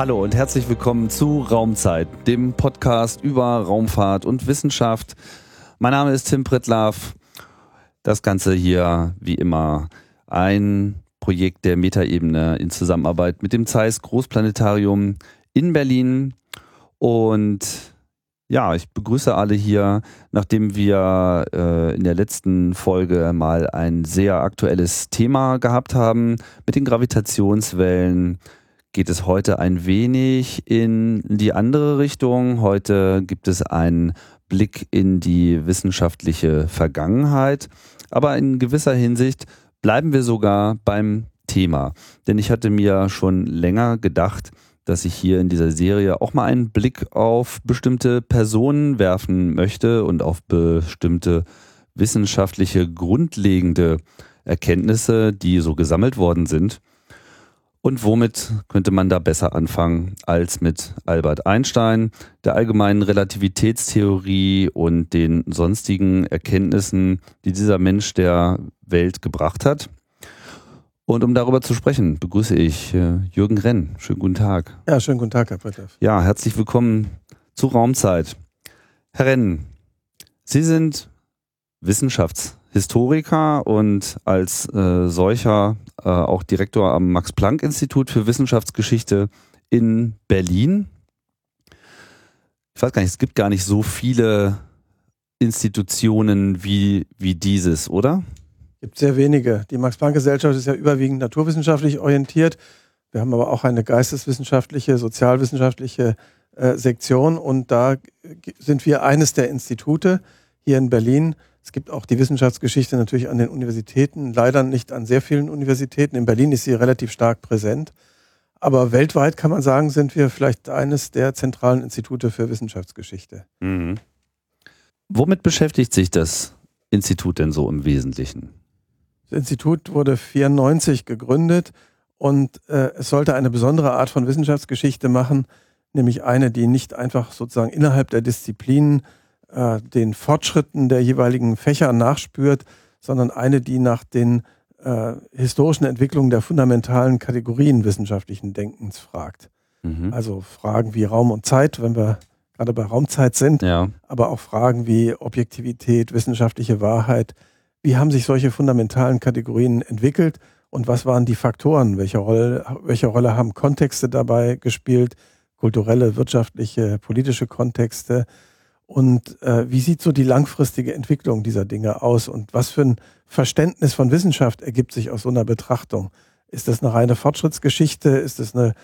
Hallo und herzlich willkommen zu Raumzeit, dem Podcast über Raumfahrt und Wissenschaft. Mein Name ist Tim Pritlaff. Das Ganze hier, wie immer, ein Projekt der Metaebene in Zusammenarbeit mit dem Zeiss Großplanetarium in Berlin. Und ja, ich begrüße alle hier, nachdem wir äh, in der letzten Folge mal ein sehr aktuelles Thema gehabt haben mit den Gravitationswellen geht es heute ein wenig in die andere Richtung. Heute gibt es einen Blick in die wissenschaftliche Vergangenheit, aber in gewisser Hinsicht bleiben wir sogar beim Thema. Denn ich hatte mir schon länger gedacht, dass ich hier in dieser Serie auch mal einen Blick auf bestimmte Personen werfen möchte und auf bestimmte wissenschaftliche grundlegende Erkenntnisse, die so gesammelt worden sind. Und womit könnte man da besser anfangen als mit Albert Einstein, der allgemeinen Relativitätstheorie und den sonstigen Erkenntnissen, die dieser Mensch der Welt gebracht hat? Und um darüber zu sprechen, begrüße ich äh, Jürgen Renn. Schönen guten Tag. Ja, schönen guten Tag, Herr Bretthoff. Ja, herzlich willkommen zu Raumzeit. Herr Renn, Sie sind Wissenschaftshistoriker und als äh, solcher äh, auch Direktor am Max-Planck-Institut für Wissenschaftsgeschichte in Berlin. Ich weiß gar nicht, es gibt gar nicht so viele Institutionen wie, wie dieses, oder? Es gibt sehr wenige. Die Max-Planck-Gesellschaft ist ja überwiegend naturwissenschaftlich orientiert. Wir haben aber auch eine geisteswissenschaftliche, sozialwissenschaftliche äh, Sektion und da sind wir eines der Institute hier in Berlin. Es gibt auch die Wissenschaftsgeschichte natürlich an den Universitäten, leider nicht an sehr vielen Universitäten. In Berlin ist sie relativ stark präsent. Aber weltweit kann man sagen, sind wir vielleicht eines der zentralen Institute für Wissenschaftsgeschichte. Mhm. Womit beschäftigt sich das Institut denn so im Wesentlichen? Das Institut wurde 1994 gegründet und äh, es sollte eine besondere Art von Wissenschaftsgeschichte machen, nämlich eine, die nicht einfach sozusagen innerhalb der Disziplinen äh, den Fortschritten der jeweiligen Fächer nachspürt, sondern eine, die nach den äh, historischen Entwicklungen der fundamentalen Kategorien wissenschaftlichen Denkens fragt. Mhm. Also Fragen wie Raum und Zeit, wenn wir gerade bei Raumzeit sind, ja. aber auch Fragen wie Objektivität, wissenschaftliche Wahrheit. Wie haben sich solche fundamentalen Kategorien entwickelt und was waren die Faktoren? Welche Rolle, welche Rolle haben Kontexte dabei gespielt? Kulturelle, wirtschaftliche, politische Kontexte? Und äh, wie sieht so die langfristige Entwicklung dieser Dinge aus? Und was für ein Verständnis von Wissenschaft ergibt sich aus so einer Betrachtung? Ist das eine reine Fortschrittsgeschichte? Ist das eine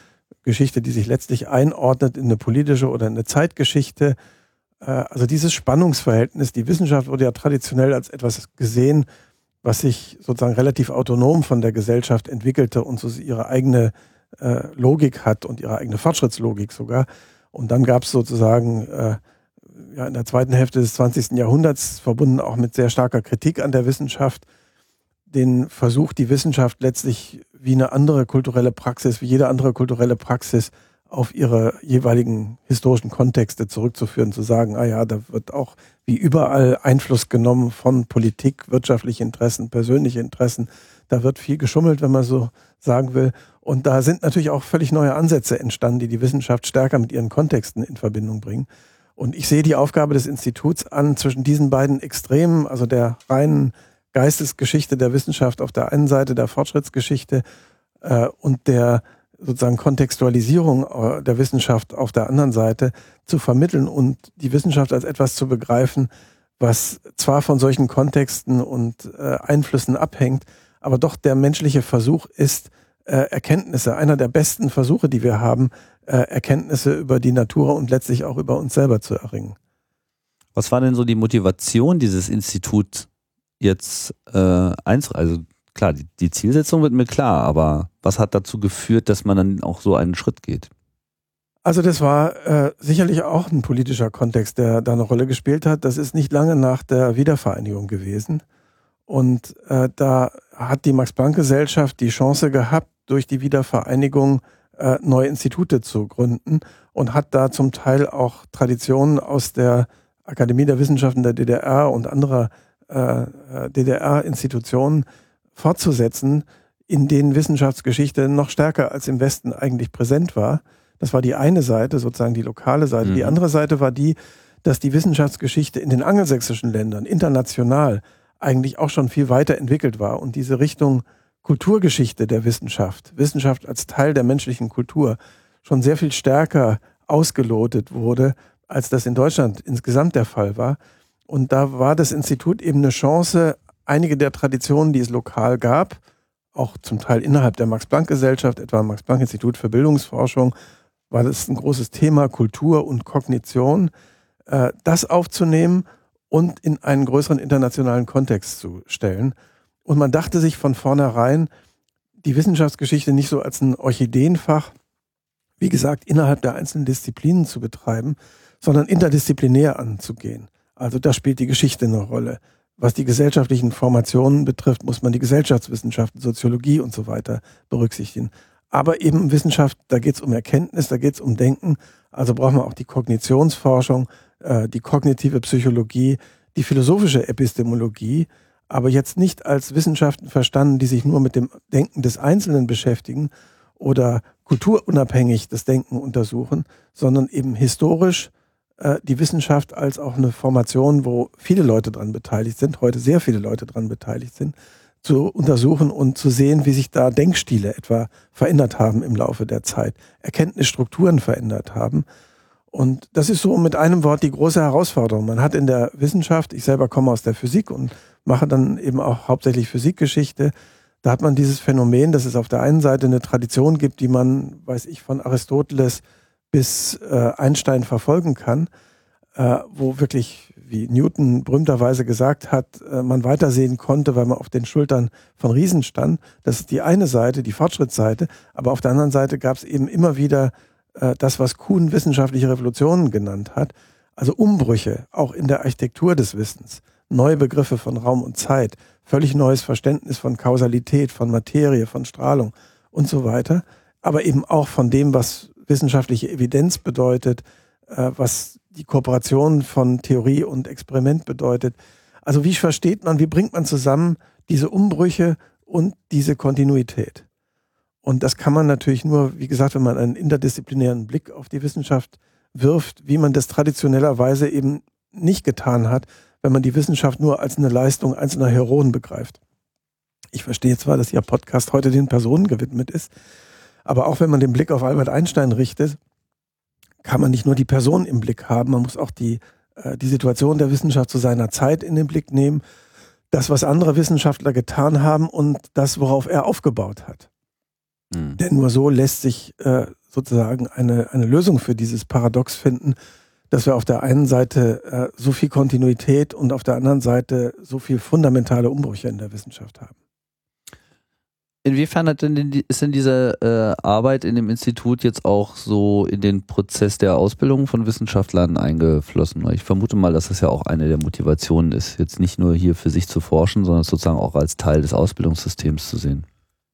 Geschichte, die sich letztlich einordnet in eine politische oder in eine Zeitgeschichte? Äh, also dieses Spannungsverhältnis, die Wissenschaft wurde ja traditionell als etwas gesehen, was sich sozusagen relativ autonom von der Gesellschaft entwickelte und so ihre eigene äh, Logik hat und ihre eigene Fortschrittslogik sogar. Und dann gab es sozusagen äh, ja, in der zweiten Hälfte des 20. Jahrhunderts, verbunden auch mit sehr starker Kritik an der Wissenschaft, den Versuch, die Wissenschaft letztlich wie eine andere kulturelle Praxis, wie jede andere kulturelle Praxis auf ihre jeweiligen historischen Kontexte zurückzuführen, zu sagen, ah ja, da wird auch wie überall Einfluss genommen von Politik, wirtschaftliche Interessen, persönliche Interessen. Da wird viel geschummelt, wenn man so sagen will. Und da sind natürlich auch völlig neue Ansätze entstanden, die die Wissenschaft stärker mit ihren Kontexten in Verbindung bringen. Und ich sehe die Aufgabe des Instituts an, zwischen diesen beiden Extremen, also der reinen Geistesgeschichte der Wissenschaft auf der einen Seite, der Fortschrittsgeschichte äh, und der sozusagen Kontextualisierung äh, der Wissenschaft auf der anderen Seite zu vermitteln und die Wissenschaft als etwas zu begreifen, was zwar von solchen Kontexten und äh, Einflüssen abhängt, aber doch der menschliche Versuch ist, äh, Erkenntnisse, einer der besten Versuche, die wir haben, äh, Erkenntnisse über die Natur und letztlich auch über uns selber zu erringen. Was war denn so die Motivation dieses Instituts jetzt äh, eins, also klar, die, die Zielsetzung wird mir klar, aber was hat dazu geführt, dass man dann auch so einen Schritt geht? Also das war äh, sicherlich auch ein politischer Kontext, der da eine Rolle gespielt hat. Das ist nicht lange nach der Wiedervereinigung gewesen. Und äh, da hat die Max-Planck-Gesellschaft die Chance gehabt, durch die Wiedervereinigung äh, neue Institute zu gründen und hat da zum Teil auch Traditionen aus der Akademie der Wissenschaften der DDR und anderer äh, äh DDR-Institutionen fortzusetzen, in denen Wissenschaftsgeschichte noch stärker als im Westen eigentlich präsent war. Das war die eine Seite, sozusagen die lokale Seite. Mhm. Die andere Seite war die, dass die Wissenschaftsgeschichte in den angelsächsischen Ländern international eigentlich auch schon viel weiter entwickelt war und diese Richtung Kulturgeschichte der Wissenschaft, Wissenschaft als Teil der menschlichen Kultur, schon sehr viel stärker ausgelotet wurde, als das in Deutschland insgesamt der Fall war. Und da war das Institut eben eine Chance, einige der Traditionen, die es lokal gab, auch zum Teil innerhalb der Max-Planck-Gesellschaft, etwa Max-Planck-Institut für Bildungsforschung, war das ein großes Thema Kultur und Kognition, äh, das aufzunehmen und in einen größeren internationalen Kontext zu stellen. Und man dachte sich von vornherein, die Wissenschaftsgeschichte nicht so als ein Orchideenfach, wie gesagt, innerhalb der einzelnen Disziplinen zu betreiben, sondern interdisziplinär anzugehen. Also da spielt die Geschichte eine Rolle. Was die gesellschaftlichen Formationen betrifft, muss man die Gesellschaftswissenschaften, Soziologie und so weiter berücksichtigen. Aber eben Wissenschaft, da geht es um Erkenntnis, da geht es um Denken. Also brauchen wir auch die Kognitionsforschung, äh, die kognitive Psychologie, die philosophische Epistemologie, aber jetzt nicht als Wissenschaften verstanden, die sich nur mit dem Denken des Einzelnen beschäftigen oder kulturunabhängig das Denken untersuchen, sondern eben historisch äh, die Wissenschaft als auch eine Formation, wo viele Leute dran beteiligt sind, heute sehr viele Leute dran beteiligt sind, zu untersuchen und zu sehen, wie sich da Denkstile etwa verändert haben im Laufe der Zeit, Erkenntnisstrukturen verändert haben. Und das ist so mit einem Wort die große Herausforderung. Man hat in der Wissenschaft, ich selber komme aus der Physik und mache dann eben auch hauptsächlich Physikgeschichte, da hat man dieses Phänomen, dass es auf der einen Seite eine Tradition gibt, die man, weiß ich, von Aristoteles bis äh, Einstein verfolgen kann, äh, wo wirklich, wie Newton berühmterweise gesagt hat, äh, man weitersehen konnte, weil man auf den Schultern von Riesen stand. Das ist die eine Seite, die Fortschrittsseite. Aber auf der anderen Seite gab es eben immer wieder äh, das, was Kuhn wissenschaftliche Revolutionen genannt hat. Also Umbrüche, auch in der Architektur des Wissens, neue Begriffe von Raum und Zeit, völlig neues Verständnis von Kausalität, von Materie, von Strahlung und so weiter. Aber eben auch von dem, was wissenschaftliche Evidenz bedeutet, äh, was die Kooperation von Theorie und Experiment bedeutet. Also wie versteht man, wie bringt man zusammen diese Umbrüche und diese Kontinuität? Und das kann man natürlich nur, wie gesagt, wenn man einen interdisziplinären Blick auf die Wissenschaft wirft, wie man das traditionellerweise eben nicht getan hat, wenn man die Wissenschaft nur als eine Leistung einzelner Heroen begreift. Ich verstehe zwar, dass Ihr Podcast heute den Personen gewidmet ist, aber auch wenn man den Blick auf Albert Einstein richtet, kann man nicht nur die Person im Blick haben, man muss auch die, äh, die Situation der Wissenschaft zu seiner Zeit in den Blick nehmen, das, was andere Wissenschaftler getan haben und das, worauf er aufgebaut hat. Mhm. Denn nur so lässt sich äh, sozusagen eine, eine Lösung für dieses Paradox finden, dass wir auf der einen Seite äh, so viel Kontinuität und auf der anderen Seite so viel fundamentale Umbrüche in der Wissenschaft haben. Inwiefern denn ist denn diese äh, Arbeit in dem Institut jetzt auch so in den Prozess der Ausbildung von Wissenschaftlern eingeflossen? Ich vermute mal, dass das ja auch eine der Motivationen ist, jetzt nicht nur hier für sich zu forschen, sondern sozusagen auch als Teil des Ausbildungssystems zu sehen.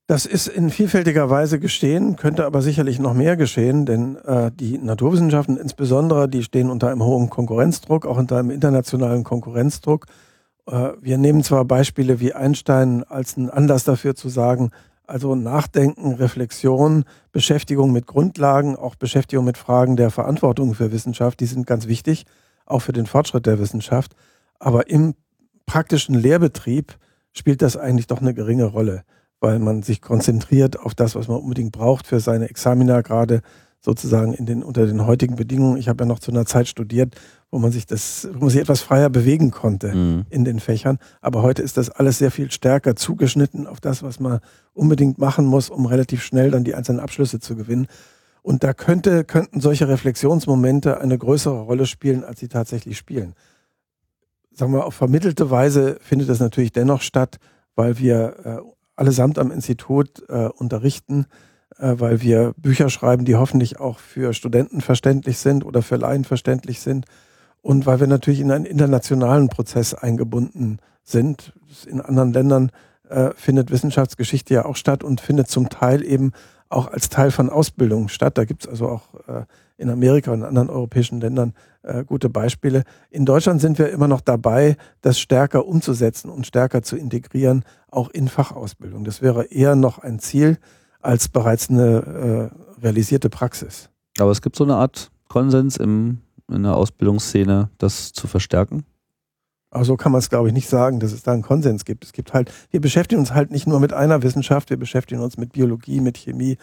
Das ist in vielfältiger Weise geschehen, könnte aber sicherlich noch mehr geschehen, denn äh, die Naturwissenschaften insbesondere, die stehen unter einem hohen Konkurrenzdruck, auch unter einem internationalen Konkurrenzdruck. Äh, wir nehmen zwar Beispiele wie Einstein als einen Anlass dafür zu sagen, also Nachdenken, Reflexion, Beschäftigung mit Grundlagen, auch Beschäftigung mit Fragen der Verantwortung für Wissenschaft, die sind ganz wichtig, auch für den Fortschritt der Wissenschaft. Aber im praktischen Lehrbetrieb spielt das eigentlich doch eine geringe Rolle, weil man sich konzentriert auf das, was man unbedingt braucht für seine Examina, gerade sozusagen in den, unter den heutigen Bedingungen. Ich habe ja noch zu einer Zeit studiert, wo man sich das, wo man sich etwas freier bewegen konnte mhm. in den Fächern. Aber heute ist das alles sehr viel stärker zugeschnitten auf das, was man unbedingt machen muss, um relativ schnell dann die einzelnen Abschlüsse zu gewinnen. Und da könnte, könnten solche Reflexionsmomente eine größere Rolle spielen, als sie tatsächlich spielen. Sagen wir, auf vermittelte Weise findet das natürlich dennoch statt, weil wir äh, allesamt am Institut äh, unterrichten, äh, weil wir Bücher schreiben, die hoffentlich auch für Studenten verständlich sind oder für Laien verständlich sind und weil wir natürlich in einen internationalen Prozess eingebunden sind. In anderen Ländern äh, findet Wissenschaftsgeschichte ja auch statt und findet zum Teil eben auch als Teil von Ausbildung statt. Da gibt es also auch äh, in Amerika und in anderen europäischen Ländern äh, gute Beispiele. In Deutschland sind wir immer noch dabei, das stärker umzusetzen und stärker zu integrieren, auch in Fachausbildung. Das wäre eher noch ein Ziel als bereits eine äh, realisierte Praxis. Aber es gibt so eine Art Konsens im, in der Ausbildungsszene, das zu verstärken? Aber so kann man es, glaube ich, nicht sagen, dass es da einen Konsens gibt. Es gibt halt, wir beschäftigen uns halt nicht nur mit einer Wissenschaft, wir beschäftigen uns mit Biologie, mit Chemie,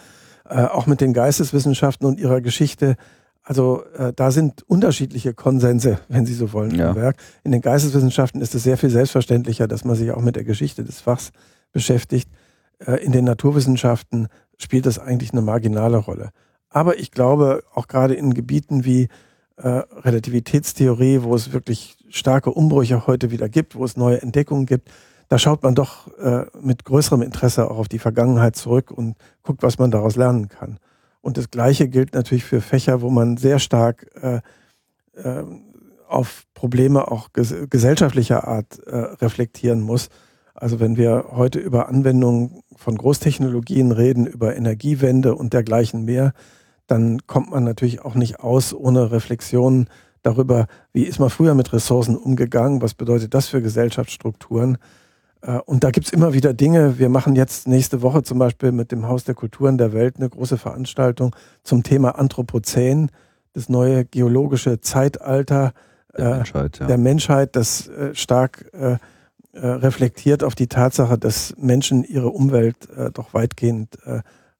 äh, auch mit den Geisteswissenschaften und ihrer Geschichte. Also äh, da sind unterschiedliche Konsense, wenn Sie so wollen, ja. im Werk. In den Geisteswissenschaften ist es sehr viel selbstverständlicher, dass man sich auch mit der Geschichte des Fachs beschäftigt. Äh, in den Naturwissenschaften spielt das eigentlich eine marginale Rolle. Aber ich glaube, auch gerade in Gebieten wie äh, Relativitätstheorie, wo es wirklich starke Umbrüche heute wieder gibt, wo es neue Entdeckungen gibt, da schaut man doch äh, mit größerem Interesse auch auf die Vergangenheit zurück und guckt, was man daraus lernen kann. Und das Gleiche gilt natürlich für Fächer, wo man sehr stark äh, äh, auf Probleme auch ges gesellschaftlicher Art äh, reflektieren muss. Also wenn wir heute über Anwendungen von Großtechnologien reden, über Energiewende und dergleichen mehr, dann kommt man natürlich auch nicht aus ohne Reflexionen darüber, wie ist man früher mit Ressourcen umgegangen, was bedeutet das für Gesellschaftsstrukturen. Äh, und da gibt es immer wieder Dinge. Wir machen jetzt nächste Woche zum Beispiel mit dem Haus der Kulturen der Welt eine große Veranstaltung zum Thema Anthropozän, das neue geologische Zeitalter der, äh, Menschheit, ja. der Menschheit, das äh, stark reflektiert auf die Tatsache, dass Menschen ihre Umwelt doch weitgehend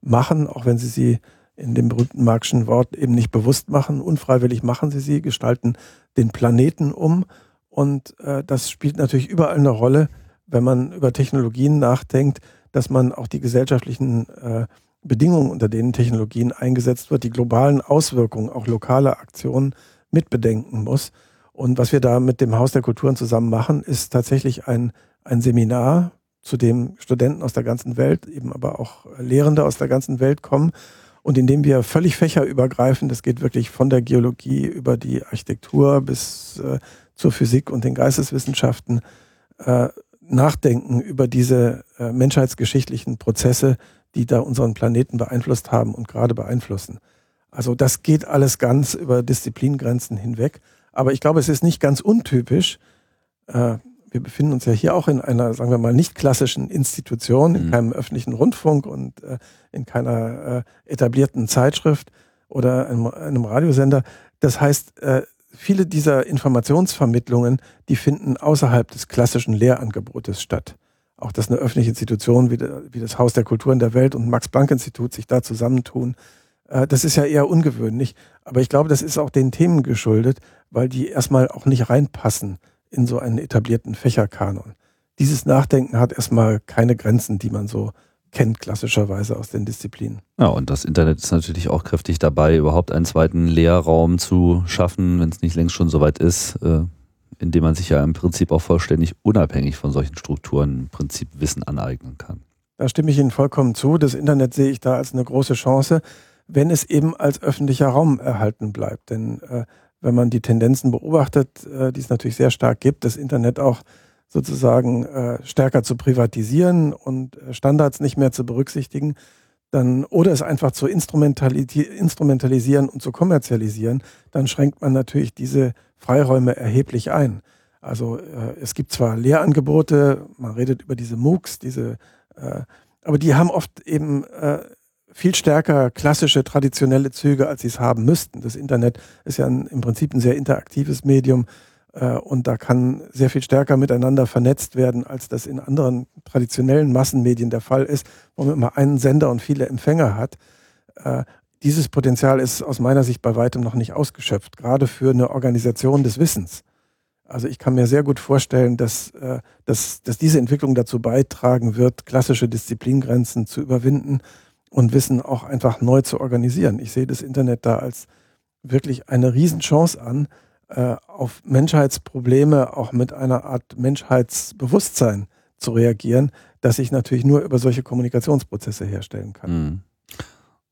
machen, auch wenn sie sie in dem berühmten Marxischen Wort eben nicht bewusst machen. Unfreiwillig machen sie sie, gestalten den Planeten um. Und äh, das spielt natürlich überall eine Rolle, wenn man über Technologien nachdenkt, dass man auch die gesellschaftlichen äh, Bedingungen, unter denen Technologien eingesetzt wird, die globalen Auswirkungen, auch lokale Aktionen mitbedenken muss. Und was wir da mit dem Haus der Kulturen zusammen machen, ist tatsächlich ein, ein Seminar, zu dem Studenten aus der ganzen Welt, eben aber auch Lehrende aus der ganzen Welt kommen und indem wir völlig fächerübergreifend, das geht wirklich von der Geologie über die Architektur bis äh, zur Physik und den Geisteswissenschaften, äh, nachdenken über diese äh, menschheitsgeschichtlichen Prozesse, die da unseren Planeten beeinflusst haben und gerade beeinflussen. Also das geht alles ganz über Disziplingrenzen hinweg. Aber ich glaube, es ist nicht ganz untypisch, äh, wir befinden uns ja hier auch in einer, sagen wir mal, nicht klassischen Institution, in mhm. keinem öffentlichen Rundfunk und äh, in keiner äh, etablierten Zeitschrift oder einem, einem Radiosender. Das heißt, äh, viele dieser Informationsvermittlungen, die finden außerhalb des klassischen Lehrangebotes statt. Auch dass eine öffentliche Institution wie, das Haus der Kulturen der Welt und Max-Planck-Institut sich da zusammentun, äh, das ist ja eher ungewöhnlich. Aber ich glaube, das ist auch den Themen geschuldet, weil die erstmal auch nicht reinpassen in so einen etablierten Fächerkanon. Dieses Nachdenken hat erstmal keine Grenzen, die man so kennt klassischerweise aus den Disziplinen. Ja, und das Internet ist natürlich auch kräftig dabei, überhaupt einen zweiten Lehrraum zu schaffen, wenn es nicht längst schon soweit ist, äh, indem man sich ja im Prinzip auch vollständig unabhängig von solchen Strukturen im Prinzip Wissen aneignen kann. Da stimme ich Ihnen vollkommen zu. Das Internet sehe ich da als eine große Chance, wenn es eben als öffentlicher Raum erhalten bleibt. Denn äh, wenn man die Tendenzen beobachtet, äh, die es natürlich sehr stark gibt, das Internet auch sozusagen äh, stärker zu privatisieren und äh, Standards nicht mehr zu berücksichtigen, dann oder es einfach zu instrumentalisieren und zu kommerzialisieren, dann schränkt man natürlich diese Freiräume erheblich ein. Also äh, es gibt zwar Lehrangebote, man redet über diese MOOCs, diese, äh, aber die haben oft eben äh, viel stärker klassische, traditionelle Züge, als sie es haben müssten. Das Internet ist ja ein, im Prinzip ein sehr interaktives Medium und da kann sehr viel stärker miteinander vernetzt werden, als das in anderen traditionellen Massenmedien der Fall ist, wo man immer einen Sender und viele Empfänger hat. Äh, dieses Potenzial ist aus meiner Sicht bei weitem noch nicht ausgeschöpft, gerade für eine Organisation des Wissens. Also ich kann mir sehr gut vorstellen, dass, äh, dass, dass diese Entwicklung dazu beitragen wird, klassische Disziplingrenzen zu überwinden und Wissen auch einfach neu zu organisieren. Ich sehe das Internet da als wirklich eine Riesenchance an, äh, auf Menschheitsprobleme auch mit einer Art Menschheitsbewusstsein zu reagieren, das ich natürlich nur über solche Kommunikationsprozesse herstellen kann. Mhm.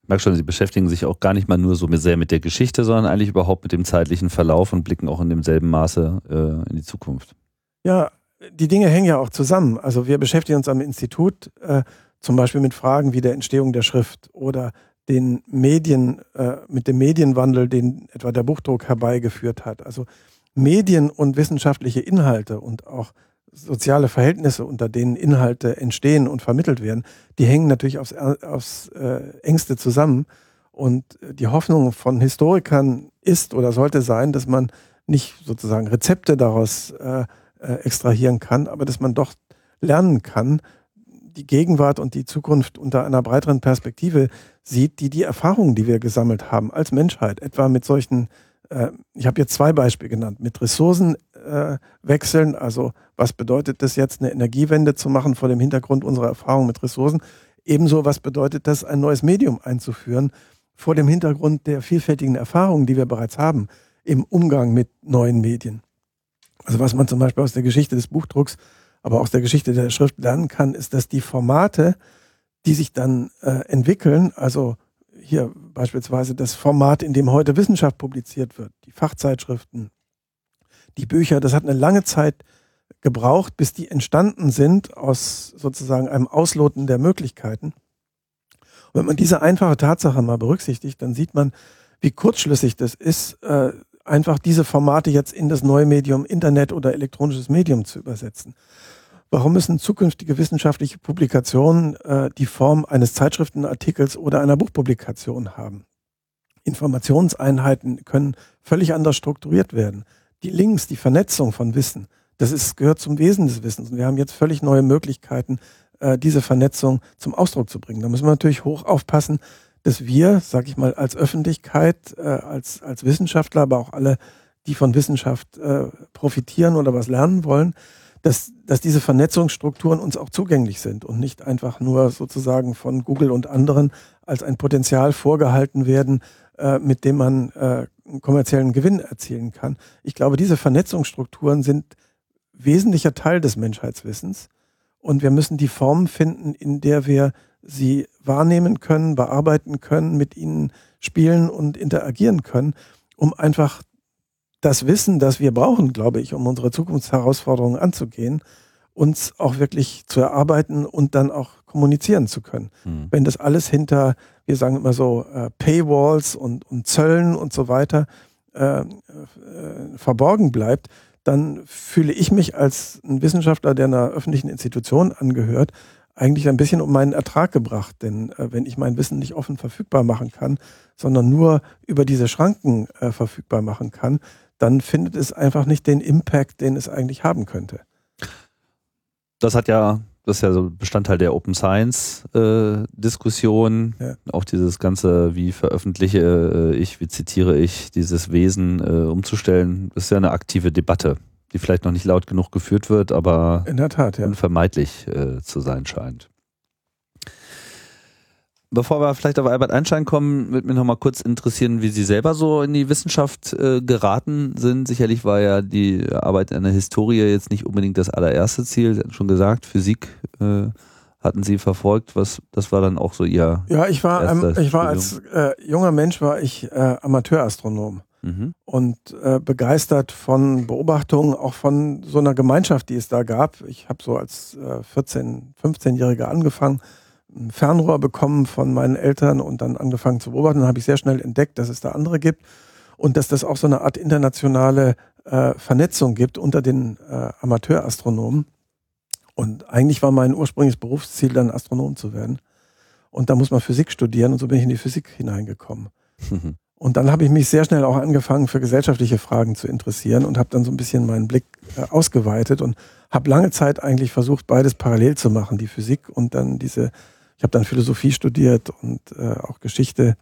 Ich merke schon, Sie beschäftigen sich auch gar nicht mal nur so sehr mit der Geschichte, sondern eigentlich überhaupt mit dem zeitlichen Verlauf und blicken auch in demselben Maße äh, in die Zukunft. Ja, die Dinge hängen ja auch zusammen. Also wir beschäftigen uns am Institut äh, zum Beispiel mit Fragen wie der Entstehung der Schrift oder den Medien, äh, mit dem Medienwandel, den etwa der Buchdruck herbeigeführt hat. Also Medien und wissenschaftliche Inhalte und auch soziale Verhältnisse, unter denen Inhalte entstehen und vermittelt werden, die hängen natürlich aufs, aufs äh, engste zusammen. Und die Hoffnung von Historikern ist oder sollte sein, dass man nicht sozusagen Rezepte daraus äh, äh, extrahieren kann, aber dass man doch lernen kann, die Gegenwart und die Zukunft unter einer breiteren Perspektive sieht, die die Erfahrungen, die wir gesammelt haben als Menschheit, etwa mit solchen, äh, ich habe jetzt zwei Beispiele genannt, mit Ressourcenwechseln, äh, also was bedeutet das jetzt, eine Energiewende zu machen vor dem Hintergrund unserer Erfahrungen mit Ressourcen, ebenso was bedeutet das, ein neues Medium einzuführen vor dem Hintergrund der vielfältigen Erfahrungen, die wir bereits haben im Umgang mit neuen Medien. Also was man zum Beispiel aus der Geschichte des Buchdrucks, aber aus der Geschichte der Schrift lernen kann, ist, dass die Formate, die sich dann äh, entwickeln, also hier beispielsweise das Format, in dem heute Wissenschaft publiziert wird, die Fachzeitschriften, die Bücher, das hat eine lange Zeit gebraucht, bis die entstanden sind aus sozusagen einem Ausloten der Möglichkeiten. Und wenn man diese einfache Tatsache mal berücksichtigt, dann sieht man, wie kurzschlüssig das ist, äh, einfach diese Formate jetzt in das neue Medium Internet oder elektronisches Medium zu übersetzen. Warum müssen zukünftige wissenschaftliche Publikationen äh, die Form eines Zeitschriftenartikels oder einer Buchpublikation haben? Informationseinheiten können völlig anders strukturiert werden. Die Links, die Vernetzung von Wissen, das ist, gehört zum Wesen des Wissens. Und wir haben jetzt völlig neue Möglichkeiten, äh, diese Vernetzung zum Ausdruck zu bringen. Da müssen wir natürlich hoch aufpassen, dass wir, sag ich mal, als Öffentlichkeit, äh, als, als Wissenschaftler, aber auch alle, die von Wissenschaft äh, profitieren oder was lernen wollen, dass, dass diese Vernetzungsstrukturen uns auch zugänglich sind und nicht einfach nur sozusagen von Google und anderen als ein Potenzial vorgehalten werden, äh, mit dem man äh, kommerziellen Gewinn erzielen kann. Ich glaube, diese Vernetzungsstrukturen sind wesentlicher Teil des Menschheitswissens und wir müssen die Form finden, in der wir sie wahrnehmen können, bearbeiten können, mit ihnen spielen und interagieren können, um einfach das Wissen, das wir brauchen, glaube ich, um unsere Zukunftsherausforderungen anzugehen, uns auch wirklich zu erarbeiten und dann auch kommunizieren zu können. Mhm. Wenn das alles hinter, wir sagen immer so, äh, Paywalls und, und Zöllen und so weiter äh, äh, verborgen bleibt, dann fühle ich mich als ein Wissenschaftler, der einer öffentlichen Institution angehört, eigentlich ein bisschen um meinen Ertrag gebracht. Denn äh, wenn ich mein Wissen nicht offen verfügbar machen kann, sondern nur über diese Schranken äh, verfügbar machen kann, dann findet es einfach nicht den Impact, den es eigentlich haben könnte. Das hat ja, das ist ja so Bestandteil der Open Science äh, Diskussion. Ja. Auch dieses ganze, wie veröffentliche äh, ich, wie zitiere ich, dieses Wesen äh, umzustellen, ist ja eine aktive Debatte die vielleicht noch nicht laut genug geführt wird, aber in der Tat, ja. unvermeidlich äh, zu sein scheint. Bevor wir vielleicht auf Albert Einstein kommen, würde mich noch mal kurz interessieren, wie Sie selber so in die Wissenschaft äh, geraten sind. Sicherlich war ja die Arbeit in der Historie jetzt nicht unbedingt das allererste Ziel. Sie hatten schon gesagt, Physik äh, hatten Sie verfolgt. Was, das war dann auch so Ihr. Ja, ich war, ähm, ich war als äh, junger Mensch war ich äh, Amateurastronom mhm. und äh, begeistert von Beobachtungen, auch von so einer Gemeinschaft, die es da gab. Ich habe so als äh, 14-, 15-Jähriger angefangen, ein Fernrohr bekommen von meinen Eltern und dann angefangen zu beobachten. Dann habe ich sehr schnell entdeckt, dass es da andere gibt und dass das auch so eine Art internationale äh, Vernetzung gibt unter den äh, Amateurastronomen. Und eigentlich war mein ursprüngliches Berufsziel dann Astronom zu werden. Und da muss man Physik studieren und so bin ich in die Physik hineingekommen. Und dann habe ich mich sehr schnell auch angefangen, für gesellschaftliche Fragen zu interessieren und habe dann so ein bisschen meinen Blick äh, ausgeweitet und habe lange Zeit eigentlich versucht, beides parallel zu machen, die Physik und dann diese, ich habe dann Philosophie studiert und äh, auch Geschichte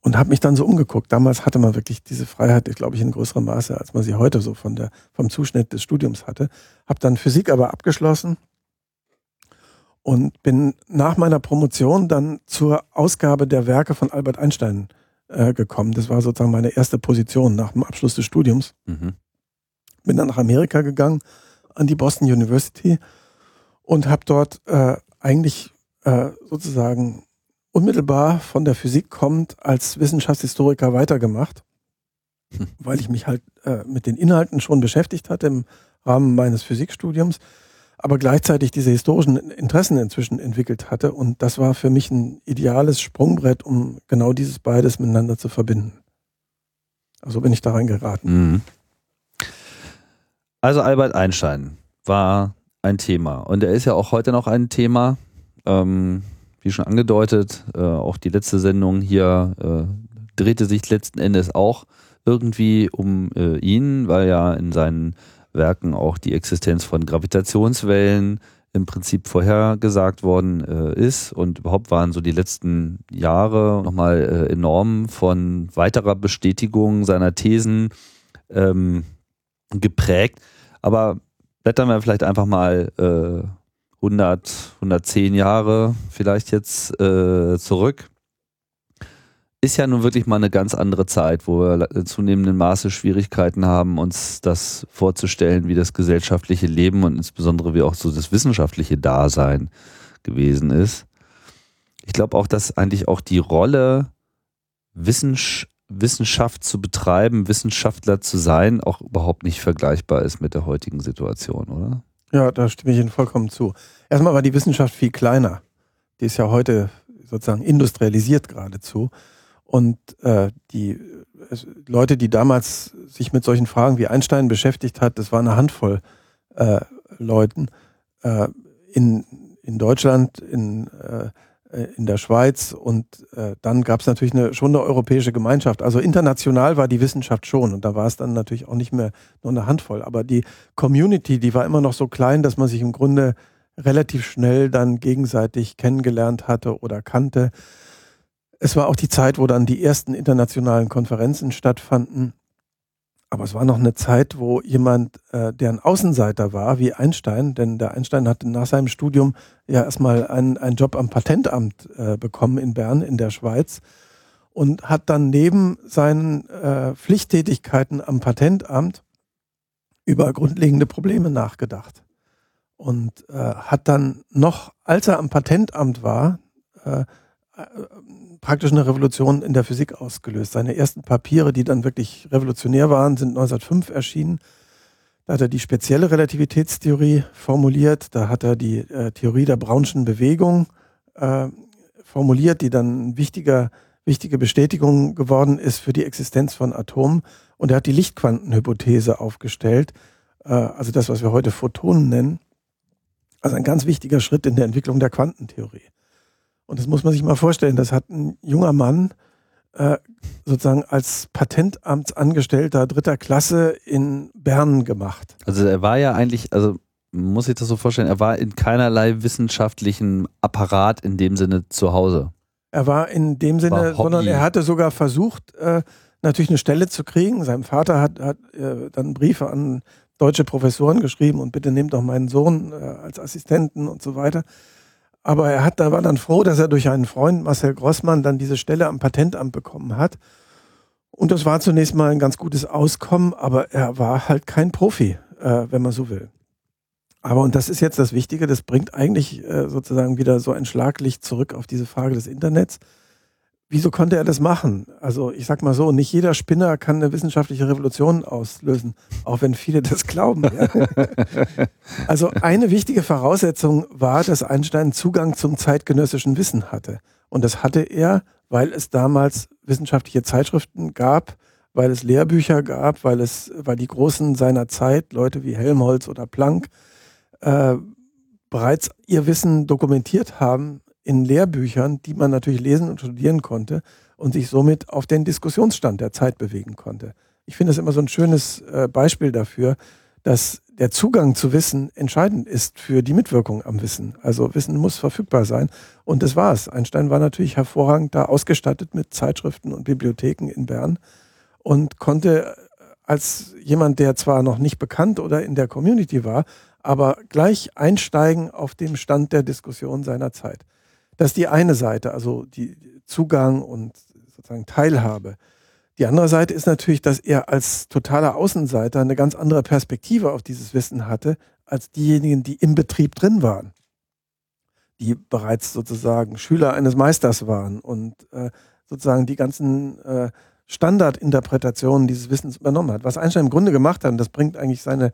und habe mich dann so umgeguckt. Damals hatte man wirklich diese Freiheit, glaube ich, in größerem Maße, als man sie heute so von der, vom Zuschnitt des Studiums hatte. Habe dann Physik aber abgeschlossen und bin nach meiner Promotion dann zur Ausgabe der Werke von Albert Einstein äh, gekommen. Das war sozusagen meine erste Position nach dem Abschluss des Studiums. Mhm. Bin dann nach Amerika gegangen, an die Boston University und habe dort äh, eigentlich äh, sozusagen unmittelbar von der Physik kommt als Wissenschaftshistoriker weitergemacht, hm. weil ich mich halt äh, mit den Inhalten schon beschäftigt hatte im Rahmen meines Physikstudiums aber gleichzeitig diese historischen Interessen inzwischen entwickelt hatte. Und das war für mich ein ideales Sprungbrett, um genau dieses beides miteinander zu verbinden. Also bin ich da reingeraten. Mhm. Also Albert Einstein war ein Thema und er ist ja auch heute noch ein Thema. Ähm, wie schon angedeutet, äh, auch die letzte Sendung hier äh, drehte sich letzten Endes auch irgendwie um äh, ihn, weil ja in seinen Werken auch die Existenz von Gravitationswellen im Prinzip vorhergesagt worden äh, ist und überhaupt waren so die letzten Jahre nochmal äh, enorm von weiterer Bestätigung seiner Thesen ähm, geprägt. Aber blättern wir vielleicht einfach mal äh, 100, 110 Jahre vielleicht jetzt äh, zurück ist ja nun wirklich mal eine ganz andere Zeit, wo wir in zunehmendem Maße Schwierigkeiten haben, uns das vorzustellen, wie das gesellschaftliche Leben und insbesondere wie auch so das wissenschaftliche Dasein gewesen ist. Ich glaube auch, dass eigentlich auch die Rolle Wissenschaft zu betreiben, Wissenschaftler zu sein, auch überhaupt nicht vergleichbar ist mit der heutigen Situation, oder? Ja, da stimme ich Ihnen vollkommen zu. Erstmal war die Wissenschaft viel kleiner. Die ist ja heute sozusagen industrialisiert geradezu. Und äh, die Leute, die damals sich mit solchen Fragen wie Einstein beschäftigt hat, das war eine Handvoll äh, Leuten. Äh, in, in Deutschland, in, äh, in der Schweiz und äh, dann gab es natürlich eine, schon eine europäische Gemeinschaft. Also international war die Wissenschaft schon und da war es dann natürlich auch nicht mehr nur eine Handvoll. Aber die Community, die war immer noch so klein, dass man sich im Grunde relativ schnell dann gegenseitig kennengelernt hatte oder kannte. Es war auch die Zeit, wo dann die ersten internationalen Konferenzen stattfanden. Aber es war noch eine Zeit, wo jemand, äh, der ein Außenseiter war, wie Einstein, denn der Einstein hatte nach seinem Studium ja erstmal einen, einen Job am Patentamt äh, bekommen in Bern in der Schweiz und hat dann neben seinen äh, Pflichttätigkeiten am Patentamt über grundlegende Probleme nachgedacht. Und äh, hat dann noch, als er am Patentamt war, äh, praktisch eine Revolution in der Physik ausgelöst. Seine ersten Papiere, die dann wirklich revolutionär waren, sind 1905 erschienen. Da hat er die spezielle Relativitätstheorie formuliert. Da hat er die äh, Theorie der Brownschen Bewegung äh, formuliert, die dann eine wichtige, wichtige Bestätigung geworden ist für die Existenz von Atomen. Und er hat die Lichtquantenhypothese aufgestellt, äh, also das, was wir heute Photonen nennen. Also ein ganz wichtiger Schritt in der Entwicklung der Quantentheorie. Und das muss man sich mal vorstellen. Das hat ein junger Mann äh, sozusagen als Patentamtsangestellter dritter Klasse in Bern gemacht. Also er war ja eigentlich, also muss ich das so vorstellen, er war in keinerlei wissenschaftlichen Apparat in dem Sinne zu Hause. Er war in dem Sinne, sondern er hatte sogar versucht, äh, natürlich eine Stelle zu kriegen. Sein Vater hat, hat äh, dann Briefe an deutsche Professoren geschrieben und bitte nehmt doch meinen Sohn äh, als Assistenten und so weiter. Aber er hat, da war dann froh, dass er durch einen Freund, Marcel Grossmann, dann diese Stelle am Patentamt bekommen hat. Und das war zunächst mal ein ganz gutes Auskommen, aber er war halt kein Profi, äh, wenn man so will. Aber, und das ist jetzt das Wichtige, das bringt eigentlich äh, sozusagen wieder so ein Schlaglicht zurück auf diese Frage des Internets. Wieso konnte er das machen? Also ich sag mal so, nicht jeder Spinner kann eine wissenschaftliche Revolution auslösen, auch wenn viele das glauben. Ja. Also eine wichtige Voraussetzung war, dass Einstein Zugang zum zeitgenössischen Wissen hatte. Und das hatte er, weil es damals wissenschaftliche Zeitschriften gab, weil es Lehrbücher gab, weil es, weil die Großen seiner Zeit, Leute wie Helmholtz oder Planck, äh, bereits ihr Wissen dokumentiert haben in Lehrbüchern, die man natürlich lesen und studieren konnte und sich somit auf den Diskussionsstand der Zeit bewegen konnte. Ich finde das immer so ein schönes äh, Beispiel dafür, dass der Zugang zu Wissen entscheidend ist für die Mitwirkung am Wissen. Also Wissen muss verfügbar sein. Und das war es. Einstein war natürlich hervorragend da ausgestattet mit Zeitschriften und Bibliotheken in Bern und konnte als jemand, der zwar noch nicht bekannt oder in der Community war, aber gleich einsteigen auf dem Stand der Diskussion seiner Zeit. Das ist die eine Seite, also die Zugang und sozusagen Teilhabe. Die andere Seite ist natürlich, dass er als totaler Außenseiter eine ganz andere Perspektive auf dieses Wissen hatte, als diejenigen, die im Betrieb drin waren, die bereits sozusagen Schüler eines Meisters waren und äh, sozusagen die ganzen äh, Standardinterpretationen dieses Wissens übernommen hat. Was Einstein im Grunde gemacht hat, und das bringt eigentlich seine,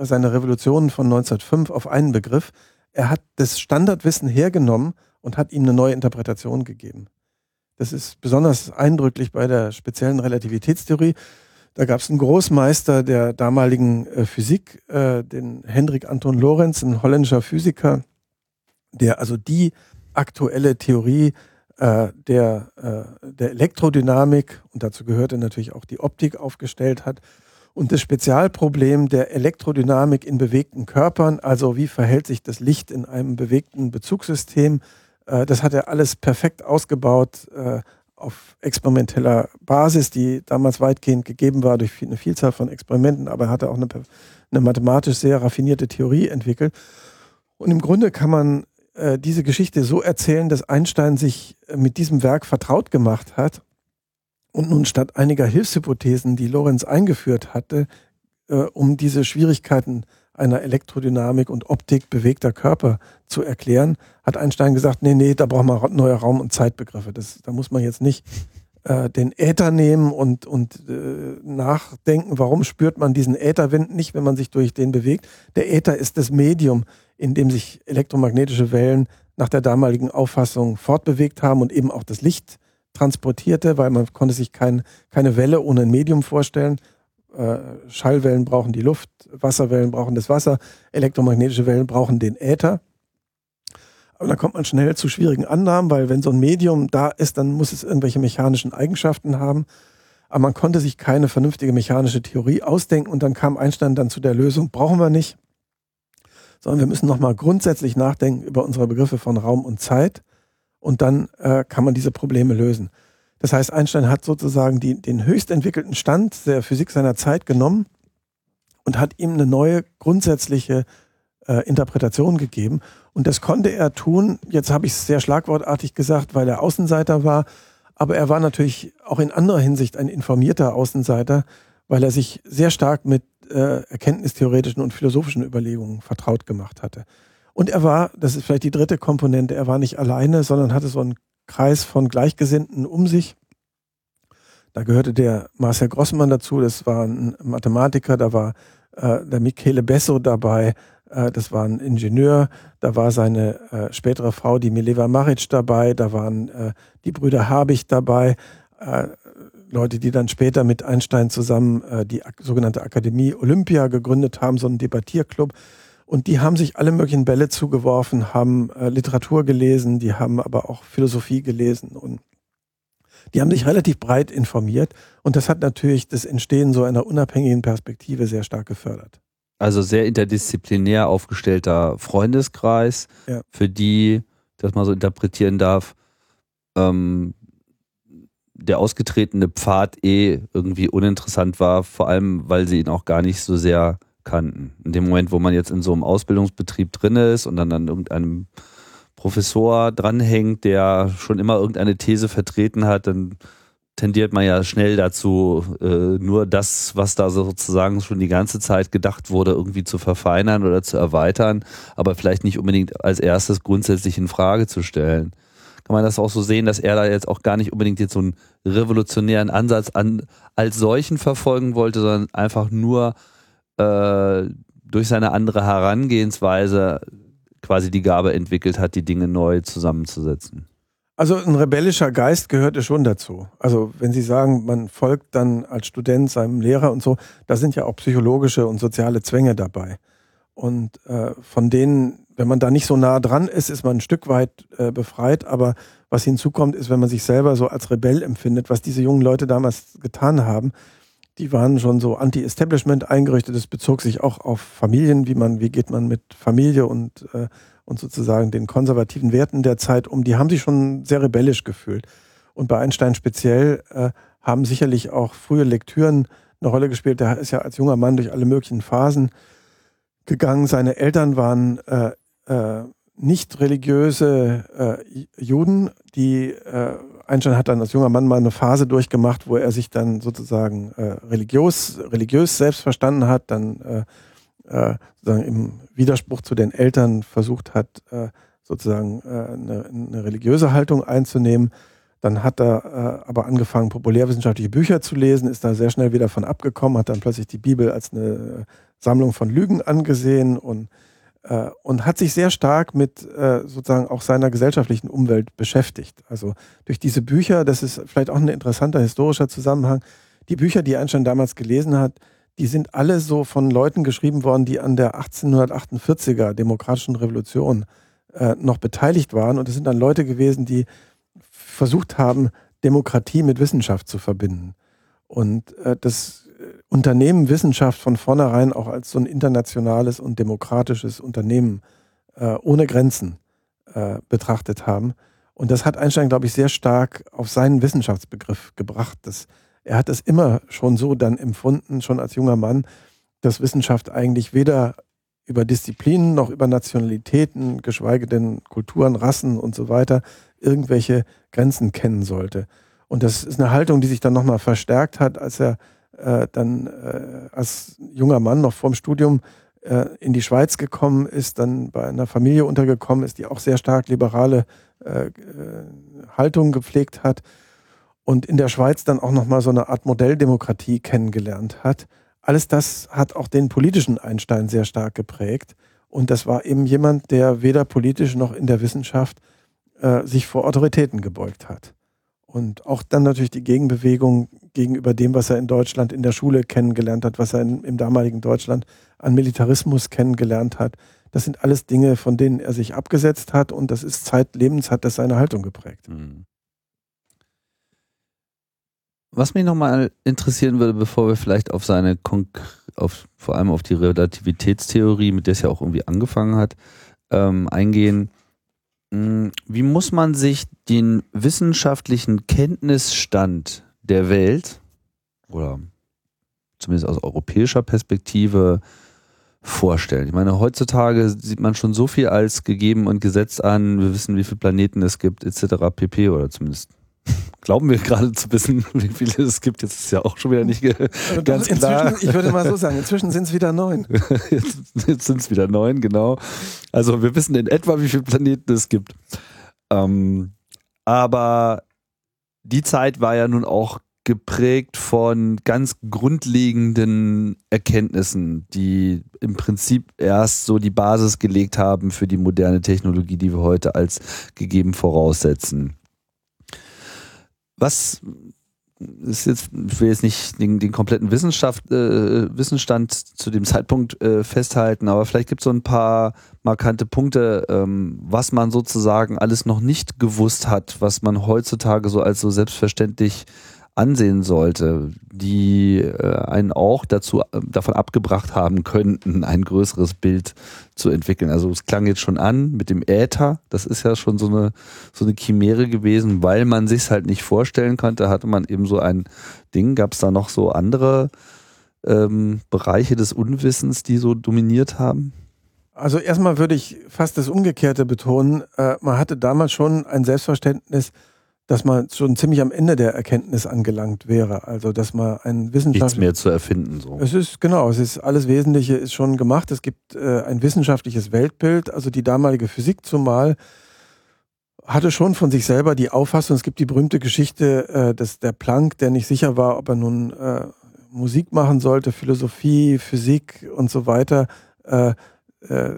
seine Revolution von 1905 auf einen Begriff, er hat das Standardwissen hergenommen und hat ihm eine neue Interpretation gegeben. Das ist besonders eindrücklich bei der speziellen Relativitätstheorie. Da gab es einen Großmeister der damaligen äh, Physik, äh, den Hendrik Anton Lorenz, ein holländischer Physiker, der also die aktuelle Theorie äh, der, äh, der Elektrodynamik, und dazu gehörte natürlich auch die Optik, aufgestellt hat. Und das Spezialproblem der Elektrodynamik in bewegten Körpern, also wie verhält sich das Licht in einem bewegten Bezugssystem, das hat er alles perfekt ausgebaut äh, auf experimenteller Basis, die damals weitgehend gegeben war durch eine Vielzahl von Experimenten, aber er hatte auch eine, eine mathematisch sehr raffinierte Theorie entwickelt. Und im Grunde kann man äh, diese Geschichte so erzählen, dass Einstein sich mit diesem Werk vertraut gemacht hat und nun statt einiger Hilfshypothesen, die Lorenz eingeführt hatte, äh, um diese Schwierigkeiten einer Elektrodynamik und Optik bewegter Körper zu erklären, hat Einstein gesagt, nee, nee, da braucht man neue Raum- und Zeitbegriffe. Das, da muss man jetzt nicht äh, den Äther nehmen und, und äh, nachdenken, warum spürt man diesen Ätherwind nicht, wenn man sich durch den bewegt. Der Äther ist das Medium, in dem sich elektromagnetische Wellen nach der damaligen Auffassung fortbewegt haben und eben auch das Licht transportierte, weil man konnte sich kein, keine Welle ohne ein Medium vorstellen. Äh, Schallwellen brauchen die Luft, Wasserwellen brauchen das Wasser, elektromagnetische Wellen brauchen den Äther. Aber dann kommt man schnell zu schwierigen Annahmen, weil wenn so ein Medium da ist, dann muss es irgendwelche mechanischen Eigenschaften haben. Aber man konnte sich keine vernünftige mechanische Theorie ausdenken und dann kam Einstein dann zu der Lösung, brauchen wir nicht, sondern wir müssen nochmal grundsätzlich nachdenken über unsere Begriffe von Raum und Zeit und dann äh, kann man diese Probleme lösen. Das heißt, Einstein hat sozusagen die, den höchst entwickelten Stand der Physik seiner Zeit genommen und hat ihm eine neue grundsätzliche äh, Interpretation gegeben. Und das konnte er tun, jetzt habe ich es sehr schlagwortartig gesagt, weil er Außenseiter war, aber er war natürlich auch in anderer Hinsicht ein informierter Außenseiter, weil er sich sehr stark mit äh, erkenntnistheoretischen und philosophischen Überlegungen vertraut gemacht hatte. Und er war, das ist vielleicht die dritte Komponente, er war nicht alleine, sondern hatte so einen Kreis von Gleichgesinnten um sich. Da gehörte der Marcel Grossmann dazu, das war ein Mathematiker, da war äh, der Michele Besso dabei, äh, das war ein Ingenieur, da war seine äh, spätere Frau, die Mileva Maric dabei, da waren äh, die Brüder Habich dabei, äh, Leute, die dann später mit Einstein zusammen äh, die sogenannte Akademie Olympia gegründet haben, so einen Debattierclub. Und die haben sich alle möglichen Bälle zugeworfen, haben äh, Literatur gelesen, die haben aber auch Philosophie gelesen und die haben sich relativ breit informiert und das hat natürlich das Entstehen so einer unabhängigen Perspektive sehr stark gefördert. Also sehr interdisziplinär aufgestellter Freundeskreis, ja. für die, das man so interpretieren darf, ähm, der ausgetretene Pfad eh irgendwie uninteressant war, vor allem weil sie ihn auch gar nicht so sehr kannten. In dem Moment, wo man jetzt in so einem Ausbildungsbetrieb drin ist und dann an irgendeinem Professor dranhängt, der schon immer irgendeine These vertreten hat, dann tendiert man ja schnell dazu, äh, nur das, was da sozusagen schon die ganze Zeit gedacht wurde, irgendwie zu verfeinern oder zu erweitern, aber vielleicht nicht unbedingt als erstes grundsätzlich in Frage zu stellen. Kann man das auch so sehen, dass er da jetzt auch gar nicht unbedingt jetzt so einen revolutionären Ansatz an, als solchen verfolgen wollte, sondern einfach nur äh, durch seine andere Herangehensweise quasi die Gabe entwickelt hat, die Dinge neu zusammenzusetzen. Also ein rebellischer Geist gehörte schon dazu. Also wenn Sie sagen, man folgt dann als Student seinem Lehrer und so, da sind ja auch psychologische und soziale Zwänge dabei. Und äh, von denen, wenn man da nicht so nah dran ist, ist man ein Stück weit äh, befreit. Aber was hinzukommt, ist, wenn man sich selber so als Rebell empfindet, was diese jungen Leute damals getan haben, die waren schon so anti-Establishment eingerichtet. Das bezog sich auch auf Familien, wie man, wie geht man mit Familie und, äh, und sozusagen den konservativen Werten der Zeit um. Die haben sich schon sehr rebellisch gefühlt. Und bei Einstein speziell äh, haben sicherlich auch frühe Lektüren eine Rolle gespielt. Der ist ja als junger Mann durch alle möglichen Phasen gegangen. Seine Eltern waren äh, äh, nicht religiöse äh, Juden, die äh, Einstein hat dann als junger Mann mal eine Phase durchgemacht, wo er sich dann sozusagen äh, religiös, religiös selbst verstanden hat, dann äh, äh, sozusagen im Widerspruch zu den Eltern versucht hat, äh, sozusagen äh, eine, eine, religiöse Haltung einzunehmen. Dann hat er aber angefangen, populärwissenschaftliche Bücher zu lesen, ist da sehr schnell wieder von abgekommen, hat dann plötzlich die Bibel als eine Sammlung von Lügen angesehen und äh, und hat sich sehr stark mit äh, sozusagen auch seiner gesellschaftlichen Umwelt beschäftigt. Also durch diese Bücher, das ist vielleicht auch ein interessanter historischer Zusammenhang, die Bücher, die Einstein damals gelesen hat, die sind alle so von Leuten geschrieben worden, die an der 1848er demokratischen Revolution äh, noch beteiligt waren. Und es sind dann Leute gewesen, die versucht haben, Demokratie mit Wissenschaft zu verbinden. Und äh, das Unternehmen Wissenschaft von vornherein auch als so ein internationales und demokratisches Unternehmen äh, ohne Grenzen äh, betrachtet haben. Und das hat Einstein, glaube ich, sehr stark auf seinen Wissenschaftsbegriff gebracht. Das, er hat es immer schon so dann empfunden, schon als junger Mann, dass Wissenschaft eigentlich weder über Disziplinen noch über Nationalitäten, geschweige denn Kulturen, Rassen und so weiter, irgendwelche Grenzen kennen sollte. Und das ist eine Haltung, die sich dann nochmal verstärkt hat, als er äh, dann äh, als junger Mann noch vorm Studium äh, in die Schweiz gekommen ist, dann bei einer Familie untergekommen ist, die auch sehr stark liberale äh, äh, Haltung gepflegt hat und in der Schweiz dann auch nochmal so eine Art Modelldemokratie kennengelernt hat alles das hat auch den politischen Einstein sehr stark geprägt. Und das war eben jemand, der weder politisch noch in der Wissenschaft äh, sich vor Autoritäten gebeugt hat. Und auch dann natürlich die Gegenbewegung gegenüber dem, was er in Deutschland in der Schule kennengelernt hat, was er in, im damaligen Deutschland an Militarismus kennengelernt hat. Das sind alles Dinge, von denen er sich abgesetzt hat und das ist zeitlebens, hat das seine Haltung geprägt. Mhm. Was mich nochmal interessieren würde, bevor wir vielleicht auf seine, auf, vor allem auf die Relativitätstheorie, mit der es ja auch irgendwie angefangen hat, ähm, eingehen. Hm, wie muss man sich den wissenschaftlichen Kenntnisstand der Welt oder zumindest aus europäischer Perspektive vorstellen? Ich meine, heutzutage sieht man schon so viel als gegeben und gesetzt an. Wir wissen, wie viele Planeten es gibt, etc. pp. Oder zumindest glauben wir gerade zu wissen, wie viele es gibt. Jetzt ist ja auch schon wieder nicht ganz klar. Ich würde mal so sagen, inzwischen sind es wieder neun. jetzt, jetzt sind es wieder neun, genau. Also wir wissen in etwa, wie viele Planeten es gibt. Ähm, aber die Zeit war ja nun auch geprägt von ganz grundlegenden Erkenntnissen, die im Prinzip erst so die Basis gelegt haben für die moderne Technologie, die wir heute als gegeben voraussetzen. Was ist jetzt, ich will jetzt nicht den, den kompletten Wissenschaft, äh, Wissensstand zu dem Zeitpunkt äh, festhalten, aber vielleicht gibt es so ein paar markante Punkte, ähm, was man sozusagen alles noch nicht gewusst hat, was man heutzutage so als so selbstverständlich ansehen sollte, die äh, einen auch dazu davon abgebracht haben könnten, ein größeres Bild zu entwickeln. Also es klang jetzt schon an mit dem Äther, das ist ja schon so eine so eine Chimäre gewesen, weil man sich halt nicht vorstellen konnte, hatte man eben so ein Ding. Gab es da noch so andere ähm, Bereiche des Unwissens, die so dominiert haben? Also erstmal würde ich fast das Umgekehrte betonen. Äh, man hatte damals schon ein Selbstverständnis, dass man schon ziemlich am Ende der Erkenntnis angelangt wäre. Also, dass man ein Wissenschaftler. Nichts mehr zu erfinden, so. Es ist, genau, es ist, alles Wesentliche ist schon gemacht. Es gibt äh, ein wissenschaftliches Weltbild. Also, die damalige Physik zumal hatte schon von sich selber die Auffassung, es gibt die berühmte Geschichte, äh, dass der Planck, der nicht sicher war, ob er nun äh, Musik machen sollte, Philosophie, Physik und so weiter, äh, äh,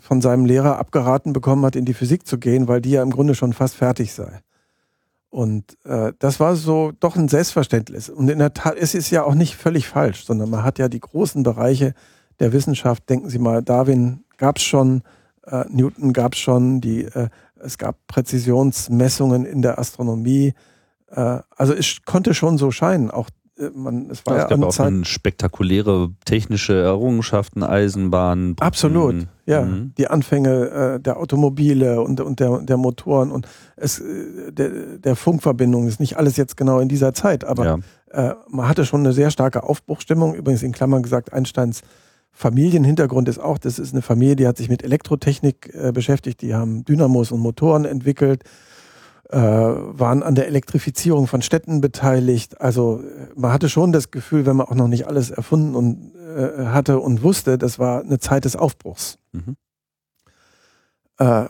von seinem Lehrer abgeraten bekommen hat, in die Physik zu gehen, weil die ja im Grunde schon fast fertig sei. Und äh, das war so doch ein Selbstverständnis. Und in der Tat, es ist ja auch nicht völlig falsch, sondern man hat ja die großen Bereiche der Wissenschaft. Denken Sie mal, Darwin gab es schon, äh, Newton gab es schon, die, äh, es gab Präzisionsmessungen in der Astronomie. Äh, also es konnte schon so scheinen, auch man, es war ja, es gab auch Zeit, spektakuläre technische Errungenschaften, Eisenbahnen. Absolut, ja. Mhm. Die Anfänge äh, der Automobile und, und der, der Motoren und es, äh, der, der Funkverbindung ist nicht alles jetzt genau in dieser Zeit, aber ja. äh, man hatte schon eine sehr starke Aufbruchstimmung. Übrigens in Klammern gesagt, Einsteins Familienhintergrund ist auch, das ist eine Familie, die hat sich mit Elektrotechnik äh, beschäftigt, die haben Dynamos und Motoren entwickelt äh, waren an der Elektrifizierung von Städten beteiligt. Also man hatte schon das Gefühl, wenn man auch noch nicht alles erfunden und, äh, hatte und wusste, das war eine Zeit des Aufbruchs. Mhm. Äh,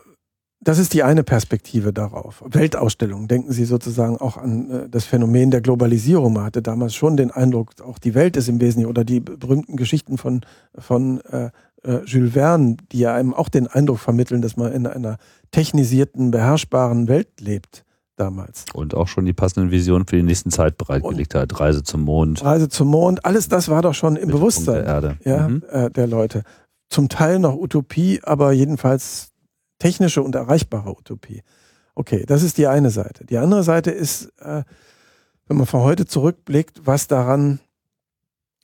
das ist die eine Perspektive darauf. Weltausstellung. Denken Sie sozusagen auch an äh, das Phänomen der Globalisierung. Man hatte damals schon den Eindruck, auch die Welt ist im Wesentlichen oder die berühmten Geschichten von, von äh, äh, Jules Verne, die ja einem auch den Eindruck vermitteln, dass man in einer technisierten, beherrschbaren Welt lebt damals. Und auch schon die passenden Visionen für die nächsten Zeit bereitgelegt hat. Reise zum Mond. Reise zum Mond, alles das war doch schon im Bewusstsein der, Erde. Ja, mhm. äh, der Leute. Zum Teil noch Utopie, aber jedenfalls technische und erreichbare Utopie. Okay, das ist die eine Seite. Die andere Seite ist, äh, wenn man von heute zurückblickt, was daran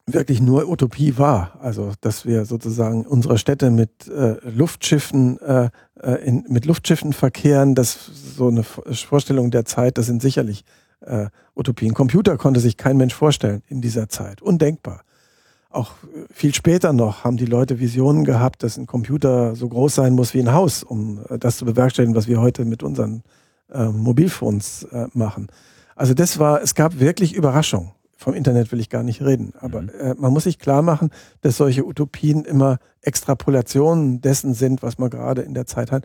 wirklich nur Utopie war. Also, dass wir sozusagen unsere Städte mit äh, Luftschiffen, äh, äh in, mit Luftschiffen verkehren, das so eine Vorstellung der Zeit, das sind sicherlich äh, Utopien. Computer konnte sich kein Mensch vorstellen in dieser Zeit. Undenkbar. Auch viel später noch haben die Leute Visionen gehabt, dass ein Computer so groß sein muss wie ein Haus, um äh, das zu bewerkstelligen, was wir heute mit unseren äh, Mobilphones äh, machen. Also das war, es gab wirklich Überraschung. Vom Internet will ich gar nicht reden. Aber mhm. äh, man muss sich klar machen, dass solche Utopien immer Extrapolationen dessen sind, was man gerade in der Zeit hat.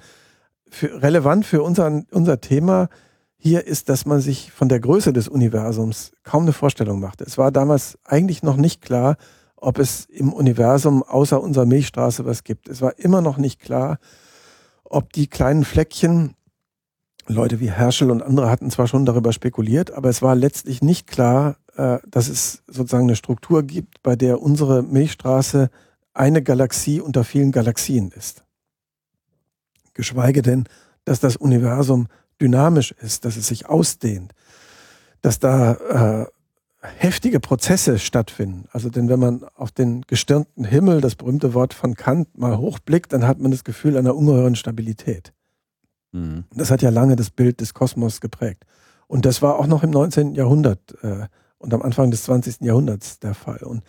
Für, relevant für unseren, unser Thema hier ist, dass man sich von der Größe des Universums kaum eine Vorstellung machte. Es war damals eigentlich noch nicht klar, ob es im Universum außer unserer Milchstraße was gibt. Es war immer noch nicht klar, ob die kleinen Fleckchen, Leute wie Herschel und andere hatten zwar schon darüber spekuliert, aber es war letztlich nicht klar, äh, dass es sozusagen eine Struktur gibt, bei der unsere Milchstraße eine Galaxie unter vielen Galaxien ist. Geschweige denn, dass das Universum dynamisch ist, dass es sich ausdehnt, dass da äh, heftige Prozesse stattfinden. Also denn wenn man auf den gestirnten Himmel, das berühmte Wort von Kant, mal hochblickt, dann hat man das Gefühl einer ungeheuren Stabilität. Mhm. Das hat ja lange das Bild des Kosmos geprägt. Und das war auch noch im 19. Jahrhundert äh, und am Anfang des 20. Jahrhunderts der Fall. Und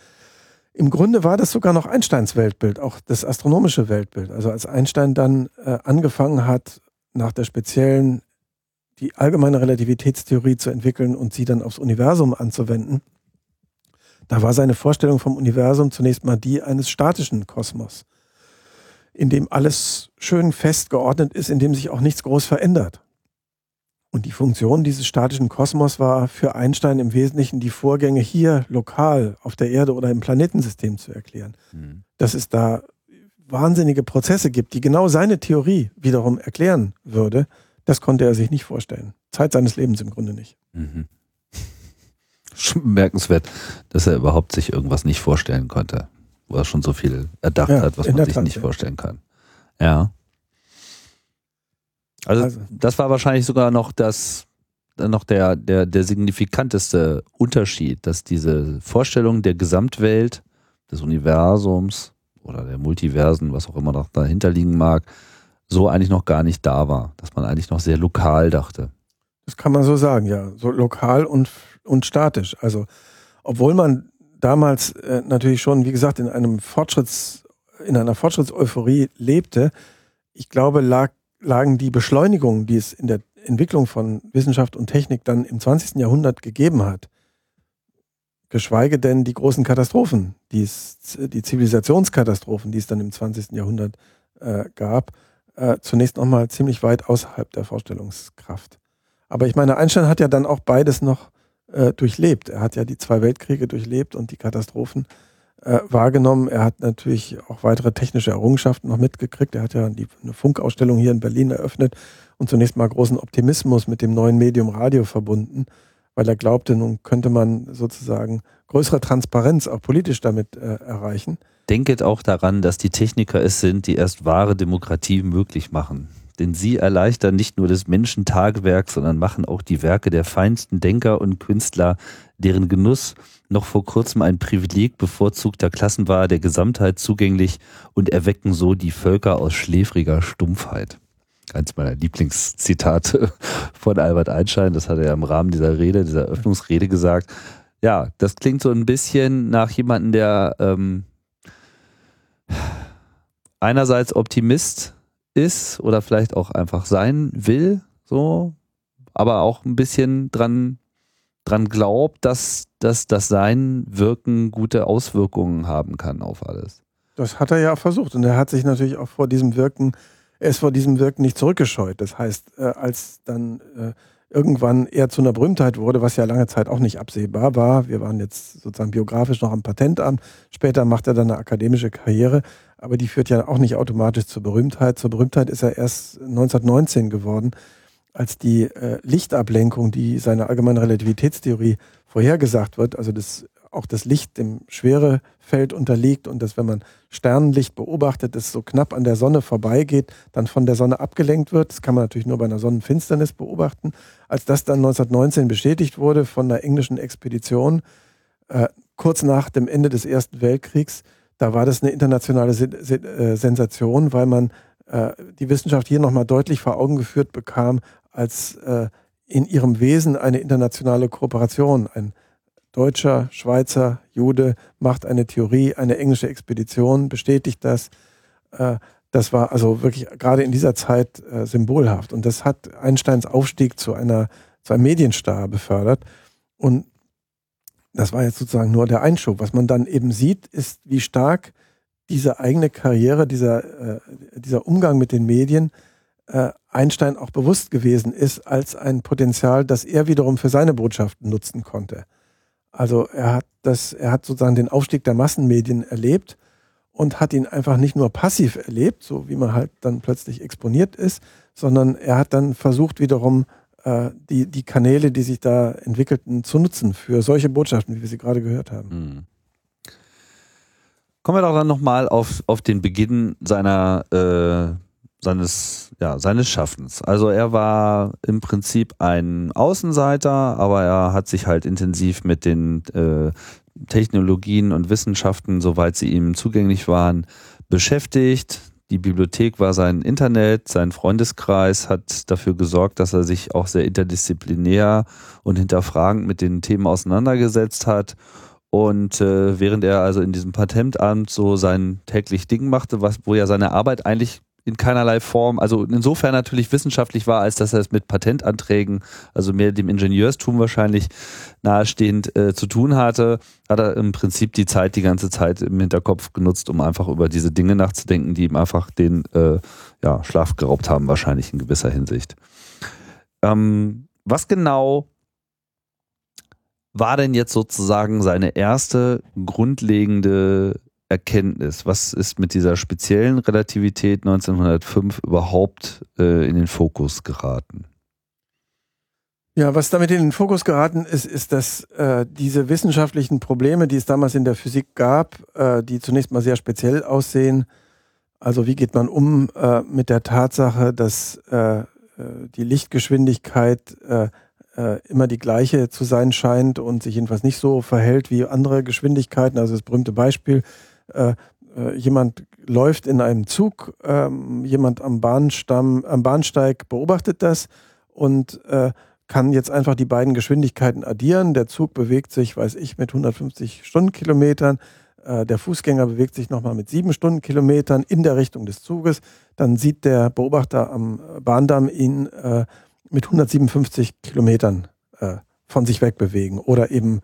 im Grunde war das sogar noch Einsteins Weltbild, auch das astronomische Weltbild. Also als Einstein dann äh, angefangen hat, nach der speziellen die allgemeine Relativitätstheorie zu entwickeln und sie dann aufs Universum anzuwenden, da war seine Vorstellung vom Universum zunächst mal die eines statischen Kosmos, in dem alles schön fest geordnet ist, in dem sich auch nichts groß verändert. Und die Funktion dieses statischen Kosmos war für Einstein im Wesentlichen die Vorgänge hier lokal auf der Erde oder im Planetensystem zu erklären. Mhm. Dass es da wahnsinnige Prozesse gibt, die genau seine Theorie wiederum erklären würde, das konnte er sich nicht vorstellen. Zeit seines Lebens im Grunde nicht. Mhm. Schon bemerkenswert, dass er überhaupt sich irgendwas nicht vorstellen konnte, wo er schon so viel erdacht ja, hat, was man sich Tat, nicht ja. vorstellen kann. Ja. Also, also, das war wahrscheinlich sogar noch das, noch der, der, der signifikanteste Unterschied, dass diese Vorstellung der Gesamtwelt, des Universums oder der Multiversen, was auch immer noch dahinter liegen mag, so eigentlich noch gar nicht da war, dass man eigentlich noch sehr lokal dachte. Das kann man so sagen, ja. So lokal und, und statisch. Also, obwohl man damals äh, natürlich schon, wie gesagt, in einem Fortschritts, in einer Fortschrittseuphorie lebte, ich glaube, lag, lagen die Beschleunigungen, die es in der Entwicklung von Wissenschaft und Technik dann im 20. Jahrhundert gegeben hat, geschweige denn die großen Katastrophen, die, es, die Zivilisationskatastrophen, die es dann im 20. Jahrhundert äh, gab, äh, zunächst nochmal ziemlich weit außerhalb der Vorstellungskraft. Aber ich meine, Einstein hat ja dann auch beides noch äh, durchlebt. Er hat ja die zwei Weltkriege durchlebt und die Katastrophen äh, wahrgenommen. Er hat natürlich auch weitere technische Errungenschaften noch mitgekriegt. Er hat ja die, eine Funkausstellung hier in Berlin eröffnet und zunächst mal großen Optimismus mit dem neuen Medium Radio verbunden, weil er glaubte, nun könnte man sozusagen größere Transparenz auch politisch damit äh, erreichen denket auch daran, dass die Techniker es sind, die erst wahre Demokratie möglich machen. Denn sie erleichtern nicht nur des Menschen Tagwerk, sondern machen auch die Werke der feinsten Denker und Künstler, deren Genuss noch vor kurzem ein Privileg bevorzugter Klassen war, der Gesamtheit zugänglich und erwecken so die Völker aus schläfriger Stumpfheit. Eins meiner Lieblingszitate von Albert Einstein, das hat er im Rahmen dieser Rede, dieser Öffnungsrede gesagt. Ja, das klingt so ein bisschen nach jemandem, der ähm, einerseits Optimist ist oder vielleicht auch einfach sein will, so, aber auch ein bisschen dran, dran glaubt, dass, dass das Sein Wirken gute Auswirkungen haben kann auf alles. Das hat er ja versucht und er hat sich natürlich auch vor diesem Wirken, er ist vor diesem Wirken nicht zurückgescheut. Das heißt, äh, als dann äh, irgendwann er zu einer Berühmtheit wurde, was ja lange Zeit auch nicht absehbar war. Wir waren jetzt sozusagen biografisch noch am Patentamt. Später macht er dann eine akademische Karriere aber die führt ja auch nicht automatisch zur Berühmtheit. Zur Berühmtheit ist er erst 1919 geworden, als die äh, Lichtablenkung, die seine allgemeine Relativitätstheorie vorhergesagt wird, also das auch das Licht dem Schwerefeld unterliegt und dass, wenn man Sternenlicht beobachtet, das so knapp an der Sonne vorbeigeht, dann von der Sonne abgelenkt wird. Das kann man natürlich nur bei einer Sonnenfinsternis beobachten. Als das dann 1919 bestätigt wurde von einer englischen Expedition, äh, kurz nach dem Ende des Ersten Weltkriegs, da war das eine internationale äh, Sensation, weil man äh, die Wissenschaft hier nochmal deutlich vor Augen geführt bekam, als äh, in ihrem Wesen eine internationale Kooperation. Ein Deutscher, Schweizer, Jude macht eine Theorie, eine englische Expedition bestätigt das. Äh, das war also wirklich gerade in dieser Zeit äh, symbolhaft. Und das hat Einsteins Aufstieg zu einer, zu einem Medienstar befördert. Und das war jetzt sozusagen nur der Einschub. Was man dann eben sieht, ist, wie stark diese eigene Karriere, dieser, äh, dieser Umgang mit den Medien äh, Einstein auch bewusst gewesen ist als ein Potenzial, das er wiederum für seine Botschaften nutzen konnte. Also er hat das, er hat sozusagen den Aufstieg der Massenmedien erlebt und hat ihn einfach nicht nur passiv erlebt, so wie man halt dann plötzlich exponiert ist, sondern er hat dann versucht wiederum äh, die, die Kanäle, die sich da entwickelten, zu nutzen für solche Botschaften, wie wir sie gerade gehört haben. Mhm. Kommen wir doch dann nochmal auf, auf den Beginn seiner, äh, seines, ja, seines Schaffens. Also er war im Prinzip ein Außenseiter, aber er hat sich halt intensiv mit den äh, Technologien und Wissenschaften, soweit sie ihm zugänglich waren, beschäftigt. Die Bibliothek war sein Internet, sein Freundeskreis hat dafür gesorgt, dass er sich auch sehr interdisziplinär und hinterfragend mit den Themen auseinandergesetzt hat. Und äh, während er also in diesem Patentamt so sein täglich Ding machte, was, wo ja seine Arbeit eigentlich in keinerlei Form, also insofern natürlich wissenschaftlich war, als dass er es mit Patentanträgen, also mehr dem Ingenieurstum wahrscheinlich nahestehend äh, zu tun hatte, hat er im Prinzip die Zeit die ganze Zeit im Hinterkopf genutzt, um einfach über diese Dinge nachzudenken, die ihm einfach den äh, ja, Schlaf geraubt haben, wahrscheinlich in gewisser Hinsicht. Ähm, was genau war denn jetzt sozusagen seine erste grundlegende Erkenntnis? Was ist mit dieser speziellen Relativität 1905 überhaupt äh, in den Fokus geraten? Ja, was damit in den Fokus geraten ist, ist, dass äh, diese wissenschaftlichen Probleme, die es damals in der Physik gab, äh, die zunächst mal sehr speziell aussehen, also wie geht man um äh, mit der Tatsache, dass äh, äh, die Lichtgeschwindigkeit immer die gleiche zu sein scheint und sich jedenfalls nicht so verhält wie andere Geschwindigkeiten. Also das berühmte Beispiel, äh, äh, jemand läuft in einem Zug, ähm, jemand am Bahnstamm, am Bahnsteig beobachtet das und äh, kann jetzt einfach die beiden Geschwindigkeiten addieren. Der Zug bewegt sich, weiß ich, mit 150 Stundenkilometern. Äh, der Fußgänger bewegt sich nochmal mit sieben Stundenkilometern in der Richtung des Zuges. Dann sieht der Beobachter am Bahndamm ihn äh, mit 157 Kilometern von sich wegbewegen oder eben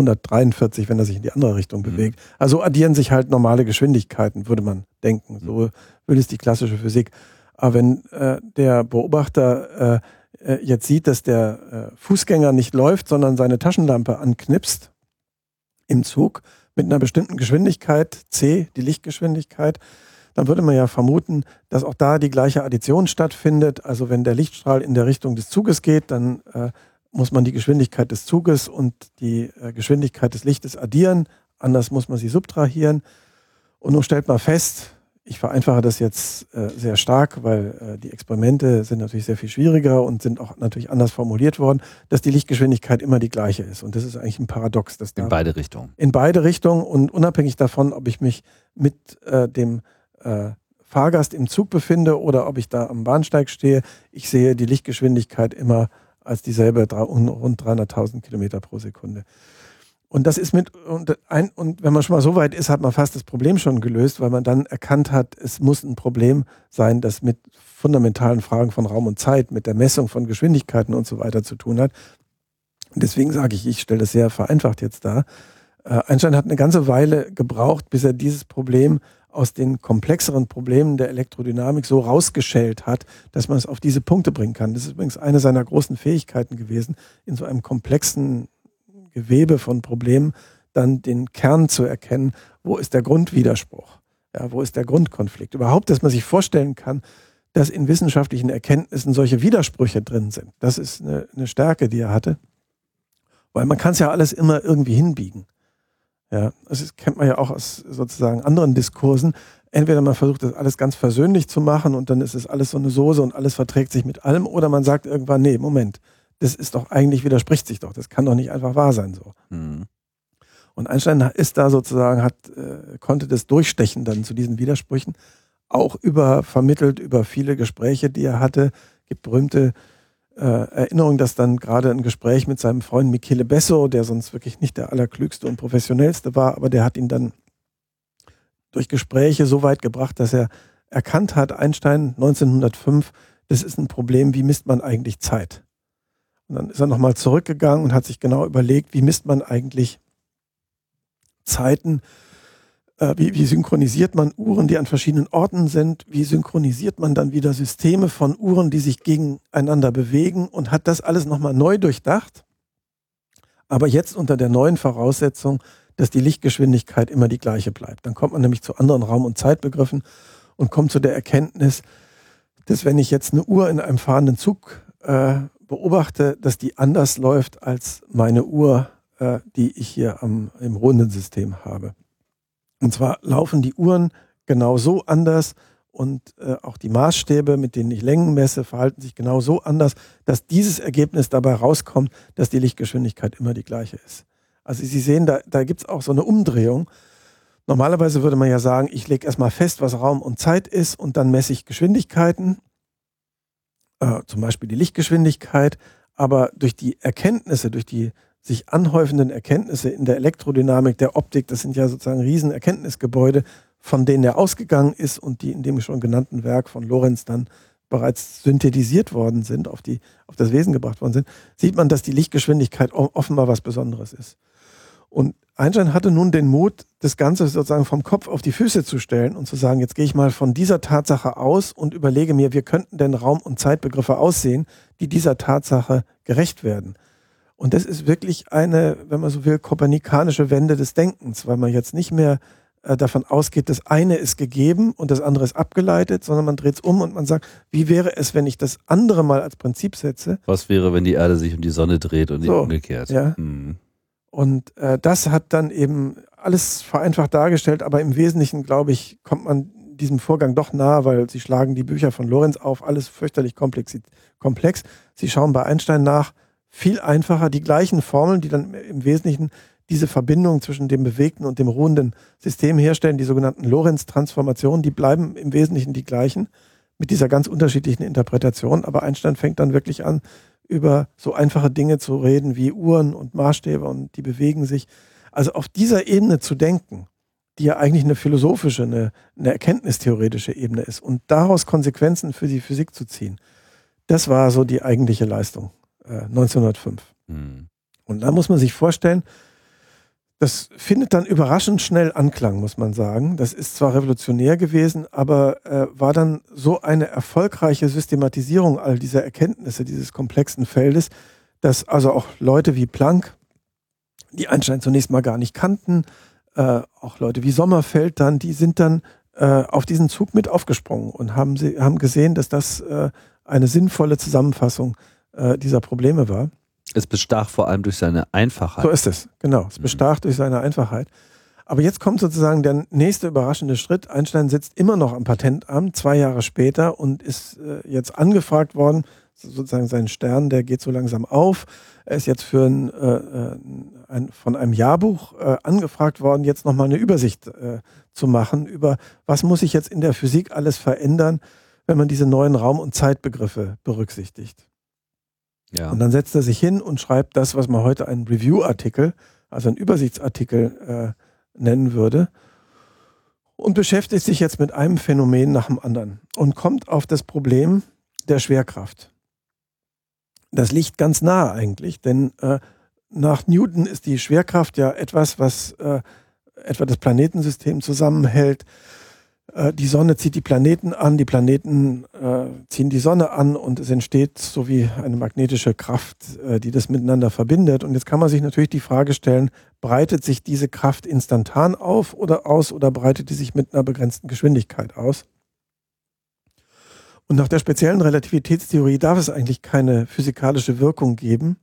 143, wenn er sich in die andere Richtung mhm. bewegt. Mhm. Also addieren sich halt normale Geschwindigkeiten, würde man denken. So mhm. will es die klassische Physik. Aber wenn äh, der Beobachter äh, äh, jetzt sieht, dass der äh, Fußgänger nicht läuft, sondern seine Taschenlampe anknipst im Zug mit einer bestimmten Geschwindigkeit, c, die Lichtgeschwindigkeit, dann würde man ja vermuten, dass auch da die gleiche Addition stattfindet. Also wenn der Lichtstrahl in der Richtung des Zuges geht, dann äh, muss man die Geschwindigkeit des Zuges und die äh, Geschwindigkeit des Lichtes addieren. Anders muss man sie subtrahieren. Und nun stellt man fest, ich vereinfache das jetzt äh, sehr stark, weil äh, die Experimente sind natürlich sehr viel schwieriger und sind auch natürlich anders formuliert worden, dass die Lichtgeschwindigkeit immer die gleiche ist. Und das ist eigentlich ein Paradox. Dass in beide Richtungen. In beide Richtungen und unabhängig davon, ob ich mich mit äh, dem äh, Fahrgast im Zug befinde oder ob ich da am Bahnsteig stehe, ich sehe die Lichtgeschwindigkeit immer als dieselbe rund 300.000 Kilometer pro Sekunde. Und das ist mit, und, ein, und wenn man schon mal so weit ist, hat man fast das Problem schon gelöst, weil man dann erkannt hat, es muss ein Problem sein, das mit fundamentalen Fragen von Raum und Zeit, mit der Messung von Geschwindigkeiten und so weiter zu tun hat. Und deswegen sage ich, ich stelle das sehr vereinfacht jetzt dar. Äh, Einstein hat eine ganze Weile gebraucht, bis er dieses Problem aus den komplexeren Problemen der Elektrodynamik so rausgeschält hat, dass man es auf diese Punkte bringen kann. Das ist übrigens eine seiner großen Fähigkeiten gewesen, in so einem komplexen Gewebe von Problemen dann den Kern zu erkennen, wo ist der Grundwiderspruch, ja, wo ist der Grundkonflikt. Überhaupt, dass man sich vorstellen kann, dass in wissenschaftlichen Erkenntnissen solche Widersprüche drin sind. Das ist eine, eine Stärke, die er hatte, weil man kann es ja alles immer irgendwie hinbiegen. Ja, also das kennt man ja auch aus sozusagen anderen Diskursen. Entweder man versucht das alles ganz versöhnlich zu machen und dann ist es alles so eine Soße und alles verträgt sich mit allem, oder man sagt irgendwann, nee, Moment, das ist doch eigentlich widerspricht sich doch, das kann doch nicht einfach wahr sein so. Mhm. Und Einstein ist da sozusagen, hat, äh, konnte das durchstechen dann zu diesen Widersprüchen, auch über vermittelt über viele Gespräche, die er hatte. Gibt berühmte Erinnerung, dass dann gerade ein Gespräch mit seinem Freund Michele Besso, der sonst wirklich nicht der allerklügste und professionellste war, aber der hat ihn dann durch Gespräche so weit gebracht, dass er erkannt hat, Einstein 1905, das ist ein Problem, wie misst man eigentlich Zeit? Und dann ist er nochmal zurückgegangen und hat sich genau überlegt, wie misst man eigentlich Zeiten, äh, wie, wie synchronisiert man Uhren, die an verschiedenen Orten sind, wie synchronisiert man dann wieder Systeme von Uhren, die sich gegeneinander bewegen und hat das alles nochmal neu durchdacht, aber jetzt unter der neuen Voraussetzung, dass die Lichtgeschwindigkeit immer die gleiche bleibt. Dann kommt man nämlich zu anderen Raum- und Zeitbegriffen und kommt zu der Erkenntnis, dass wenn ich jetzt eine Uhr in einem fahrenden Zug äh, beobachte, dass die anders läuft als meine Uhr, äh, die ich hier am, im ruhenden System habe. Und zwar laufen die Uhren genau so anders und äh, auch die Maßstäbe, mit denen ich Längen messe, verhalten sich genau so anders, dass dieses Ergebnis dabei rauskommt, dass die Lichtgeschwindigkeit immer die gleiche ist. Also Sie sehen, da, da gibt es auch so eine Umdrehung. Normalerweise würde man ja sagen, ich lege erstmal fest, was Raum und Zeit ist und dann messe ich Geschwindigkeiten äh, zum Beispiel die Lichtgeschwindigkeit, aber durch die Erkenntnisse, durch die sich anhäufenden Erkenntnisse in der Elektrodynamik, der Optik, das sind ja sozusagen riesen Erkenntnisgebäude, von denen er ausgegangen ist und die in dem schon genannten Werk von Lorenz dann bereits synthetisiert worden sind, auf, die, auf das Wesen gebracht worden sind, sieht man, dass die Lichtgeschwindigkeit offenbar was Besonderes ist. Und Einstein hatte nun den Mut, das Ganze sozusagen vom Kopf auf die Füße zu stellen und zu sagen, jetzt gehe ich mal von dieser Tatsache aus und überlege mir, wie könnten denn Raum- und Zeitbegriffe aussehen, die dieser Tatsache gerecht werden. Und das ist wirklich eine, wenn man so will, kopernikanische Wende des Denkens, weil man jetzt nicht mehr äh, davon ausgeht, das eine ist gegeben und das andere ist abgeleitet, sondern man dreht es um und man sagt, wie wäre es, wenn ich das andere mal als Prinzip setze? Was wäre, wenn die Erde sich um die Sonne dreht und so, nicht umgekehrt? Ja. Hm. Und äh, das hat dann eben alles vereinfacht dargestellt, aber im Wesentlichen, glaube ich, kommt man diesem Vorgang doch nahe, weil sie schlagen die Bücher von Lorenz auf, alles fürchterlich komplex. komplex. Sie schauen bei Einstein nach, viel einfacher, die gleichen Formeln, die dann im Wesentlichen diese Verbindung zwischen dem bewegten und dem ruhenden System herstellen, die sogenannten Lorenz-Transformationen, die bleiben im Wesentlichen die gleichen mit dieser ganz unterschiedlichen Interpretation. Aber Einstein fängt dann wirklich an, über so einfache Dinge zu reden wie Uhren und Maßstäbe und die bewegen sich. Also auf dieser Ebene zu denken, die ja eigentlich eine philosophische, eine, eine erkenntnistheoretische Ebene ist und daraus Konsequenzen für die Physik zu ziehen, das war so die eigentliche Leistung äh, 1905. Mhm. Und da muss man sich vorstellen, das findet dann überraschend schnell Anklang, muss man sagen. Das ist zwar revolutionär gewesen, aber äh, war dann so eine erfolgreiche Systematisierung all dieser Erkenntnisse dieses komplexen Feldes, dass also auch Leute wie Planck, die Einstein zunächst mal gar nicht kannten, äh, auch Leute wie Sommerfeld dann, die sind dann äh, auf diesen Zug mit aufgesprungen und haben, sie, haben gesehen, dass das äh, eine sinnvolle Zusammenfassung äh, dieser Probleme war. Es bestach vor allem durch seine Einfachheit. So ist es, genau. Es mhm. bestach mhm. durch seine Einfachheit. Aber jetzt kommt sozusagen der nächste überraschende Schritt. Einstein sitzt immer noch am Patentamt, zwei Jahre später, und ist äh, jetzt angefragt worden, sozusagen sein Stern, der geht so langsam auf. Er ist jetzt für ein, äh, äh ein von einem Jahrbuch äh, angefragt worden, jetzt nochmal eine Übersicht äh, zu machen über, was muss sich jetzt in der Physik alles verändern, wenn man diese neuen Raum- und Zeitbegriffe berücksichtigt. Ja. Und dann setzt er sich hin und schreibt das, was man heute einen Review-Artikel, also einen Übersichtsartikel äh, nennen würde. Und beschäftigt sich jetzt mit einem Phänomen nach dem anderen und kommt auf das Problem der Schwerkraft. Das liegt ganz nahe eigentlich, denn äh, nach Newton ist die Schwerkraft ja etwas, was äh, etwa das Planetensystem zusammenhält, die Sonne zieht die Planeten an, die Planeten äh, ziehen die Sonne an und es entsteht so wie eine magnetische Kraft, äh, die das miteinander verbindet. Und jetzt kann man sich natürlich die Frage stellen, breitet sich diese Kraft instantan auf oder aus oder breitet die sich mit einer begrenzten Geschwindigkeit aus? Und nach der speziellen Relativitätstheorie darf es eigentlich keine physikalische Wirkung geben,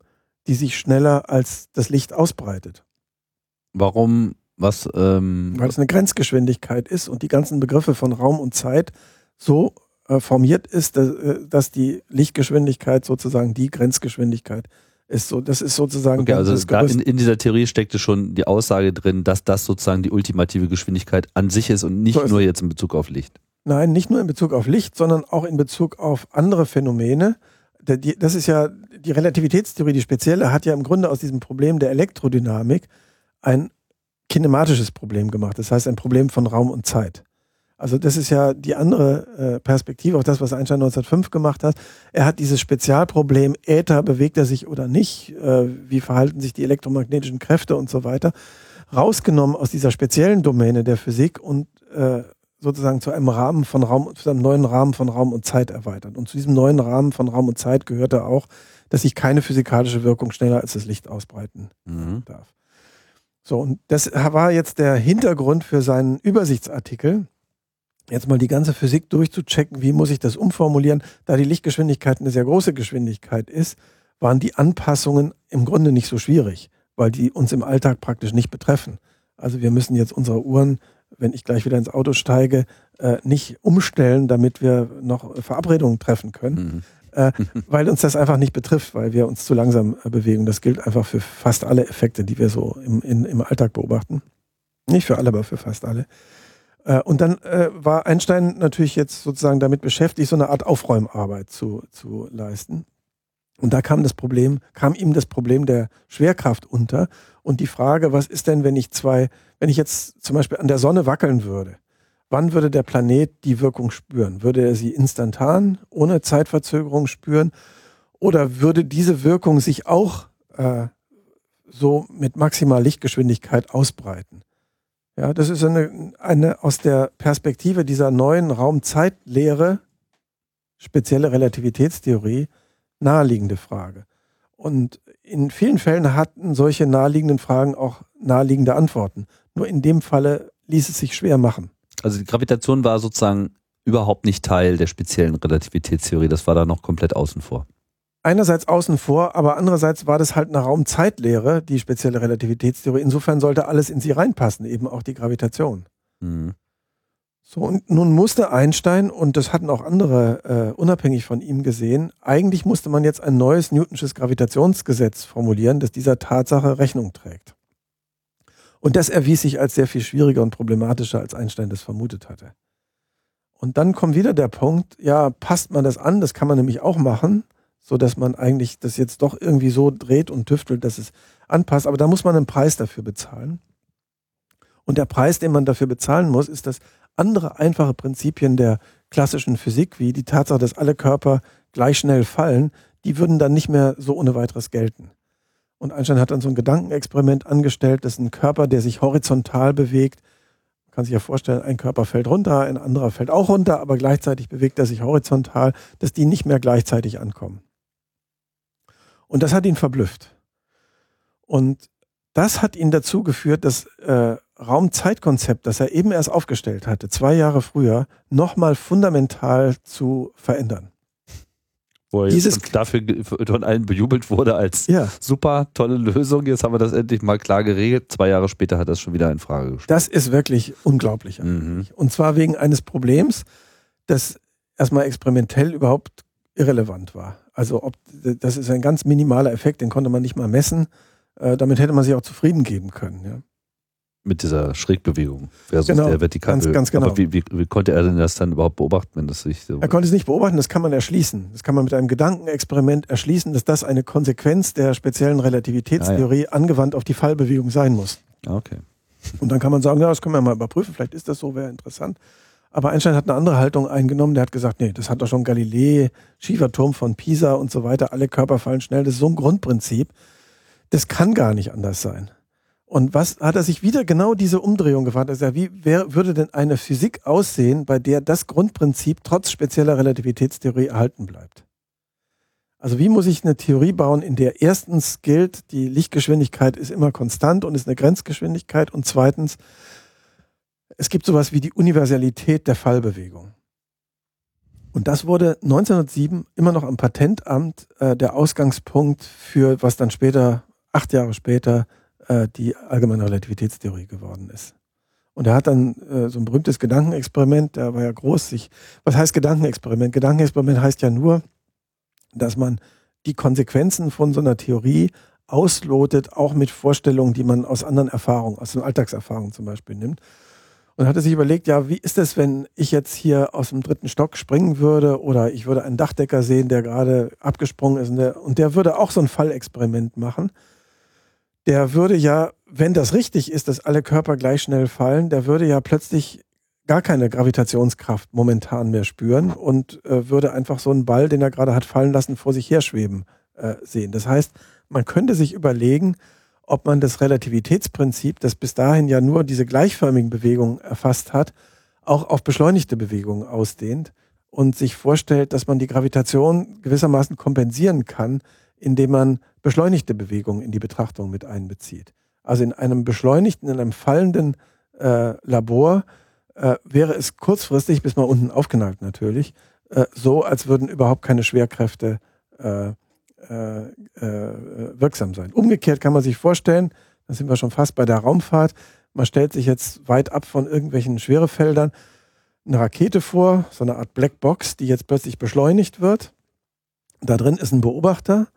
die sich schneller als das Licht ausbreitet. Warum Was, ähm, Weil es eine Grenzgeschwindigkeit ist und die ganzen Begriffe von Raum und Zeit so äh, formiert ist, dass, äh, dass, die Lichtgeschwindigkeit sozusagen die Grenzgeschwindigkeit ist. So, das ist sozusagen okay, also in, in, dieser Theorie steckte schon die Aussage drin, dass das sozusagen die ultimative Geschwindigkeit an sich ist und nicht so nur jetzt in Bezug auf Licht. Nein, nicht nur in Bezug auf Licht, sondern auch in Bezug auf andere Phänomene. Das ist ja die Relativitätstheorie, die spezielle, hat ja im Grunde aus diesem Problem der Elektrodynamik ein kinematisches Problem gemacht. Das heißt ein Problem von Raum und Zeit. Also das ist ja die andere äh, Perspektive, auch das, was Einstein 1905 gemacht hat. Er hat dieses Spezialproblem, Äther, bewegt er sich oder nicht, äh, wie verhalten sich die elektromagnetischen Kräfte und so weiter, rausgenommen aus dieser speziellen Domäne der Physik und äh, sozusagen zu einem Rahmen von Raum, zu einem neuen Rahmen von Raum und Zeit erweitert. Und zu diesem neuen Rahmen von Raum und Zeit gehörte auch, dass sich keine physikalische Wirkung schneller als das Licht ausbreiten mhm. darf. So, und das war jetzt der Hintergrund für seinen Übersichtsartikel. Jetzt mal die ganze Physik durchzuchecken, wie muss ich das umformulieren? Da die Lichtgeschwindigkeit eine sehr große Geschwindigkeit ist, waren die Anpassungen im Grunde nicht so schwierig, weil die uns im Alltag praktisch nicht betreffen. Also wir müssen jetzt unsere Uhren, wenn ich gleich wieder ins Auto steige, äh, nicht umstellen, damit wir noch Verabredungen treffen können, mhm äh, weil uns das einfach nicht betrifft, weil wir uns zu langsam äh, bewegen. Das gilt einfach für fast alle Effekte, die wir so im, in, im Alltag beobachten. Nicht für alle, aber für fast alle. Äh, und dann äh, war Einstein natürlich jetzt sozusagen damit beschäftigt, so eine Art Aufräumarbeit zu, zu leisten. Und da kam das Problem, kam ihm das Problem der Schwerkraft unter und die Frage, was ist denn, wenn ich zwei, wenn ich jetzt zum Beispiel an der Sonne wackeln würde, Wann würde der Planet die Wirkung spüren? Würde er sie instantan, ohne Zeitverzögerung spüren? Oder würde diese Wirkung sich auch äh, so mit maximaler Lichtgeschwindigkeit ausbreiten? Ja, das ist eine, eine aus der Perspektive dieser neuen Raumzeitlehre, spezielle Relativitätstheorie, naheliegende Frage. Und in vielen Fällen hatten solche naheliegenden Fragen auch naheliegende Antworten. Nur in dem Falle ließ es sich schwer machen. Also die Gravitation war sozusagen überhaupt nicht Teil der speziellen Relativitätstheorie. Das war da noch komplett außen vor. Einerseits außen vor, aber andererseits war das halt eine Raumzeitlehre, die spezielle Relativitätstheorie. Insofern sollte alles in sie reinpassen, eben auch die Gravitation. Mhm. So, und nun musste Einstein, und das hatten auch andere äh, unabhängig von ihm gesehen, eigentlich musste man jetzt ein neues Newtonsches Gravitationsgesetz formulieren, das dieser Tatsache Rechnung trägt. Und das erwies sich als sehr viel schwieriger und problematischer, als Einstein das vermutet hatte. Und dann kommt wieder der Punkt, ja, passt man das an? Das kann man nämlich auch machen, so dass man eigentlich das jetzt doch irgendwie so dreht und tüftelt, dass es anpasst. Aber da muss man einen Preis dafür bezahlen. Und der Preis, den man dafür bezahlen muss, ist, dass andere einfache Prinzipien der klassischen Physik, wie die Tatsache, dass alle Körper gleich schnell fallen, die würden dann nicht mehr so ohne weiteres gelten. Und Einstein hat dann so ein Gedankenexperiment angestellt, dass ein Körper, der sich horizontal bewegt, man kann sich ja vorstellen, ein Körper fällt runter, ein anderer fällt auch runter, aber gleichzeitig bewegt er sich horizontal, dass die nicht mehr gleichzeitig ankommen. Und das hat ihn verblüfft. Und das hat ihn dazu geführt, das äh, Raumzeitkonzept, das er eben erst aufgestellt hatte, zwei Jahre früher, nochmal fundamental zu verändern wo er Dieses dafür von allen bejubelt wurde als ja. super tolle Lösung. Jetzt haben wir das endlich mal klar geregelt. Zwei Jahre später hat das schon wieder in Frage gestellt. Das ist wirklich unglaublich. Mhm. Und zwar wegen eines Problems, das erstmal experimentell überhaupt irrelevant war. Also ob das ist ein ganz minimaler Effekt, den konnte man nicht mal messen. Äh, damit hätte man sich auch zufrieden geben können. Ja mit dieser Schrägbewegung versus genau, der Vertikal. Ganz, ganz genau. Aber wie, wie, wie, konnte er denn das dann überhaupt beobachten, wenn das sich so Er konnte es nicht beobachten, das kann man erschließen. Das kann man mit einem Gedankenexperiment erschließen, dass das eine Konsequenz der speziellen Relativitätstheorie ah, ja. angewandt auf die Fallbewegung sein muss. Ah, okay. Und dann kann man sagen, ja, das können wir mal überprüfen, vielleicht ist das so, wäre interessant. Aber Einstein hat eine andere Haltung eingenommen, der hat gesagt, nee, das hat doch schon Galilei, Schieferturm von Pisa und so weiter, alle Körper fallen schnell, das ist so ein Grundprinzip. Das kann gar nicht anders sein. Und was hat er sich wieder genau diese Umdrehung gefragt? Also wie wer, würde denn eine Physik aussehen, bei der das Grundprinzip trotz spezieller Relativitätstheorie erhalten bleibt? Also wie muss ich eine Theorie bauen, in der erstens gilt, die Lichtgeschwindigkeit ist immer konstant und ist eine Grenzgeschwindigkeit und zweitens, es gibt sowas wie die Universalität der Fallbewegung. Und das wurde 1907 immer noch am Patentamt äh, der Ausgangspunkt für, was dann später, acht Jahre später, äh, die allgemeine Relativitätstheorie geworden ist. Und er hat dann äh, so ein berühmtes Gedankenexperiment, der war ja groß. Sich, was heißt Gedankenexperiment? Gedankenexperiment heißt ja nur, dass man die Konsequenzen von so einer Theorie auslotet, auch mit Vorstellungen, die man aus anderen Erfahrungen, aus den Alltagserfahrungen zum Beispiel nimmt. Und hat er sich überlegt, ja, wie ist es, wenn ich jetzt hier aus dem dritten Stock springen würde oder ich würde einen Dachdecker sehen, der gerade abgesprungen ist und der, und der würde auch so ein Fallexperiment machen. Der würde ja, wenn das richtig ist, dass alle Körper gleich schnell fallen, der würde ja plötzlich gar keine Gravitationskraft momentan mehr spüren und äh, würde einfach so einen Ball, den er gerade hat fallen lassen, vor sich herschweben äh, sehen. Das heißt, man könnte sich überlegen, ob man das Relativitätsprinzip, das bis dahin ja nur diese gleichförmigen Bewegungen erfasst hat, auch auf beschleunigte Bewegungen ausdehnt und sich vorstellt, dass man die Gravitation gewissermaßen kompensieren kann, indem man beschleunigte Bewegungen in die Betrachtung mit einbezieht. Also in einem beschleunigten, in einem fallenden äh, Labor äh, wäre es kurzfristig, bis mal unten aufgenagt natürlich, äh, so, als würden überhaupt keine Schwerkräfte äh, äh, äh, wirksam sein. Umgekehrt kann man sich vorstellen, da sind wir schon fast bei der Raumfahrt, man stellt sich jetzt weit ab von irgendwelchen Schwerefeldern eine Rakete vor, so eine Art Blackbox, die jetzt plötzlich beschleunigt wird. Da drin ist ein Beobachter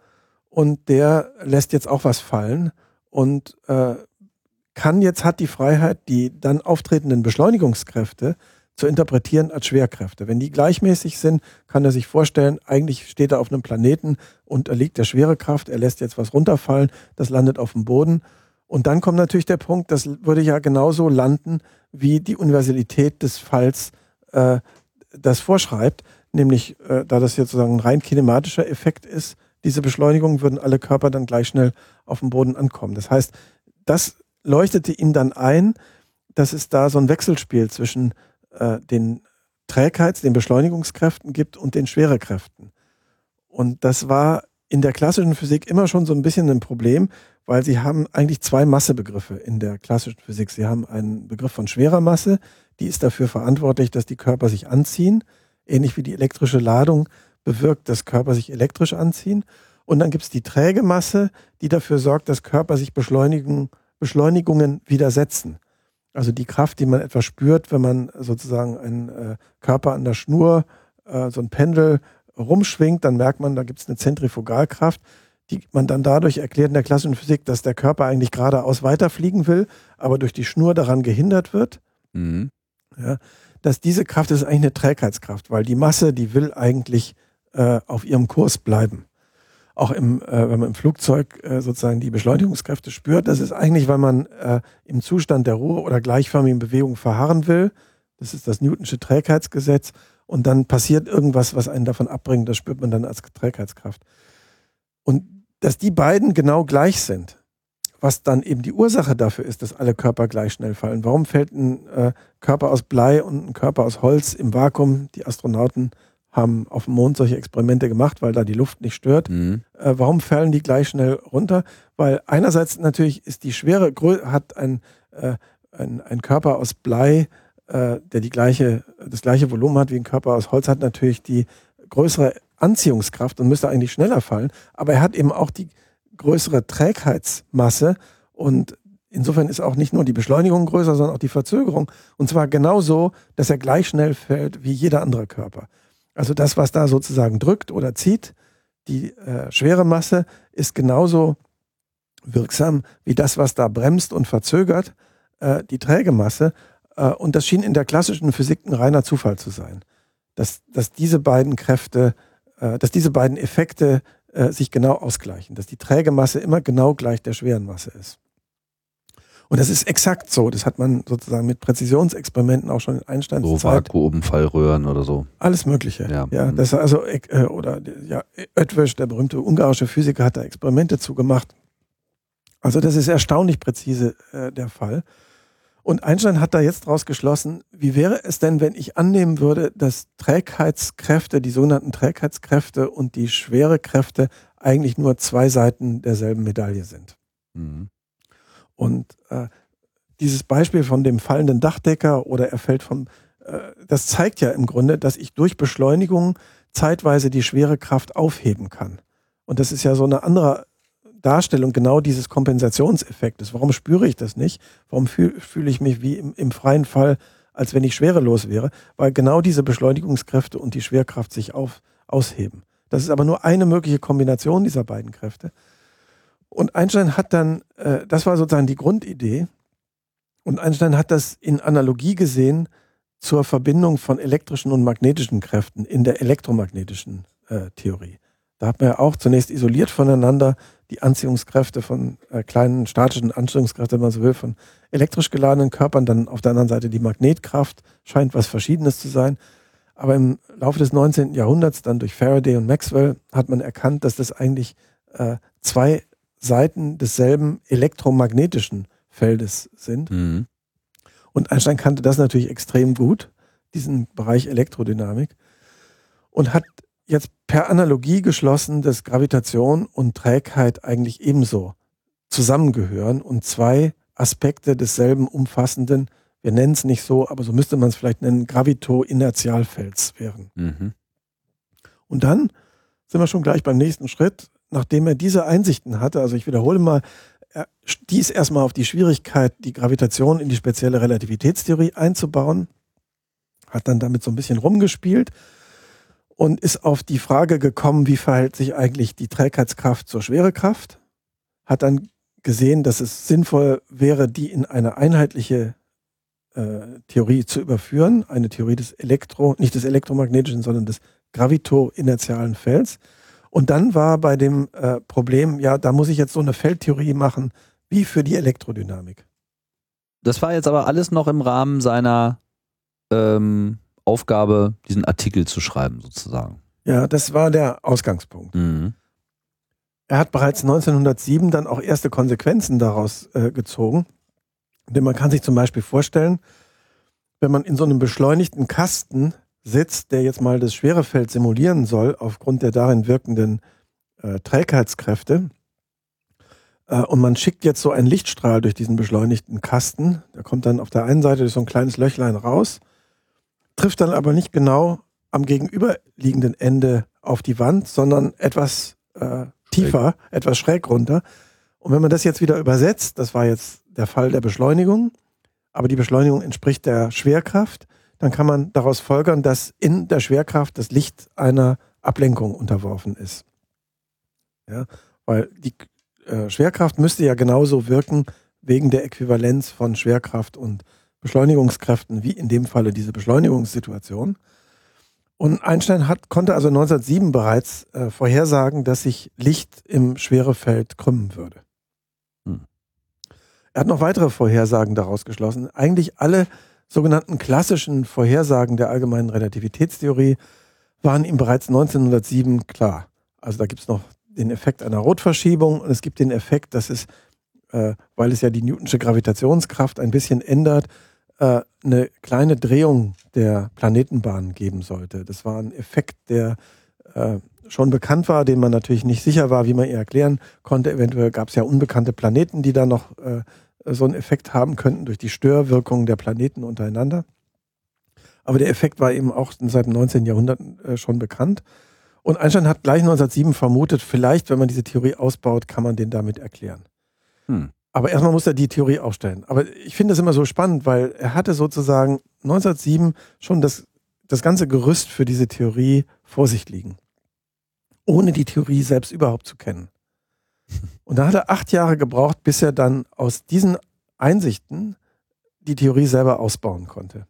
und der lässt jetzt auch was fallen und äh, kann jetzt, hat die Freiheit, die dann auftretenden Beschleunigungskräfte zu interpretieren als Schwerkräfte. Wenn die gleichmäßig sind, kann er sich vorstellen, eigentlich steht er auf einem Planeten und er liegt der Schwerekraft, er lässt jetzt was runterfallen, das landet auf dem Boden. Und dann kommt natürlich der Punkt, das würde ja genauso landen, wie die Universalität des Falls äh, das vorschreibt, nämlich äh, da das jetzt sozusagen ein rein kinematischer Effekt ist, diese Beschleunigung würden alle Körper dann gleich schnell auf dem Boden ankommen. Das heißt, das leuchtete ihm dann ein, dass es da so ein Wechselspiel zwischen äh, den Trägheits-, den Beschleunigungskräften gibt und den Schwerekräften. Und das war in der klassischen Physik immer schon so ein bisschen ein Problem, weil sie haben eigentlich zwei Massebegriffe in der klassischen Physik. Sie haben einen Begriff von schwerer Masse, die ist dafür verantwortlich, dass die Körper sich anziehen, ähnlich wie die elektrische Ladung bewirkt, dass Körper sich elektrisch anziehen. Und dann gibt es die träge Masse, die dafür sorgt, dass Körper sich Beschleunigen, Beschleunigungen widersetzen. Also die Kraft, die man etwa spürt, wenn man sozusagen einen äh, Körper an der Schnur, äh, so ein Pendel rumschwingt, dann merkt man, da gibt es eine Zentrifugalkraft, die man dann dadurch erklärt in der klassischen Physik, dass der Körper eigentlich geradeaus weiterfliegen will, aber durch die Schnur daran gehindert wird. Mhm. Ja, dass diese Kraft ist eigentlich eine Trägheitskraft, weil die Masse, die will eigentlich äh, auf ihrem Kurs bleiben auch im, äh, wenn man im Flugzeug äh, sozusagen die Beschleunigungskräfte spürt, das ist eigentlich, weil man äh, im Zustand der Ruhe oder gleichförmigen Bewegung verharren will. Das ist das Newtonsche Trägheitsgesetz. Und dann passiert irgendwas, was einen davon abbringt. Das spürt man dann als Trägheitskraft. Und dass die beiden genau gleich sind, was dann eben die Ursache dafür ist, dass alle Körper gleich schnell fallen. Warum fällt ein äh, Körper aus Blei und ein Körper aus Holz im Vakuum? Die Astronauten haben auf dem Mond solche Experimente gemacht, weil da die Luft nicht stört. Mhm. Äh, warum fallen die gleich schnell runter? Weil einerseits natürlich ist die Schwere, hat ein, äh, ein, ein Körper aus Blei, äh, der die gleiche, das gleiche Volumen hat wie ein Körper aus Holz, hat natürlich die größere Anziehungskraft und müsste eigentlich schneller fallen. Aber er hat eben auch die größere Trägheitsmasse und insofern ist auch nicht nur die Beschleunigung größer, sondern auch die Verzögerung. Und zwar genauso, dass er gleich schnell fällt wie jeder andere Körper. Also das, was da sozusagen drückt oder zieht, die äh, schwere Masse ist genauso wirksam wie das, was da bremst und verzögert, äh, die träge Masse. Äh, und das schien in der klassischen Physik ein reiner Zufall zu sein, dass, dass diese beiden Kräfte, äh, dass diese beiden Effekte äh, sich genau ausgleichen, dass die träge Masse immer genau gleich der schweren Masse ist. Und das ist exakt so. Das hat man sozusagen mit Präzisionsexperimenten auch schon in Einsteins so. Vakuumfallröhren oder so. Alles Mögliche. Ja, ja das also äh, oder ja, Oetwisch, der berühmte ungarische Physiker, hat da Experimente zugemacht. Also das ist erstaunlich präzise äh, der Fall. Und Einstein hat da jetzt draus geschlossen, wie wäre es denn, wenn ich annehmen würde, dass Trägheitskräfte, die sogenannten Trägheitskräfte und die Schwerekräfte eigentlich nur zwei Seiten derselben Medaille sind. Mhm. Und äh, dieses Beispiel von dem fallenden Dachdecker oder er fällt vom, äh, das zeigt ja im Grunde, dass ich durch Beschleunigung zeitweise die schwere Kraft aufheben kann. Und das ist ja so eine andere Darstellung genau dieses Kompensationseffektes. Warum spüre ich das nicht? Warum fühle fühl ich mich wie im, im, freien Fall, als wenn ich schwerelos wäre? Weil genau diese Beschleunigungskräfte und die Schwerkraft sich auf, ausheben. Das ist aber nur eine mögliche Kombination dieser beiden Kräfte. Und Einstein hat dann, äh, das war sozusagen die Grundidee, und Einstein hat das in Analogie gesehen zur Verbindung von elektrischen und magnetischen Kräften in der elektromagnetischen äh, Theorie. Da hat man ja auch zunächst isoliert voneinander die Anziehungskräfte von äh, kleinen statischen Anziehungskräften, wenn man so will, von elektrisch geladenen Körpern, dann auf der anderen Seite die Magnetkraft, scheint was Verschiedenes zu sein. Aber im Laufe des 19. Jahrhunderts, dann durch Faraday und Maxwell, hat man erkannt, dass das eigentlich äh, zwei Seiten desselben elektromagnetischen Feldes sind. Mhm. Und Einstein kannte das natürlich extrem gut, diesen Bereich Elektrodynamik, und hat jetzt per Analogie geschlossen, dass Gravitation und Trägheit eigentlich ebenso zusammengehören und zwei Aspekte desselben umfassenden, wir nennen es nicht so, aber so müsste man es vielleicht nennen, Gravito-Inertialfelds wären. Mhm. Und dann sind wir schon gleich beim nächsten Schritt, nachdem er diese Einsichten hatte, also ich wiederhole mal, er stieß erstmal auf die Schwierigkeit, die Gravitation in die spezielle Relativitätstheorie einzubauen, hat dann damit so ein bisschen rumgespielt und ist auf die Frage gekommen, wie verhält sich eigentlich die Trägheitskraft zur Schwerekraft, hat dann gesehen, dass es sinnvoll wäre, die in eine einheitliche äh, Theorie zu überführen, eine Theorie des Elektro, nicht des elektromagnetischen, sondern des gravito-inertialen Felds. Und dann war bei dem äh, Problem, ja, da muss ich jetzt so eine Feldtheorie machen, wie für die Elektrodynamik. Das war jetzt aber alles noch im Rahmen seiner ähm, Aufgabe, diesen Artikel zu schreiben, sozusagen. Ja, das war der Ausgangspunkt. Mhm. Er hat bereits 1907 dann auch erste Konsequenzen daraus äh, gezogen. Denn man kann sich zum Beispiel vorstellen, wenn man in so einem beschleunigten Kasten sitzt, der jetzt mal das Schwerefeld simulieren soll, aufgrund der darin wirkenden äh, Trägheitskräfte, äh, und man schickt jetzt so einen Lichtstrahl durch diesen beschleunigten Kasten, der kommt dann auf der einen Seite durch so ein kleines Löchlein raus trifft dann aber nicht genau am gegenüberliegenden Ende auf die Wand, sondern etwas äh, tiefer, etwas schräg runter. Und wenn man das jetzt wieder übersetzt, das war jetzt der Fall der Beschleunigung, aber die Beschleunigung entspricht der Schwerkraft, dann kann man daraus folgern, dass in der Schwerkraft das Licht einer Ablenkung unterworfen ist. Ja, weil die äh, Schwerkraft müsste ja genauso wirken wegen der Äquivalenz von Schwerkraft und Beschleunigungskräften, wie in dem Falle diese Beschleunigungssituation. Und Einstein hat, konnte also 1907 bereits äh, vorhersagen, dass sich Licht im Schwerefeld krümmen würde. Hm. Er hat noch weitere Vorhersagen daraus geschlossen. Eigentlich alle sogenannten klassischen Vorhersagen der allgemeinen Relativitätstheorie waren ihm bereits 1907 klar. Also da gibt es noch den Effekt einer Rotverschiebung und es gibt den Effekt, dass es, äh, weil es ja die Newtonsche Gravitationskraft ein bisschen ändert, äh, eine kleine Drehung der Planetenbahn geben sollte. Das war ein Effekt, der äh, schon bekannt war, den man natürlich nicht sicher war, wie man ihn erklären konnte. Eventuell gab es ja unbekannte Planeten, die da noch äh, so einen Effekt haben könnten durch die Störwirkung der Planeten untereinander. Aber der Effekt war eben auch seit dem 19. Jahrhundert äh, schon bekannt. Und Einstein hat gleich 1907 vermutet, vielleicht, wenn man diese Theorie ausbaut, kann man den damit erklären. Hm. Aber erstmal muss er die Theorie aufstellen. Aber ich finde das immer so spannend, weil er hatte sozusagen 1907 schon das, das ganze Gerüst für diese Theorie vor sich liegen. Ohne die Theorie selbst überhaupt zu kennen. Und da hat er acht Jahre gebraucht, bis er dann aus diesen Einsichten die Theorie selber ausbauen konnte.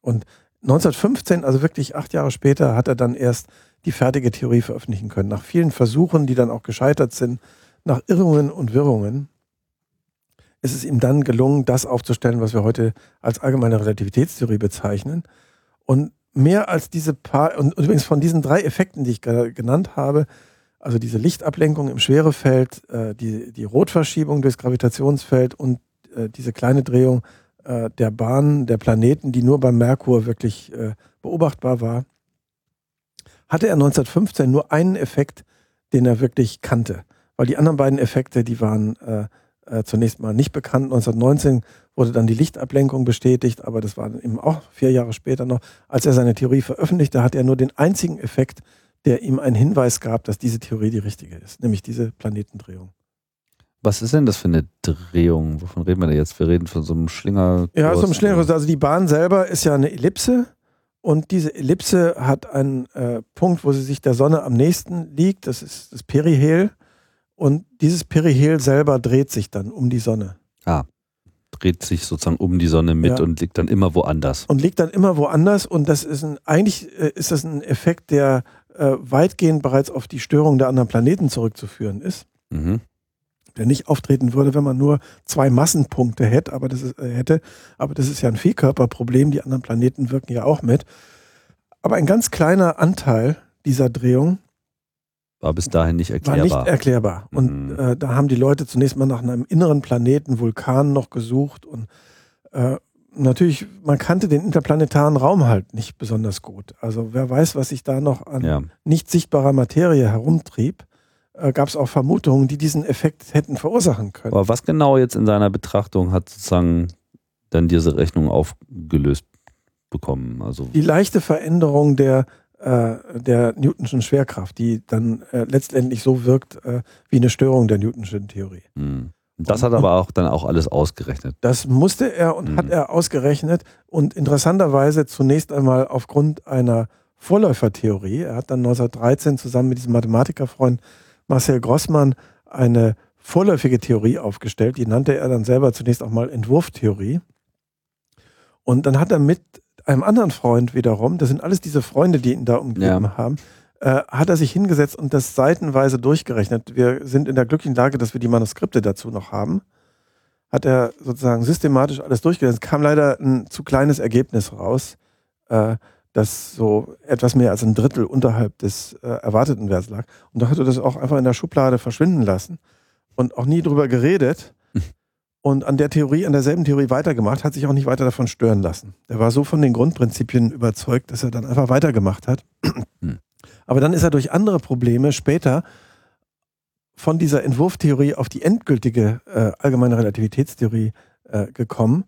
Und 1915, also wirklich acht Jahre später, hat er dann erst die fertige Theorie veröffentlichen können. Nach vielen Versuchen, die dann auch gescheitert sind, nach Irrungen und Wirrungen ist es ihm dann gelungen, das aufzustellen, was wir heute als allgemeine Relativitätstheorie bezeichnen. Und mehr als diese paar, und übrigens von diesen drei Effekten, die ich genannt habe, also diese Lichtablenkung im Schwerefeld, äh, die, die Rotverschiebung durchs Gravitationsfeld und äh, diese kleine Drehung äh, der Bahnen der Planeten, die nur beim Merkur wirklich äh, beobachtbar war, hatte er 1915 nur einen Effekt, den er wirklich kannte. Weil die anderen beiden Effekte, die waren äh, äh, zunächst mal nicht bekannt. 1919 wurde dann die Lichtablenkung bestätigt, aber das war eben auch vier Jahre später noch. Als er seine Theorie veröffentlichte, hat er nur den einzigen Effekt, der ihm einen Hinweis gab, dass diese Theorie die richtige ist, nämlich diese Planetendrehung. Was ist denn das für eine Drehung? Wovon reden wir denn jetzt? Wir reden von so einem Schlinger. Ja, so einem Schlingerkurs. Also die Bahn selber ist ja eine Ellipse und diese Ellipse hat einen äh, Punkt, wo sie sich der Sonne am nächsten liegt. Das ist das Perihel. Und dieses Perihel selber dreht sich dann um die Sonne. Ah, dreht sich sozusagen um die Sonne mit Ja. und liegt dann immer woanders. Und liegt dann immer woanders. Und das ist ein, eigentlich äh, ist das ein Effekt, der äh, weitgehend bereits auf die Störung der anderen Planeten zurückzuführen ist. Mhm. der nicht auftreten würde, wenn man nur zwei Massenpunkte hätte, aber das ist, äh, hätte. Aber das ist ja ein Vielkörperproblem. Die anderen Planeten wirken ja auch mit. Aber ein ganz kleiner Anteil dieser Drehung War bis dahin nicht war erklärbar. nicht erklärbar. Und Mhm. äh, da haben die Leute zunächst mal nach einem inneren Planeten, Vulkan noch gesucht. Und äh, natürlich, man kannte den interplanetaren Raum halt nicht besonders gut. Also wer weiß, was sich da noch an ja. nicht sichtbarer Materie herumtrieb, äh, gab es auch Vermutungen, die diesen Effekt hätten verursachen können. Aber was genau jetzt in seiner Betrachtung hat sozusagen dann diese Rechnung aufgelöst bekommen? Also Die leichte Veränderung der, äh, der Newtonschen Schwerkraft, die dann äh, letztendlich so wirkt äh, wie eine Störung der Newtonschen Theorie. mh. Das hat aber auch dann auch alles ausgerechnet. Das musste er und Mhm. hat er ausgerechnet und interessanterweise zunächst einmal aufgrund einer Vorläufertheorie. Er hat dann 1913 zusammen mit diesem Mathematikerfreund Marcel Grossmann eine vorläufige Theorie aufgestellt. Die nannte er dann selber zunächst auch mal Entwurftheorie. Und dann hat er mit einem anderen Freund wiederum, das sind alles diese Freunde, die ihn da umgeben Ja. haben, äh, hat er sich hingesetzt und das seitenweise durchgerechnet. Wir sind in der glücklichen Lage, dass wir die Manuskripte dazu noch haben. Hat er sozusagen systematisch alles durchgerechnet. Es kam leider ein zu kleines Ergebnis raus, äh, das so etwas mehr als ein Drittel unterhalb des äh, erwarteten Werts lag. Und da hat er das auch einfach in der Schublade verschwinden lassen und auch nie drüber geredet. Und an der Theorie, an derselben Theorie weitergemacht, hat sich auch nicht weiter davon stören lassen. Er war so von den Grundprinzipien überzeugt, dass er dann einfach weitergemacht hat. Hm. Aber dann ist er durch andere Probleme später von dieser Entwurftheorie auf die endgültige äh, allgemeine Relativitätstheorie äh, gekommen.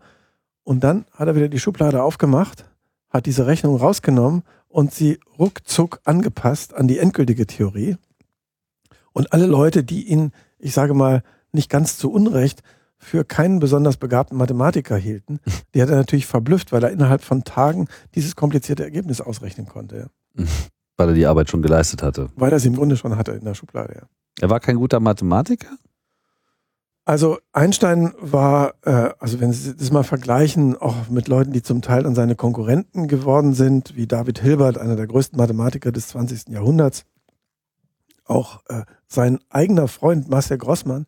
Und dann hat er wieder die Schublade aufgemacht, hat diese Rechnung rausgenommen und sie ruckzuck angepasst an die endgültige Theorie. Und alle Leute, die ihn, ich sage mal, nicht ganz zu Unrecht für keinen besonders begabten Mathematiker hielten, die hat er natürlich verblüfft, weil er innerhalb von Tagen dieses komplizierte Ergebnis ausrechnen konnte. Weil er die Arbeit schon geleistet hatte. Weil er sie im Grunde schon hatte in der Schublade. Ja. Er war kein guter Mathematiker? Also Einstein war, äh, also wenn Sie das mal vergleichen, auch mit Leuten, die zum Teil dann seine Konkurrenten geworden sind, wie David Hilbert, einer der größten Mathematiker des 20. Jahrhunderts, auch äh, sein eigener Freund Marcel Grossmann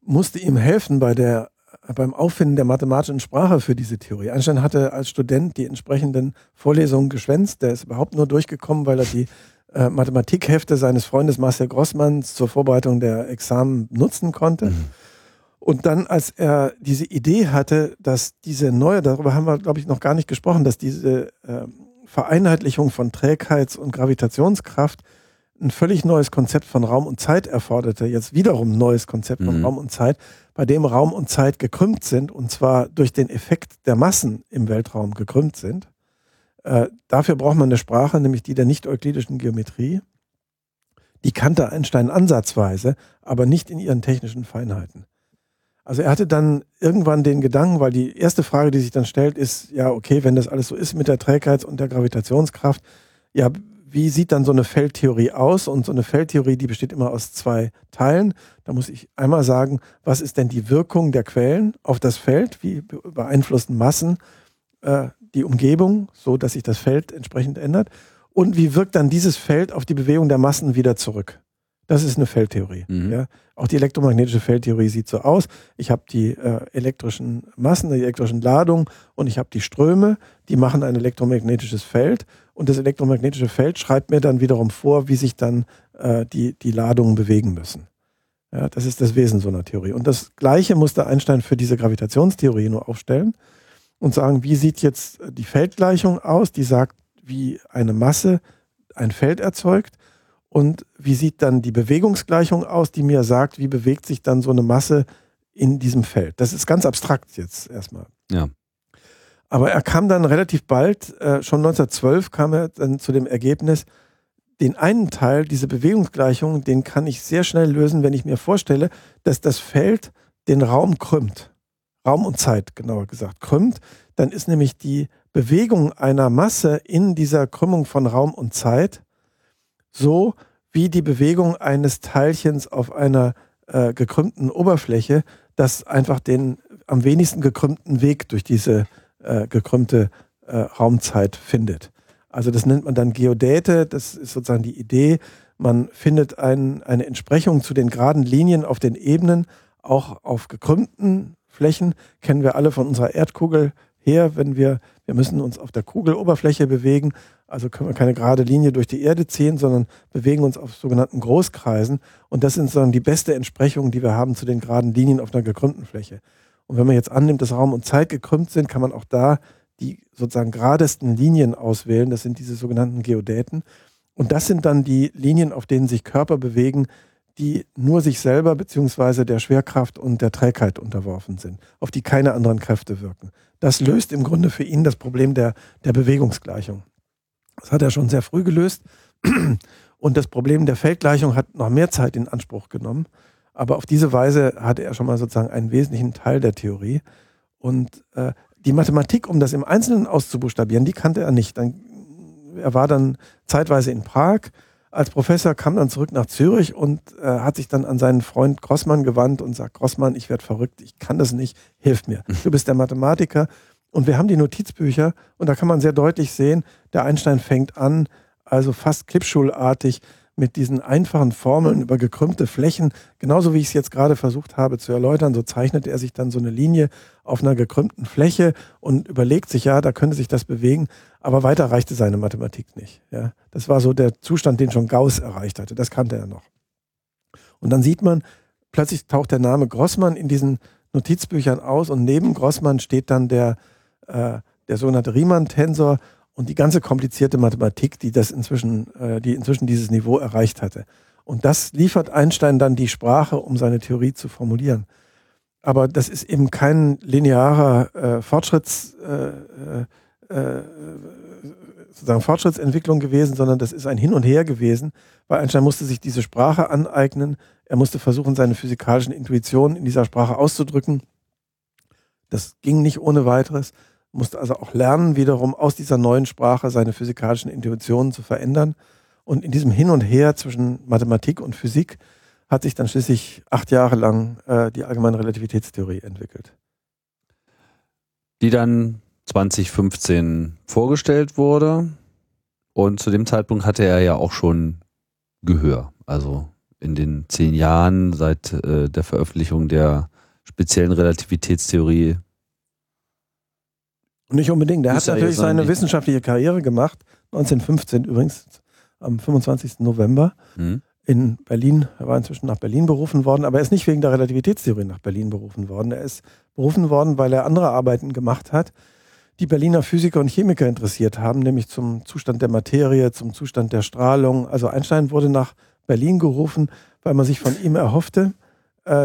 musste ihm helfen bei der, beim Auffinden der mathematischen Sprache für diese Theorie. Einstein hatte als Student die entsprechenden Vorlesungen geschwänzt. Der ist überhaupt nur durchgekommen, weil er die äh, Mathematikhefte seines Freundes Marcel Grossmanns zur Vorbereitung der Examen nutzen konnte. Und dann, als er diese Idee hatte, dass diese neue, darüber haben wir, glaube ich, noch gar nicht gesprochen, dass diese äh, Vereinheitlichung von Trägheits- und Gravitationskraft ein völlig neues Konzept von Raum und Zeit erforderte, jetzt wiederum ein neues Konzept von Mhm. Raum und Zeit, bei dem Raum und Zeit gekrümmt sind, und zwar durch den Effekt der Massen im Weltraum gekrümmt sind. Äh, dafür braucht man eine Sprache, nämlich die der nicht-euklidischen Geometrie. Die kannte Einstein ansatzweise, aber nicht in ihren technischen Feinheiten. Also er hatte dann irgendwann den Gedanken, weil die erste Frage, die sich dann stellt, ist, ja, okay, wenn das alles so ist mit der Trägheits- und der Gravitationskraft, ja, wie sieht dann so eine Feldtheorie aus? Und so eine Feldtheorie, die besteht immer aus zwei Teilen. Da muss ich einmal sagen, was ist denn die Wirkung der Quellen auf das Feld? Wie be- beeinflussen Massen äh, die Umgebung, so dass sich das Feld entsprechend ändert? Und wie wirkt dann dieses Feld auf die Bewegung der Massen wieder zurück? Das ist eine Feldtheorie. Mhm. Ja? Auch die elektromagnetische Feldtheorie sieht so aus. Ich habe die äh, elektrischen Massen, die elektrischen Ladungen und ich habe die Ströme, die machen ein elektromagnetisches Feld und das elektromagnetische Feld schreibt mir dann wiederum vor, wie sich dann äh, die, die Ladungen bewegen müssen. Ja, das ist das Wesen so einer Theorie. Und das Gleiche musste Einstein für diese Gravitationstheorie nur aufstellen und sagen, wie sieht jetzt die Feldgleichung aus, die sagt, wie eine Masse ein Feld erzeugt und wie sieht dann die Bewegungsgleichung aus, die mir sagt, wie bewegt sich dann so eine Masse in diesem Feld. Das ist ganz abstrakt jetzt erstmal. Ja. Aber er kam dann relativ bald, äh, schon 1912 kam er dann zu dem Ergebnis, den einen Teil, diese Bewegungsgleichung, den kann ich sehr schnell lösen, wenn ich mir vorstelle, dass das Feld den Raum krümmt. Raum und Zeit, genauer gesagt, krümmt. Dann ist nämlich die Bewegung einer Masse in dieser Krümmung von Raum und Zeit so wie die Bewegung eines Teilchens auf einer äh, gekrümmten Oberfläche, das einfach den am wenigsten gekrümmten Weg durch diese äh, gekrümmte äh, Raumzeit findet. Also das nennt man dann Geodäte, das ist sozusagen die Idee. Man findet ein, eine Entsprechung zu den geraden Linien auf den Ebenen, auch auf gekrümmten Flächen, kennen wir alle von unserer Erdkugel her, wenn wir, wir müssen uns auf der Kugeloberfläche bewegen, also können wir keine gerade Linie durch die Erde ziehen, sondern bewegen uns auf sogenannten Großkreisen. Und das sind sozusagen die beste Entsprechung, die wir haben zu den geraden Linien auf einer gekrümmten Fläche. Und wenn man jetzt annimmt, dass Raum und Zeit gekrümmt sind, kann man auch da die sozusagen geradesten Linien auswählen. Das sind diese sogenannten Geodäten. Und das sind dann die Linien, auf denen sich Körper bewegen, die nur sich selber beziehungsweise der Schwerkraft und der Trägheit unterworfen sind, auf die keine anderen Kräfte wirken. Das löst im Grunde für ihn das Problem der, der Bewegungsgleichung. Das hat er schon sehr früh gelöst. Und das Problem der Feldgleichung hat noch mehr Zeit in Anspruch genommen. Aber auf diese Weise hatte er schon mal sozusagen einen wesentlichen Teil der Theorie. Und äh, die Mathematik, um das im Einzelnen auszubuchstabieren, die kannte er nicht. Dann, er war dann zeitweise in Prag als Professor, kam dann zurück nach Zürich und äh, hat sich dann an seinen Freund Grossmann gewandt und sagt, Grossmann, ich werde verrückt, ich kann das nicht, hilf mir. Du bist der Mathematiker. Und wir haben die Notizbücher und da kann man sehr deutlich sehen, der Einstein fängt an, also fast klippschulartig mit diesen einfachen Formeln über gekrümmte Flächen, genauso wie ich es jetzt gerade versucht habe zu erläutern, so zeichnet er sich dann so eine Linie auf einer gekrümmten Fläche und überlegt sich, ja, da könnte sich das bewegen, aber weiter reichte seine Mathematik nicht. Ja. Das war so der Zustand, den schon Gauss erreicht hatte, das kannte er noch. Und dann sieht man, plötzlich taucht der Name Grossmann in diesen Notizbüchern aus und neben Grossmann steht dann der, äh, der sogenannte Riemann-Tensor und die ganze komplizierte Mathematik, die das inzwischen, äh, die inzwischen dieses Niveau erreicht hatte. Und das liefert Einstein dann die Sprache, um seine Theorie zu formulieren. Aber das ist eben kein linearer äh, Fortschritts, äh, äh, äh, sozusagen Fortschrittsentwicklung gewesen, sondern das ist ein Hin und Her gewesen, weil Einstein musste sich diese Sprache aneignen. Er musste versuchen, seine physikalischen Intuitionen in dieser Sprache auszudrücken. Das ging nicht ohne weiteres musste also auch lernen, wiederum aus dieser neuen Sprache seine physikalischen Intuitionen zu verändern. Und in diesem Hin und Her zwischen Mathematik und Physik hat sich dann schließlich acht Jahre lang äh, die allgemeine Relativitätstheorie entwickelt. Die dann 2015 vorgestellt wurde. Und zu dem Zeitpunkt hatte er ja auch schon Gehör. Also in den zehn Jahren seit äh, der Veröffentlichung der speziellen Relativitätstheorie nicht unbedingt. Er hat natürlich seine wissenschaftliche Karriere gemacht, 1915 übrigens, am 25. November mhm. in Berlin. Er war inzwischen nach Berlin berufen worden, aber er ist nicht wegen der Relativitätstheorie nach Berlin berufen worden. Er ist berufen worden, weil er andere Arbeiten gemacht hat, die Berliner Physiker und Chemiker interessiert haben, nämlich zum Zustand der Materie, zum Zustand der Strahlung. Also Einstein wurde nach Berlin gerufen, weil man sich von ihm erhoffte,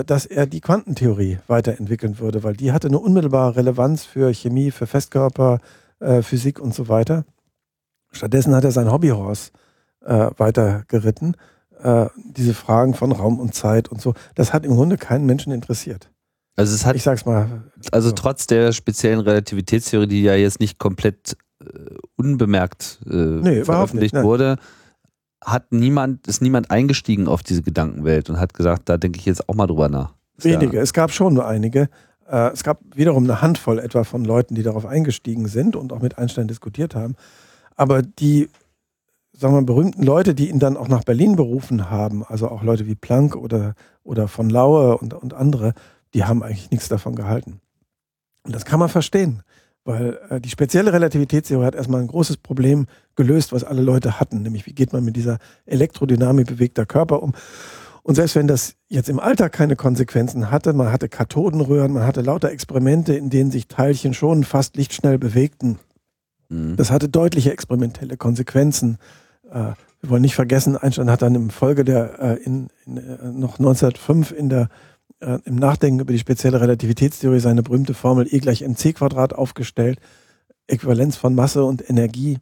dass er die Quantentheorie weiterentwickeln würde, weil die hatte eine unmittelbare Relevanz für Chemie, für Festkörper, äh, Physik und so weiter. Stattdessen hat er sein Hobbyhorse äh, weiter geritten. Äh, diese Fragen von Raum und Zeit und so, das hat im Grunde keinen Menschen interessiert. Also es hat, ich sag's mal. Also so. trotz der speziellen Relativitätstheorie, die ja jetzt nicht komplett äh, unbemerkt äh, nee, veröffentlicht nicht, wurde, hat niemand, ist niemand eingestiegen auf diese Gedankenwelt und hat gesagt, da denke ich jetzt auch mal drüber nach. Wenige, ja. es gab schon nur einige. Äh, es gab wiederum eine Handvoll etwa von Leuten, die darauf eingestiegen sind und auch mit Einstein diskutiert haben. Aber die, sagen wir mal, berühmten Leute, die ihn dann auch nach Berlin berufen haben, also auch Leute wie Planck oder, oder von Laue und, und andere, die haben eigentlich nichts davon gehalten. Und das kann man verstehen. Weil äh, die spezielle Relativitätstheorie hat erstmal ein großes Problem gelöst, was alle Leute hatten, nämlich wie geht man mit dieser Elektrodynamik bewegter Körper um. Und selbst wenn das jetzt im Alltag keine Konsequenzen hatte, man hatte Kathodenröhren, man hatte lauter Experimente, in denen sich Teilchen schon fast lichtschnell bewegten. Mhm. Das hatte deutliche experimentelle Konsequenzen. Äh, wir wollen nicht vergessen, Einstein hat dann im Folge der äh, in, in, äh, noch 1905 in der äh, im Nachdenken über die spezielle Relativitätstheorie seine berühmte Formel E gleich mc Quadrat aufgestellt, Äquivalenz von Masse und Energie.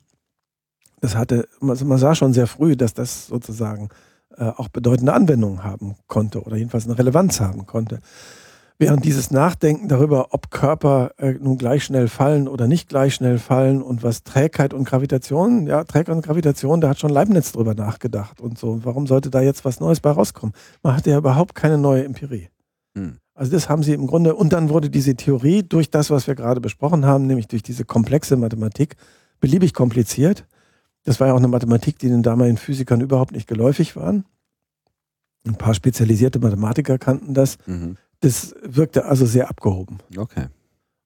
das hatte, man sah schon sehr früh, dass das sozusagen äh, auch bedeutende Anwendungen haben konnte oder jedenfalls eine Relevanz haben konnte. Während dieses Nachdenken darüber, ob Körper äh, nun gleich schnell fallen oder nicht gleich schnell fallen und was Trägheit und Gravitation, ja, Trägheit und Gravitation, da hat schon Leibniz drüber nachgedacht und so. Warum sollte da jetzt was Neues bei rauskommen? Man hatte ja überhaupt keine neue Empirie. Hm. Also das haben sie im Grunde, und dann wurde diese Theorie durch das, was wir gerade besprochen haben, nämlich durch diese komplexe Mathematik, beliebig kompliziert. Das war ja auch eine Mathematik, die den damaligen Physikern überhaupt nicht geläufig waren. Ein paar spezialisierte Mathematiker kannten das. Mhm. Das wirkte also sehr abgehoben. Okay.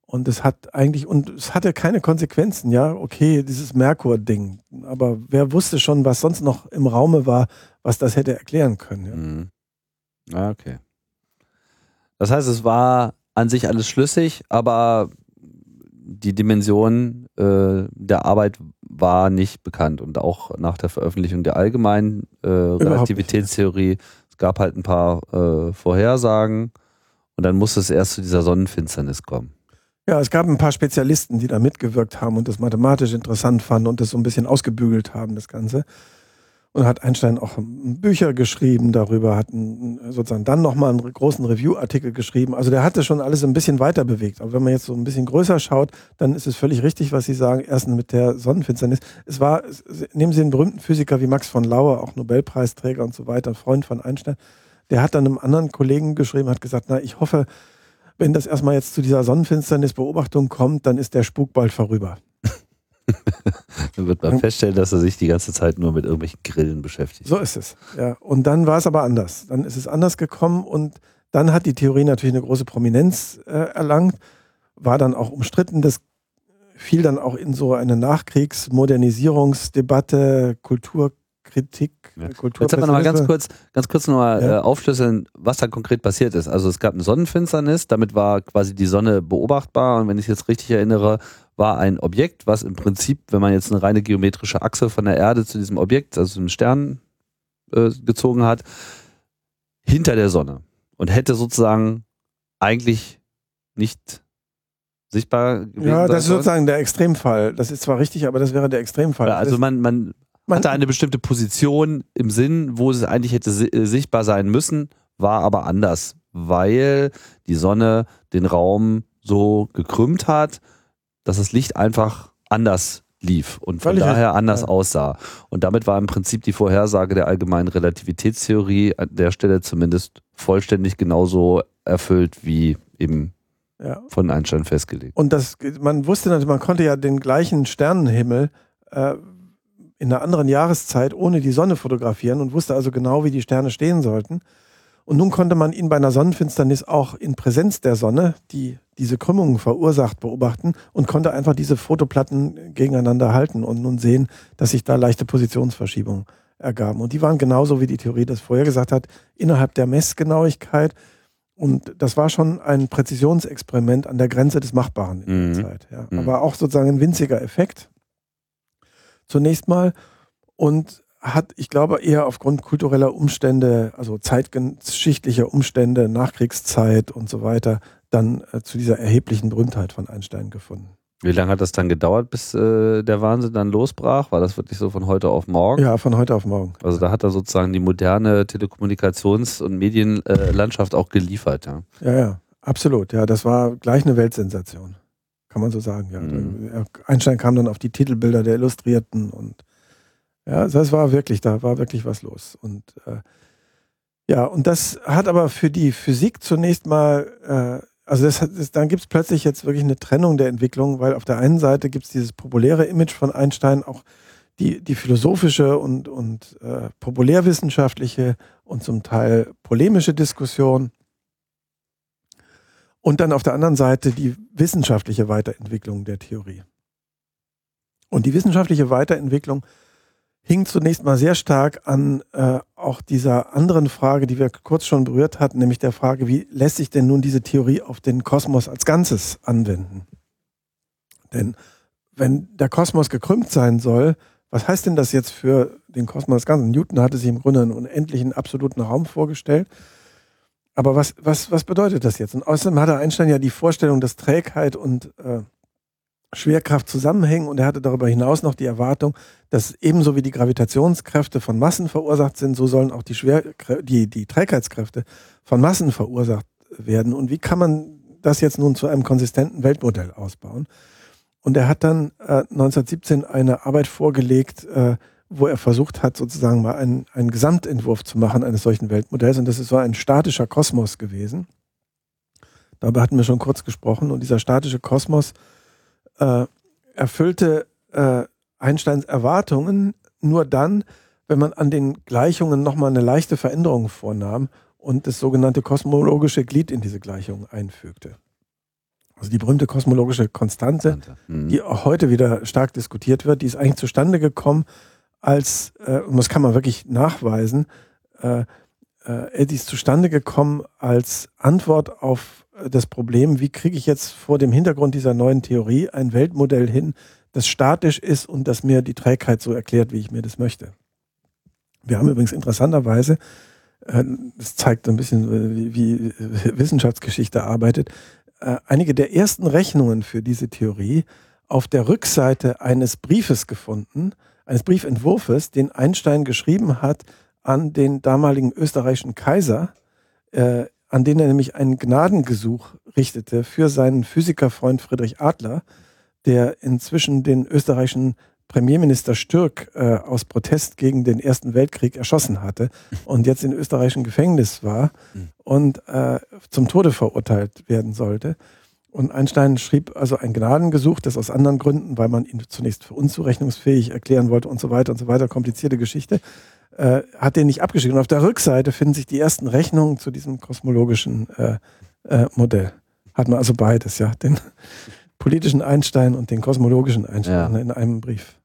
Und es hat eigentlich, und es hatte keine Konsequenzen, ja, okay, dieses Merkur-Ding. Aber wer wusste schon, was sonst noch im Raume war, was das hätte erklären können. Ja. Mhm. Ah, okay. Das heißt, es war an sich alles schlüssig, aber die Dimension äh, der Arbeit war nicht bekannt und auch nach der Veröffentlichung der allgemeinen äh, Relativitätstheorie, es gab halt ein paar äh, Vorhersagen und dann musste es erst zu dieser Sonnenfinsternis kommen. Ja, es gab ein paar Spezialisten, die da mitgewirkt haben und das mathematisch interessant fanden und das so ein bisschen ausgebügelt haben, das Ganze. Und hat Einstein auch Bücher geschrieben darüber, hat sozusagen dann nochmal einen großen Review-Artikel geschrieben. Also der hatte schon alles ein bisschen weiter bewegt. Aber wenn man jetzt so ein bisschen größer schaut, dann ist es völlig richtig, was Sie sagen. Erstens mit der Sonnenfinsternis. Es war, nehmen Sie einen berühmten Physiker wie Max von Laue, auch Nobelpreisträger und so weiter, Freund von Einstein der hat dann einem anderen Kollegen geschrieben, hat gesagt, na, ich hoffe, wenn das erstmal jetzt zu dieser Sonnenfinsternisbeobachtung kommt, dann ist der Spuk bald vorüber. Dann wird man feststellen, dass er sich die ganze Zeit nur mit irgendwelchen Grillen beschäftigt. So ist es. Ja. Und dann war es aber anders. Dann ist es anders gekommen und dann hat die Theorie natürlich eine große Prominenz äh, erlangt, war dann auch umstritten. Das fiel dann auch in so eine Nachkriegsmodernisierungsdebatte, Kultur Kritik, ja. Kultur. Jetzt aber noch mal ganz kurz, ganz kurz noch mal ja. äh, aufschlüsseln, was da konkret passiert ist. Also es gab eine Sonnenfinsternis, damit war quasi die Sonne beobachtbar und wenn ich jetzt richtig erinnere, war ein Objekt, was im Prinzip, wenn man jetzt eine reine geometrische Achse von der Erde zu diesem Objekt, also einem Stern äh, gezogen hat, hinter der Sonne und hätte sozusagen eigentlich nicht sichtbar gewesen Ja, das ist sozusagen der Extremfall. Das ist zwar richtig, aber das wäre der Extremfall. Also man, man man hatte eine bestimmte Position im Sinn, wo es eigentlich hätte äh, sichtbar sein müssen, war aber anders, weil die Sonne den Raum so gekrümmt hat, dass das Licht einfach anders lief und von Völlig daher anders ja. aussah. Und damit war im Prinzip die Vorhersage der allgemeinen Relativitätstheorie an der Stelle zumindest vollständig genauso erfüllt wie eben ja. von Einstein festgelegt. Und das, man wusste natürlich, man konnte ja den gleichen Sternenhimmel äh, in einer anderen Jahreszeit ohne die Sonne fotografieren und wusste also genau, wie die Sterne stehen sollten. Und nun konnte man ihn bei einer Sonnenfinsternis auch in Präsenz der Sonne, die diese Krümmungen verursacht, beobachten und konnte einfach diese Fotoplatten gegeneinander halten und nun sehen, dass sich da leichte Positionsverschiebungen ergaben. Und die waren genauso, wie die Theorie das vorher gesagt hat, innerhalb der Messgenauigkeit. Und das war schon ein Präzisionsexperiment an der Grenze des Machbaren in der mhm. Zeit. Ja. Mhm. Aber auch sozusagen ein winziger Effekt zunächst mal und hat, ich glaube, eher aufgrund kultureller Umstände, also zeitgeschichtlicher Umstände, Nachkriegszeit und so weiter, dann äh, zu dieser erheblichen Berühmtheit von Einstein gefunden. Wie lange hat das dann gedauert, bis äh, der Wahnsinn dann losbrach? War das wirklich so von heute auf morgen? Ja, von heute auf morgen. Also da hat er sozusagen die moderne Telekommunikations- und Medienlandschaft auch geliefert, ja. Ja, ja, absolut. Ja, das war gleich eine Weltsensation kann man so sagen. Ja. Mhm. Einstein kam dann auf die Titelbilder der Illustrierten und ja, das war wirklich, da war wirklich was los. Und äh, ja, und das hat aber für die Physik zunächst mal, äh, also das, das, dann gibt es plötzlich jetzt wirklich eine Trennung der Entwicklung, weil auf der einen Seite gibt es dieses populäre Image von Einstein, auch die, die philosophische und, und äh, populärwissenschaftliche und zum Teil polemische Diskussion. Und dann auf der anderen Seite die wissenschaftliche Weiterentwicklung der Theorie. Und die wissenschaftliche Weiterentwicklung hing zunächst mal sehr stark an äh, auch dieser anderen Frage, die wir kurz schon berührt hatten, nämlich der Frage, wie lässt sich denn nun diese Theorie auf den Kosmos als Ganzes anwenden? Denn wenn der Kosmos gekrümmt sein soll, was heißt denn das jetzt für den Kosmos als Ganzes? Newton hatte sich im Grunde einen unendlichen absoluten Raum vorgestellt. Aber was, was, was bedeutet das jetzt? Und außerdem hatte Einstein ja die Vorstellung, dass Trägheit und äh, Schwerkraft zusammenhängen und er hatte darüber hinaus noch die Erwartung, dass ebenso wie die Gravitationskräfte von Massen verursacht sind, so sollen auch die, Schwerkrä die, die Trägheitskräfte von Massen verursacht werden. Und wie kann man das jetzt nun zu einem konsistenten Weltmodell ausbauen? Und er hat dann äh, 1917 eine Arbeit vorgelegt, äh, wo er versucht hat, sozusagen mal einen, einen Gesamtentwurf zu machen eines solchen Weltmodells. Und das ist so ein statischer Kosmos gewesen. Darüber hatten wir schon kurz gesprochen. Und dieser statische Kosmos äh, erfüllte äh, Einsteins Erwartungen nur dann, wenn man an den Gleichungen nochmal eine leichte Veränderung vornahm und das sogenannte kosmologische Glied in diese Gleichung einfügte. Also die berühmte kosmologische Konstante, mhm. die auch heute wieder stark diskutiert wird, die ist eigentlich zustande gekommen als, äh, und das kann man wirklich nachweisen, äh, äh, die ist zustande gekommen als Antwort auf das Problem, wie kriege ich jetzt vor dem Hintergrund dieser neuen Theorie ein Weltmodell hin, das statisch ist und das mir die Trägheit so erklärt, wie ich mir das möchte. Wir haben übrigens interessanterweise, äh, das zeigt ein bisschen, äh, wie, wie Wissenschaftsgeschichte arbeitet, äh, einige der ersten Rechnungen für diese Theorie auf der Rückseite eines Briefes gefunden, eines Briefentwurfs, den Einstein geschrieben hat an den damaligen österreichischen Kaiser, äh, an den er nämlich ein Gnadengesuch richtete für seinen Physikerfreund Friedrich Adler, der inzwischen den österreichischen Premierminister Stürk äh, aus Protest gegen den Ersten Weltkrieg erschossen hatte und jetzt in österreichischen Gefängnis war und äh, zum Tode verurteilt werden sollte. Und Einstein schrieb also ein Gnadengesuch, das aus anderen Gründen, weil man ihn zunächst für unzurechnungsfähig erklären wollte und so weiter und so weiter, komplizierte Geschichte, äh, hat den nicht abgeschickt. Und auf der Rückseite finden sich die ersten Rechnungen zu diesem kosmologischen äh, äh, Modell. Hat man also beides, ja. Den politischen Einstein und den kosmologischen Einstein ja. in einem Brief.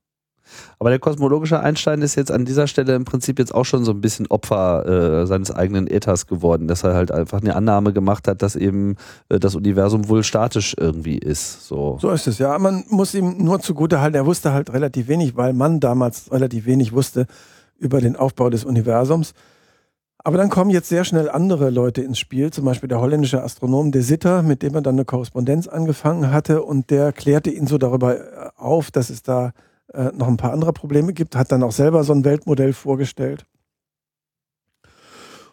Aber der kosmologische Einstein ist jetzt an dieser Stelle im Prinzip jetzt auch schon so ein bisschen Opfer äh, seines eigenen Ethers geworden, dass er halt einfach eine Annahme gemacht hat, dass eben äh, das Universum wohl statisch irgendwie ist. So. so ist es, ja. Man muss ihm nur zugute halten, er wusste halt relativ wenig, weil man damals relativ wenig wusste über den Aufbau des Universums. Aber dann kommen jetzt sehr schnell andere Leute ins Spiel, zum Beispiel der holländische Astronom De Sitter, mit dem er dann eine Korrespondenz angefangen hatte und der klärte ihn so darüber äh, auf, dass es da äh, noch ein paar andere Probleme gibt, hat dann auch selber so ein Weltmodell vorgestellt.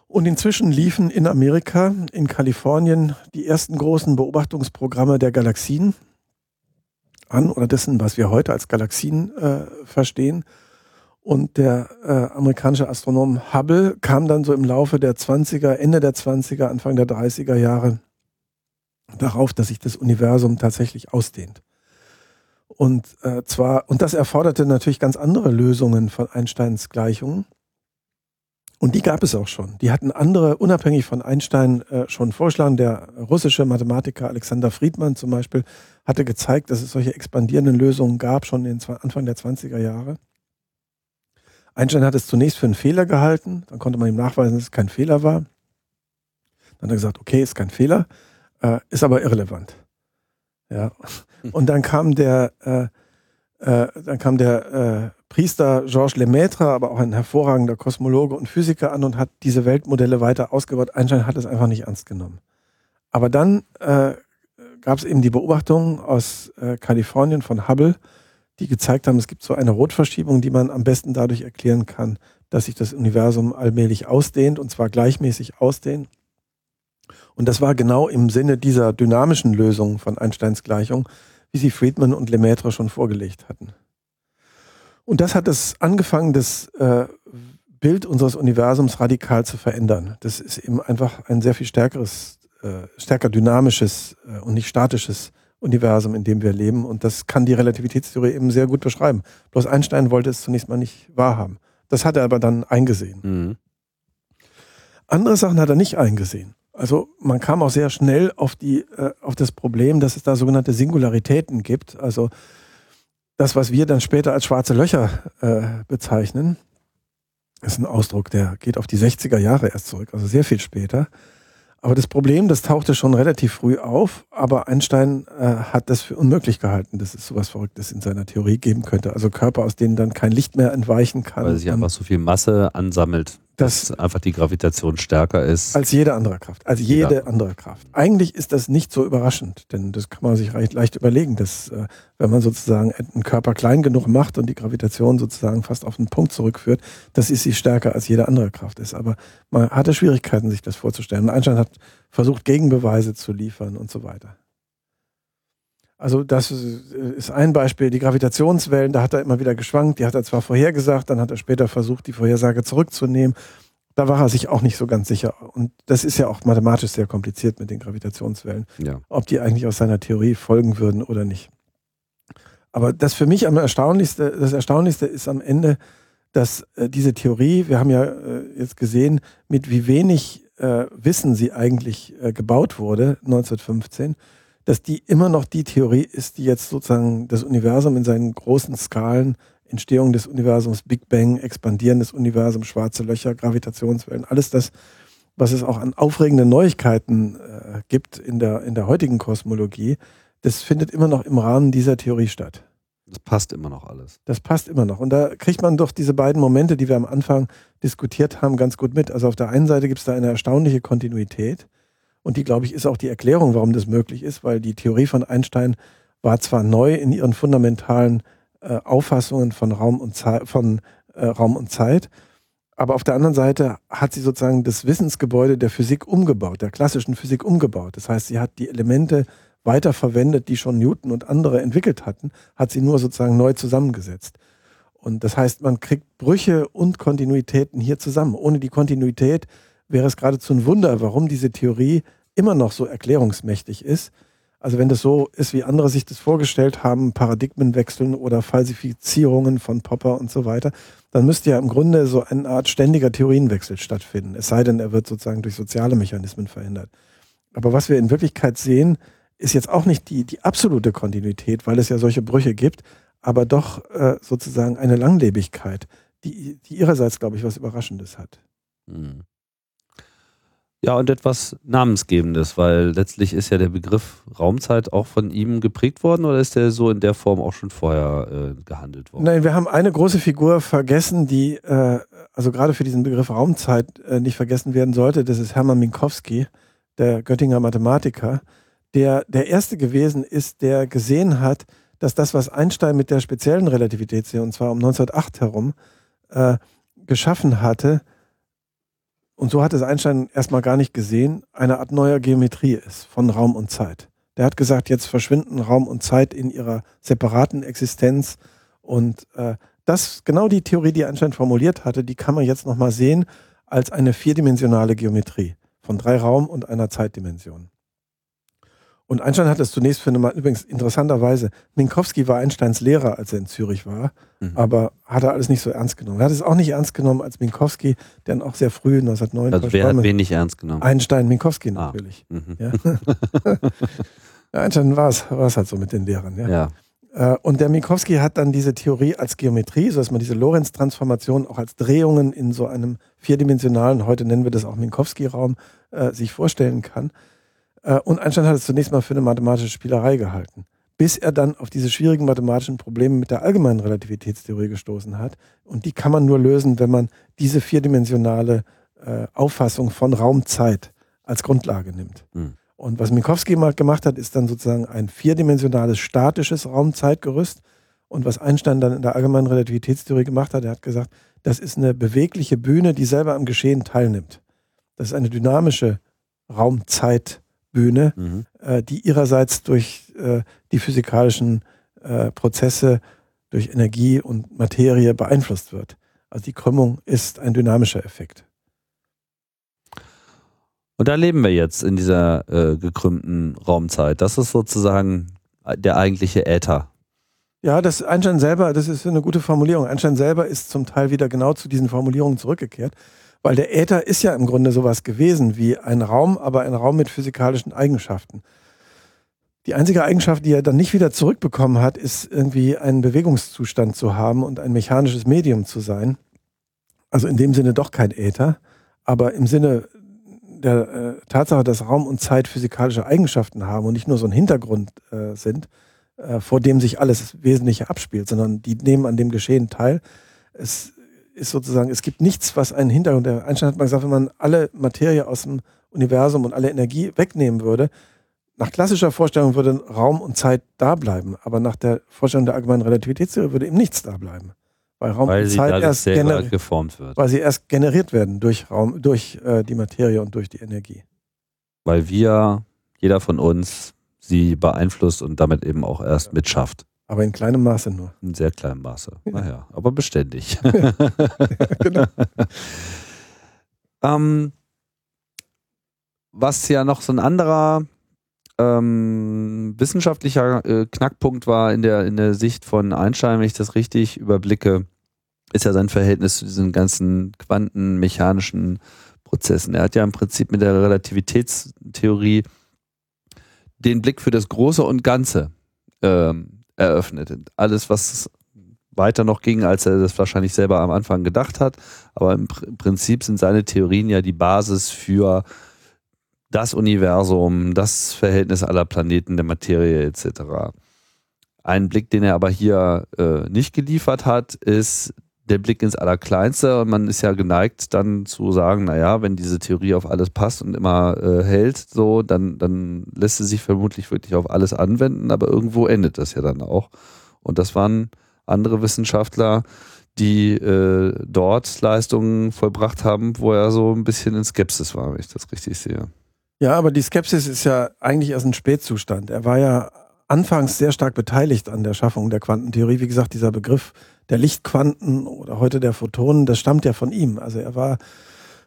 Und inzwischen liefen in Amerika, in Kalifornien, die ersten großen Beobachtungsprogramme der Galaxien an oder dessen, was wir heute als Galaxien äh, verstehen. Und der äh, amerikanische Astronom Hubble kam dann so im Laufe der 20er, Ende der 20er, Anfang der 30er Jahre darauf, dass sich das Universum tatsächlich ausdehnt. Und äh, zwar, und das erforderte natürlich ganz andere Lösungen von Einsteins Gleichungen. Und die gab es auch schon. Die hatten andere, unabhängig von Einstein, äh, schon vorgeschlagen. Der russische Mathematiker Alexander Friedmann zum Beispiel hatte gezeigt, dass es solche expandierenden Lösungen gab, schon in Anfang der 20er Jahre. Einstein hat es zunächst für einen Fehler gehalten, dann konnte man ihm nachweisen, dass es kein Fehler war. Dann hat er gesagt, okay, ist kein Fehler, äh, ist aber irrelevant. Ja. Und dann kam der, äh, äh, dann kam der äh, Priester Georges Lemaitre, aber auch ein hervorragender Kosmologe und Physiker an und hat diese Weltmodelle weiter ausgebaut. Einstein hat es einfach nicht ernst genommen. Aber dann äh, gab es eben die Beobachtungen aus äh, Kalifornien von Hubble, die gezeigt haben, es gibt so eine Rotverschiebung, die man am besten dadurch erklären kann, dass sich das Universum allmählich ausdehnt und zwar gleichmäßig ausdehnt. Und das war genau im Sinne dieser dynamischen Lösung von Einsteins Gleichung, wie sie Friedman und Lemaitre schon vorgelegt hatten. Und das hat es angefangen, das äh, Bild unseres Universums radikal zu verändern. Das ist eben einfach ein sehr viel stärkeres, äh, stärker dynamisches äh, und nicht statisches Universum, in dem wir leben. Und das kann die Relativitätstheorie eben sehr gut beschreiben. Bloß Einstein wollte es zunächst mal nicht wahrhaben. Das hat er aber dann eingesehen. Mhm. Andere Sachen hat er nicht eingesehen. Also man kam auch sehr schnell auf, die, äh, auf das Problem, dass es da sogenannte Singularitäten gibt. Also das, was wir dann später als schwarze Löcher äh, bezeichnen, ist ein Ausdruck, der geht auf die 60er Jahre erst zurück, also sehr viel später. Aber das Problem, das tauchte schon relativ früh auf, aber Einstein äh, hat das für unmöglich gehalten, dass es sowas Verrücktes in seiner Theorie geben könnte. Also Körper, aus denen dann kein Licht mehr entweichen kann. Weil sich einfach so viel Masse ansammelt. Dass einfach die Gravitation stärker ist. Als jede andere Kraft. Als jede ja. andere Kraft. Eigentlich ist das nicht so überraschend, denn das kann man sich recht leicht überlegen, dass äh, wenn man sozusagen einen Körper klein genug macht und die Gravitation sozusagen fast auf den Punkt zurückführt, dass sie stärker als jede andere Kraft ist. Aber man hatte Schwierigkeiten, sich das vorzustellen. Und Einstein hat versucht, Gegenbeweise zu liefern und so weiter. Also das ist ein Beispiel. Die Gravitationswellen, da hat er immer wieder geschwankt. Die hat er zwar vorhergesagt, dann hat er später versucht, die Vorhersage zurückzunehmen. Da war er sich auch nicht so ganz sicher. Und das ist ja auch mathematisch sehr kompliziert mit den Gravitationswellen, ja. ob die eigentlich aus seiner Theorie folgen würden oder nicht. Aber das für mich am erstaunlichste, das Erstaunlichste ist am Ende, dass äh, diese Theorie, wir haben ja äh, jetzt gesehen, mit wie wenig äh, Wissen sie eigentlich äh, gebaut wurde, 1915 dass die immer noch die Theorie ist, die jetzt sozusagen das Universum in seinen großen Skalen, Entstehung des Universums, Big Bang, Expandieren des Universums, schwarze Löcher, Gravitationswellen, alles das, was es auch an aufregenden Neuigkeiten äh, gibt in der, in der heutigen Kosmologie, das findet immer noch im Rahmen dieser Theorie statt. Das passt immer noch alles. Das passt immer noch. Und da kriegt man doch diese beiden Momente, die wir am Anfang diskutiert haben, ganz gut mit. Also auf der einen Seite gibt es da eine erstaunliche Kontinuität. Und die, glaube ich, ist auch die Erklärung, warum das möglich ist, weil die Theorie von Einstein war zwar neu in ihren fundamentalen äh, Auffassungen von Raum und Zeit, von äh, Raum und Zeit, aber auf der anderen Seite hat sie sozusagen das Wissensgebäude der Physik umgebaut, der klassischen Physik umgebaut. Das heißt, sie hat die Elemente weiterverwendet, die schon Newton und andere entwickelt hatten, hat sie nur sozusagen neu zusammengesetzt. Und das heißt, man kriegt Brüche und Kontinuitäten hier zusammen. Ohne die Kontinuität wäre es geradezu ein Wunder, warum diese Theorie immer noch so erklärungsmächtig ist. Also wenn das so ist, wie andere sich das vorgestellt haben, Paradigmenwechseln oder Falsifizierungen von Popper und so weiter, dann müsste ja im Grunde so eine Art ständiger Theorienwechsel stattfinden. Es sei denn, er wird sozusagen durch soziale Mechanismen verhindert. Aber was wir in Wirklichkeit sehen, ist jetzt auch nicht die, die absolute Kontinuität, weil es ja solche Brüche gibt, aber doch äh, sozusagen eine Langlebigkeit, die, die ihrerseits, glaube ich, was Überraschendes hat. Mhm. Ja, und etwas Namensgebendes, weil letztlich ist ja der Begriff Raumzeit auch von ihm geprägt worden oder ist der so in der Form auch schon vorher äh, gehandelt worden? Nein, wir haben eine große Figur vergessen, die äh, also gerade für diesen Begriff Raumzeit äh, nicht vergessen werden sollte. Das ist Hermann Minkowski, der Göttinger Mathematiker, der der erste gewesen ist, der gesehen hat, dass das, was Einstein mit der speziellen Relativitätstheorie, und zwar um 1908 herum, äh, geschaffen hatte, und so hat es Einstein erstmal gar nicht gesehen, eine Art neuer Geometrie ist von Raum und Zeit. Der hat gesagt, jetzt verschwinden Raum und Zeit in ihrer separaten Existenz. Und äh, das, genau die Theorie, die Einstein formuliert hatte, die kann man jetzt nochmal sehen als eine vierdimensionale Geometrie von drei Raum- und einer Zeitdimension. Und Einstein hat es zunächst für eine, übrigens interessanterweise, Minkowski war Einsteins Lehrer, als er in Zürich war, mhm. aber hat er alles nicht so ernst genommen. Er hat es auch nicht ernst genommen als Minkowski, der dann auch sehr früh, 1909. Also wer hat wen nicht ernst genommen? Einstein, Minkowski ah. natürlich. Ah. Mhm. Ja. Einstein war es, halt so mit den Lehrern. Ja. ja. Äh, und der Minkowski hat dann diese Theorie als Geometrie, so dass man diese Lorentz-Transformation auch als Drehungen in so einem vierdimensionalen, heute nennen wir das auch Minkowski-Raum, äh, sich vorstellen kann. Äh, und Einstein hat es zunächst mal für eine mathematische Spielerei gehalten, bis er dann auf diese schwierigen mathematischen Probleme mit der allgemeinen Relativitätstheorie gestoßen hat. Und die kann man nur lösen, wenn man diese vierdimensionale äh, Auffassung von Raumzeit als Grundlage nimmt. Mhm. Und was Minkowski mal gemacht hat, ist dann sozusagen ein vierdimensionales statisches Raumzeitgerüst. Und was Einstein dann in der allgemeinen Relativitätstheorie gemacht hat, er hat gesagt, das ist eine bewegliche Bühne, die selber am Geschehen teilnimmt. Das ist eine dynamische Raumzeit Bühne, mhm. äh, die ihrerseits durch äh, die physikalischen äh, Prozesse, durch Energie und Materie beeinflusst wird. Also die Krümmung ist ein dynamischer Effekt. Und da leben wir jetzt in dieser äh, gekrümmten Raumzeit. Das ist sozusagen der eigentliche Äther. Ja, das Einstein selber, das ist eine gute Formulierung. Einstein selber ist zum Teil wieder genau zu diesen Formulierungen zurückgekehrt. Weil der Äther ist ja im Grunde sowas gewesen wie ein Raum, aber ein Raum mit physikalischen Eigenschaften. Die einzige Eigenschaft, die er dann nicht wieder zurückbekommen hat, ist irgendwie einen Bewegungszustand zu haben und ein mechanisches Medium zu sein. Also in dem Sinne doch kein Äther, aber im Sinne der äh, Tatsache, dass Raum und Zeit physikalische Eigenschaften haben und nicht nur so ein Hintergrund äh, sind, äh, vor dem sich alles Wesentliche abspielt, sondern die nehmen an dem Geschehen teil. Es ist sozusagen, es gibt nichts, was einen Hintergrund, der Einstein hat mal gesagt, wenn man alle Materie aus dem Universum und alle Energie wegnehmen würde, nach klassischer Vorstellung würde Raum und Zeit da bleiben, aber nach der Vorstellung der allgemeinen Relativitätstheorie würde eben nichts da bleiben. Weil Raum weil und Zeit erst geformt wird. Weil sie erst generiert werden durch Raum, durch äh, die Materie und durch die Energie. Weil wir, jeder von uns, sie beeinflusst und damit eben auch erst mitschafft. Aber in kleinem Maße nur. In sehr kleinem Maße. Ja. Naja, aber beständig. genau. ähm, was ja noch so ein anderer ähm, wissenschaftlicher äh, Knackpunkt war in der, in der Sicht von Einstein, wenn ich das richtig überblicke, ist ja sein Verhältnis zu diesen ganzen quantenmechanischen Prozessen. Er hat ja im Prinzip mit der Relativitätstheorie den Blick für das Große und Ganze ähm, eröffnet. Alles, was weiter noch ging, als er das wahrscheinlich selber am Anfang gedacht hat. Aber im Prinzip sind seine Theorien ja die Basis für das Universum, das Verhältnis aller Planeten, der Materie etc. Ein Blick, den er aber hier äh, nicht geliefert hat, ist der Blick ins Allerkleinste und man ist ja geneigt dann zu sagen, naja, wenn diese Theorie auf alles passt und immer äh, hält, so, dann, dann lässt sie sich vermutlich wirklich auf alles anwenden, aber irgendwo endet das ja dann auch. Und das waren andere Wissenschaftler, die äh, dort Leistungen vollbracht haben, wo er so ein bisschen in Skepsis war, wenn ich das richtig sehe. Ja, aber die Skepsis ist ja eigentlich erst ein Spätzustand. Er war ja anfangs sehr stark beteiligt an der Schaffung der Quantentheorie. Wie gesagt, dieser Begriff der Lichtquanten oder heute der Photonen, das stammt ja von ihm. Also er war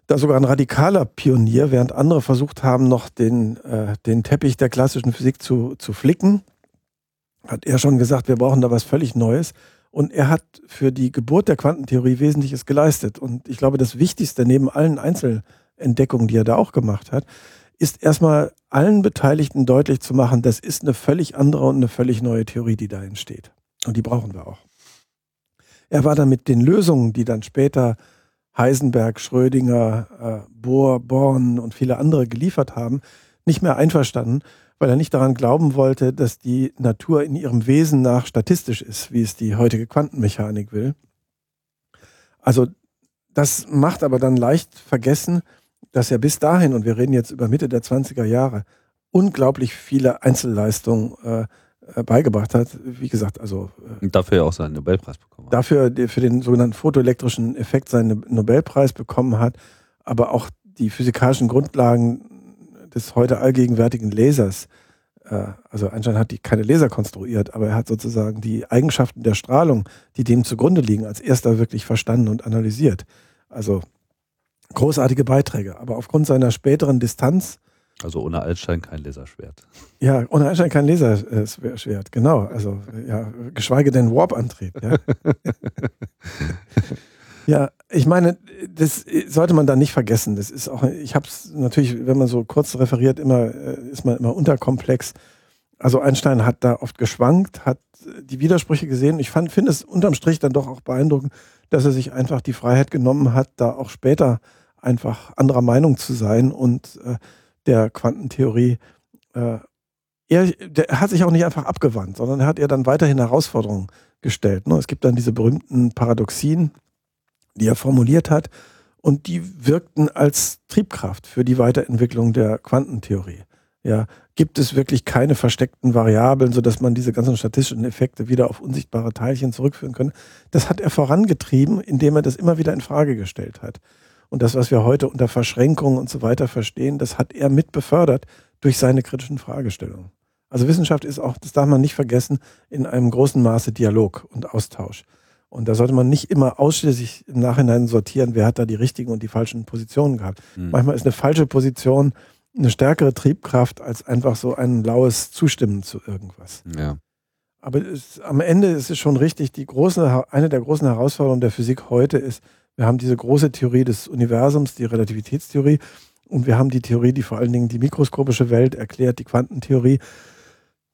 da sogar ein radikaler Pionier, während andere versucht haben, noch den, äh, den Teppich der klassischen Physik zu, zu flicken. Hat er schon gesagt, wir brauchen da was völlig Neues. Und er hat für die Geburt der Quantentheorie Wesentliches geleistet. Und ich glaube, das Wichtigste neben allen Einzelentdeckungen, die er da auch gemacht hat, ist erstmal allen Beteiligten deutlich zu machen, das ist eine völlig andere und eine völlig neue Theorie, die da entsteht. Und die brauchen wir auch. Er war dann mit den Lösungen, die dann später Heisenberg, Schrödinger, äh, Bohr, Born und viele andere geliefert haben, nicht mehr einverstanden, weil er nicht daran glauben wollte, dass die Natur in ihrem Wesen nach statistisch ist, wie es die heutige Quantenmechanik will. Also das macht aber dann leicht vergessen, dass er bis dahin, und wir reden jetzt über Mitte der 20er Jahre, unglaublich viele Einzelleistungen äh, beigebracht hat. Wie gesagt, also. Äh, und dafür ja auch seinen Nobelpreis bekommen hat. Dafür für den sogenannten photoelektrischen Effekt seinen Nobelpreis bekommen hat, aber auch die physikalischen Grundlagen des heute allgegenwärtigen Lasers. Äh, also Einstein hat die, keine Laser konstruiert, aber er hat sozusagen die Eigenschaften der Strahlung, die dem zugrunde liegen, als erster wirklich verstanden und analysiert. Also großartige Beiträge. Aber aufgrund seiner späteren Distanz. Also ohne Einstein kein Laserschwert. Ja, ohne Einstein kein Laserschwert, genau. Also ja, geschweige denn Warp-Antrieb. Ja. ja, ich meine, das sollte man da nicht vergessen. Das ist auch, ich habe es natürlich, wenn man so kurz referiert, immer äh, ist man immer unterkomplex. Also Einstein hat da oft geschwankt, hat die Widersprüche gesehen. Ich finde es unterm Strich dann doch auch beeindruckend, dass er sich einfach die Freiheit genommen hat, da auch später einfach anderer Meinung zu sein und äh, der Quantentheorie. Äh, er, hat sich auch nicht einfach abgewandt, sondern er hat ihr dann weiterhin Herausforderungen gestellt. Ne? Es gibt dann diese berühmten Paradoxien, die er formuliert hat und die wirkten als Triebkraft für die Weiterentwicklung der Quantentheorie. Ja, gibt es wirklich keine versteckten Variablen, sodass man diese ganzen statistischen Effekte wieder auf unsichtbare Teilchen zurückführen kann? Das hat er vorangetrieben, indem er das immer wieder in Frage gestellt hat. Und das, was wir heute unter Verschränkungen und so weiter verstehen, das hat er mit befördert durch seine kritischen Fragestellungen. Also Wissenschaft ist auch, das darf man nicht vergessen, in einem großen Maße Dialog und Austausch. Und da sollte man nicht immer ausschließlich im Nachhinein sortieren, wer hat da die richtigen und die falschen Positionen gehabt. Mhm. Manchmal ist eine falsche Position eine stärkere Triebkraft als einfach so ein laues Zustimmen zu irgendwas. Ja. Aber es, am Ende ist es schon richtig, die große, eine der großen Herausforderungen der Physik heute ist, wir haben diese große Theorie des Universums, die Relativitätstheorie, und wir haben die Theorie, die vor allen Dingen die mikroskopische Welt erklärt, die Quantentheorie.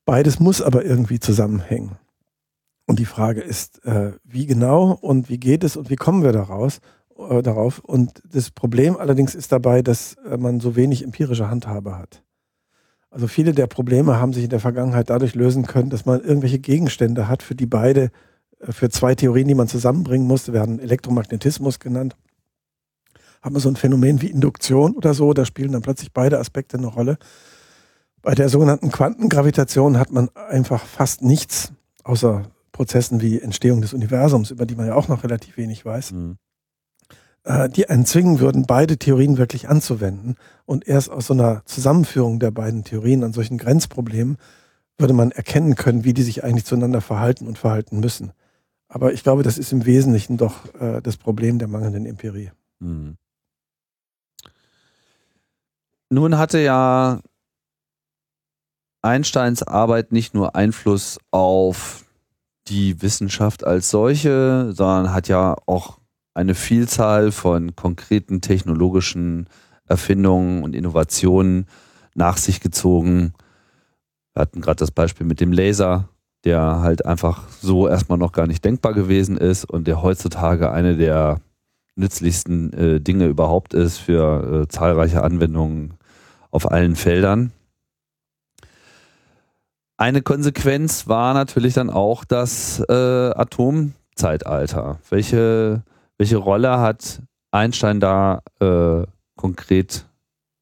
Beides muss aber irgendwie zusammenhängen. Und die Frage ist, äh, wie genau und wie geht es und wie kommen wir daraus, äh, darauf? Und das Problem allerdings ist dabei, dass äh, man so wenig empirische Handhabe hat. Also viele der Probleme haben sich in der Vergangenheit dadurch lösen können, dass man irgendwelche Gegenstände hat, für die beide für zwei Theorien, die man zusammenbringen musste, werden Elektromagnetismus genannt. Haben wir so ein Phänomen wie Induktion oder so, da spielen dann plötzlich beide Aspekte eine Rolle. Bei der sogenannten Quantengravitation hat man einfach fast nichts, außer Prozessen wie Entstehung des Universums, über die man ja auch noch relativ wenig weiß, mhm. äh, die einen zwingen würden, beide Theorien wirklich anzuwenden. Und erst aus so einer Zusammenführung der beiden Theorien an solchen Grenzproblemen würde man erkennen können, wie die sich eigentlich zueinander verhalten und verhalten müssen. Aber ich glaube, das ist im Wesentlichen doch äh, das Problem der mangelnden Empirie. Mhm. Nun hatte ja Einsteins Arbeit nicht nur Einfluss auf die Wissenschaft als solche, sondern hat ja auch eine Vielzahl von konkreten technologischen Erfindungen und Innovationen nach sich gezogen. Wir hatten gerade das Beispiel mit dem Laser, der halt einfach so erstmal noch gar nicht denkbar gewesen ist und der heutzutage eine der nützlichsten äh, Dinge überhaupt ist für äh, zahlreiche Anwendungen auf allen Feldern. Eine Konsequenz war natürlich dann auch das äh, Atomzeitalter. Welche, welche Rolle hat Einstein da äh, konkret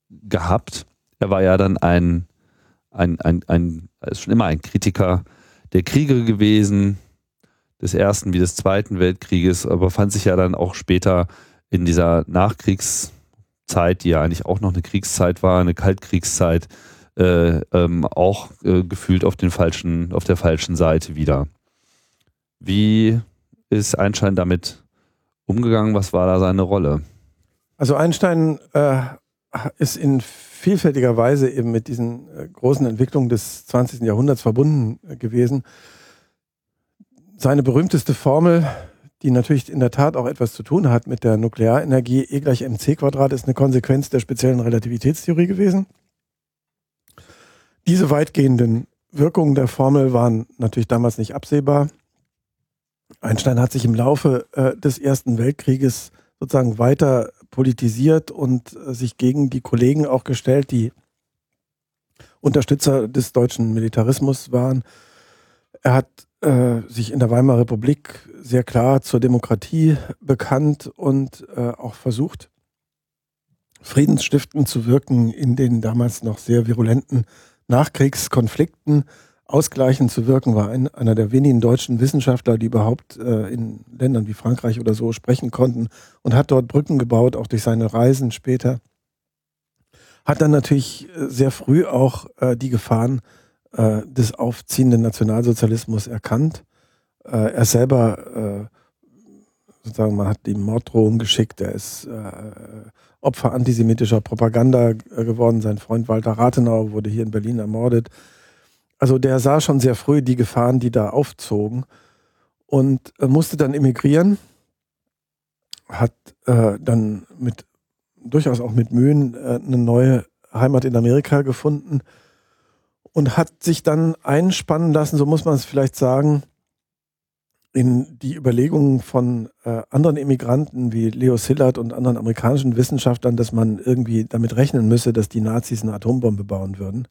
gehabt? Er war ja dann ein, ein, ein, ein, ist schon immer ein Kritiker der Kriege gewesen, des Ersten wie des Zweiten Weltkrieges, aber fand sich ja dann auch später in dieser Nachkriegszeit, die ja eigentlich auch noch eine Kriegszeit war, eine Kaltkriegszeit, äh, ähm, auch äh, gefühlt auf den falschen, auf der falschen Seite wieder. Wie ist Einstein damit umgegangen? Was war da seine Rolle? Also Einstein äh, ist in vielfältiger Weise eben mit diesen äh, großen Entwicklungen des 20. Jahrhunderts verbunden äh, gewesen. Seine berühmteste Formel, die natürlich in der Tat auch etwas zu tun hat mit der Nuklearenergie, E gleich mc Quadrat, ist eine Konsequenz der speziellen Relativitätstheorie gewesen. Diese weitgehenden Wirkungen der Formel waren natürlich damals nicht absehbar. Einstein hat sich im Laufe äh, des Ersten Weltkrieges sozusagen weiter politisiert und äh, sich gegen die Kollegen auch gestellt, die Unterstützer des deutschen Militarismus waren. Er hat äh, sich in der Weimarer Republik sehr klar zur Demokratie bekannt und äh, auch versucht, friedensstiftend zu wirken in den damals noch sehr virulenten Nachkriegskonflikten ausgleichend zu wirken, war ein, einer der wenigen deutschen Wissenschaftler, die überhaupt äh, in Ländern wie Frankreich oder so sprechen konnten und hat dort Brücken gebaut, auch durch seine Reisen später. Hat dann natürlich äh, sehr früh auch äh, die Gefahren äh, des aufziehenden Nationalsozialismus erkannt. Äh, er selber, äh, sozusagen, man hat ihm Morddrohungen geschickt, er ist Opfer antisemitischer Propaganda geworden. Sein Freund Walter Rathenau wurde hier in Berlin ermordet. Also der sah schon sehr früh die Gefahren, die da aufzogen und musste dann emigrieren, hat äh, dann mit durchaus auch mit Mühen äh, eine neue Heimat in Amerika gefunden und hat sich dann einspannen lassen, so muss man es vielleicht sagen, in die Überlegungen von äh, anderen Immigranten wie Leo Szilard und anderen amerikanischen Wissenschaftlern, dass man irgendwie damit rechnen müsse, dass die Nazis eine Atombombe bauen würden.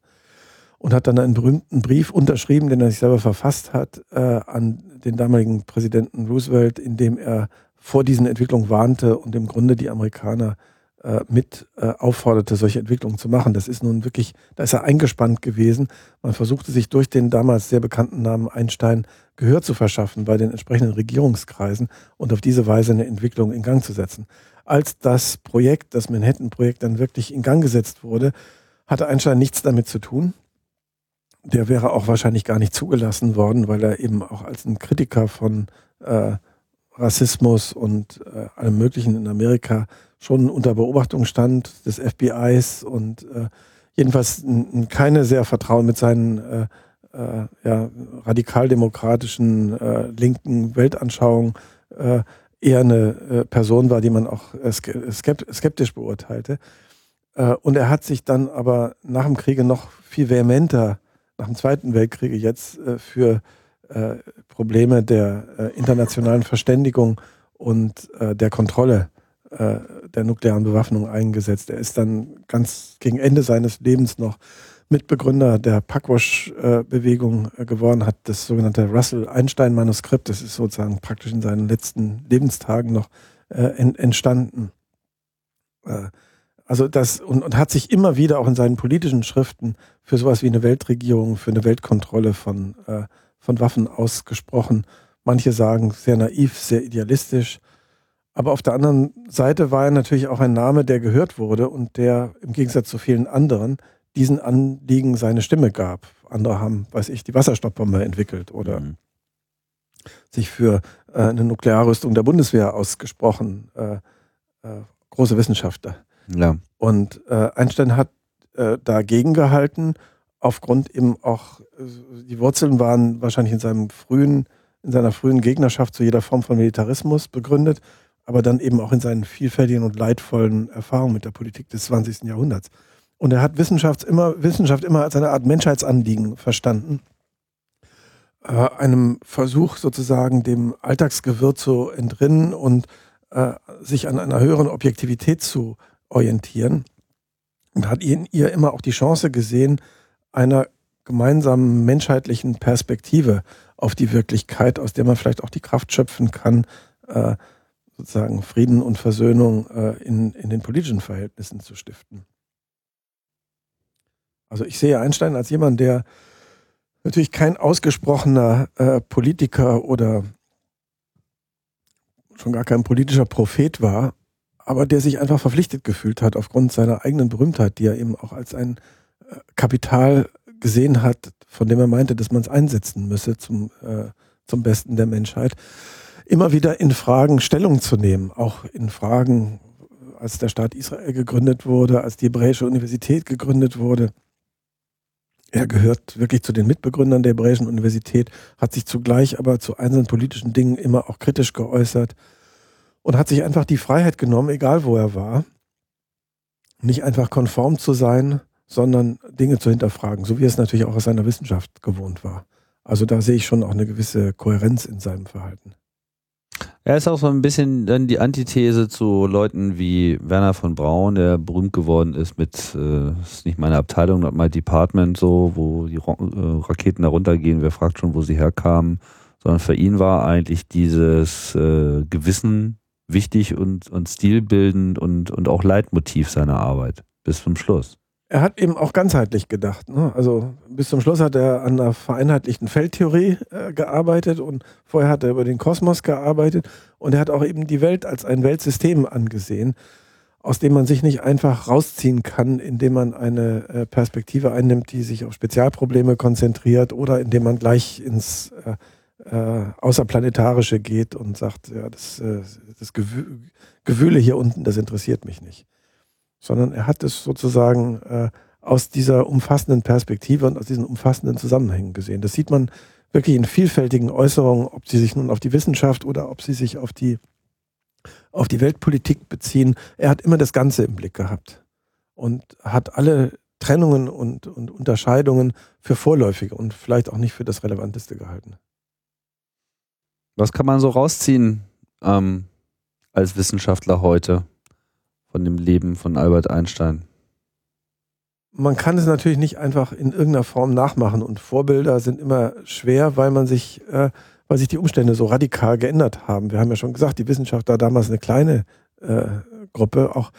Und hat dann einen berühmten Brief unterschrieben, den er sich selber verfasst hat, äh, an den damaligen Präsidenten Roosevelt, in dem er vor diesen Entwicklungen warnte und im Grunde die Amerikaner äh, mit äh, aufforderte, solche Entwicklungen zu machen. Das ist nun wirklich, da ist er eingespannt gewesen. Man versuchte sich durch den damals sehr bekannten Namen Einstein Gehör zu verschaffen bei den entsprechenden Regierungskreisen und auf diese Weise eine Entwicklung in Gang zu setzen. Als das Projekt, das Manhattan-Projekt dann wirklich in Gang gesetzt wurde, hatte Einstein nichts damit zu tun. Der wäre auch wahrscheinlich gar nicht zugelassen worden, weil er eben auch als ein Kritiker von äh, Rassismus und äh, allem Möglichen in Amerika schon unter Beobachtung stand des FBIs und äh, jedenfalls keine sehr vertrauen mit seinen äh, äh, ja, radikaldemokratischen äh, linken Weltanschauung äh, eher eine äh, Person war, die man auch äh, skeptisch beurteilte. Äh, und er hat sich dann aber nach dem Kriege noch viel vehementer, nach dem Zweiten Weltkrieg jetzt, äh, für äh, Probleme der äh, internationalen Verständigung und der Kontrolle der nuklearen Bewaffnung eingesetzt. Er ist dann ganz gegen Ende seines Lebens noch Mitbegründer der Packwash-Bewegung geworden, hat das sogenannte Russell-Einstein-Manuskript, das ist sozusagen praktisch in seinen letzten Lebenstagen noch entstanden. Also das und, und hat sich immer wieder auch in seinen politischen Schriften für sowas wie eine Weltregierung, für eine Weltkontrolle von, von Waffen ausgesprochen. Manche sagen sehr naiv, sehr idealistisch. Aber auf der anderen Seite war er natürlich auch ein Name, der gehört wurde und der im Gegensatz zu vielen anderen diesen Anliegen seine Stimme gab. Andere haben, weiß ich, die Wasserstoffbombe entwickelt oder mhm. sich für äh, eine Nuklearrüstung der Bundeswehr ausgesprochen. Äh, äh, große Wissenschaftler. Ja. Und äh, Einstein hat äh, dagegen gehalten, aufgrund eben auch, äh, die Wurzeln waren wahrscheinlich in seinem frühen, in seiner frühen Gegnerschaft zu jeder Form von Militarismus begründet, aber dann eben auch in seinen vielfältigen und leidvollen Erfahrungen mit der Politik des 20. Jahrhunderts. Und er hat Wissenschaft immer, Wissenschaft immer als eine Art Menschheitsanliegen verstanden. Äh, einem Versuch sozusagen dem Alltagsgewirr zu entrinnen und äh, sich an einer höheren Objektivität zu orientieren. Und hat in ihr immer auch die Chance gesehen, einer gemeinsamen menschheitlichen Perspektive auf die Wirklichkeit, aus der man vielleicht auch die Kraft schöpfen kann, äh, sozusagen Frieden und Versöhnung äh, in, in den politischen Verhältnissen zu stiften. Also ich sehe Einstein als jemand, der natürlich kein ausgesprochener äh, Politiker oder schon gar kein politischer Prophet war, aber der sich einfach verpflichtet gefühlt hat aufgrund seiner eigenen Berühmtheit, die er eben auch als ein äh, Kapital gesehen hat, von dem er meinte, dass man es einsetzen müsse zum, äh, zum Besten der Menschheit, immer wieder in Fragen Stellung zu nehmen, auch in Fragen, als der Staat Israel gegründet wurde, als die Hebräische Universität gegründet wurde, er gehört wirklich zu den Mitbegründern der Hebräischen Universität, hat sich zugleich aber zu einzelnen politischen Dingen immer auch kritisch geäußert und hat sich einfach die Freiheit genommen, egal wo er war, nicht einfach konform zu sein, sondern Dinge zu hinterfragen, so wie er es natürlich auch aus seiner Wissenschaft gewohnt war. Also da sehe ich schon auch eine gewisse Kohärenz in seinem Verhalten. Er ist auch so ein bisschen dann die Antithese zu Leuten wie Werner von Braun, der berühmt geworden ist mit, äh, ist nicht meine Abteilung, not my department, so, wo die äh, Raketen da runtergehen, wer fragt schon, wo sie herkamen, sondern für ihn war eigentlich dieses äh, Gewissen wichtig und, und stilbildend und, und auch Leitmotiv seiner Arbeit bis zum Schluss er hat eben auch ganzheitlich gedacht. Ne? Also bis zum Schluss hat er an der vereinheitlichten Feldtheorie äh, gearbeitet und vorher hat er über den Kosmos gearbeitet und er hat auch eben die Welt als ein Weltsystem angesehen, aus dem man sich nicht einfach rausziehen kann, indem man eine äh, Perspektive einnimmt, die sich auf Spezialprobleme konzentriert oder indem man gleich ins äh, äh Außerplanetarische geht und sagt, ja, das, äh, das Gewühle hier unten, das interessiert mich nicht sondern er hat es sozusagen äh, aus dieser umfassenden Perspektive und aus diesen umfassenden Zusammenhängen gesehen. Das sieht man wirklich in vielfältigen Äußerungen, ob sie sich nun auf die Wissenschaft oder ob sie sich auf die, auf die Weltpolitik beziehen. Er hat immer das Ganze im Blick gehabt und hat alle Trennungen und, und Unterscheidungen für vorläufige und vielleicht auch nicht für das Relevanteste gehalten. Was kann man so rausziehen ähm, als Wissenschaftler heute? von dem Leben von Albert Einstein? Man kann es natürlich nicht einfach in irgendeiner Form nachmachen und Vorbilder sind immer schwer, weil man sich, äh, weil sich die Umstände so radikal geändert haben. Wir haben ja schon gesagt, die Wissenschaft war damals eine kleine äh, Gruppe. Auch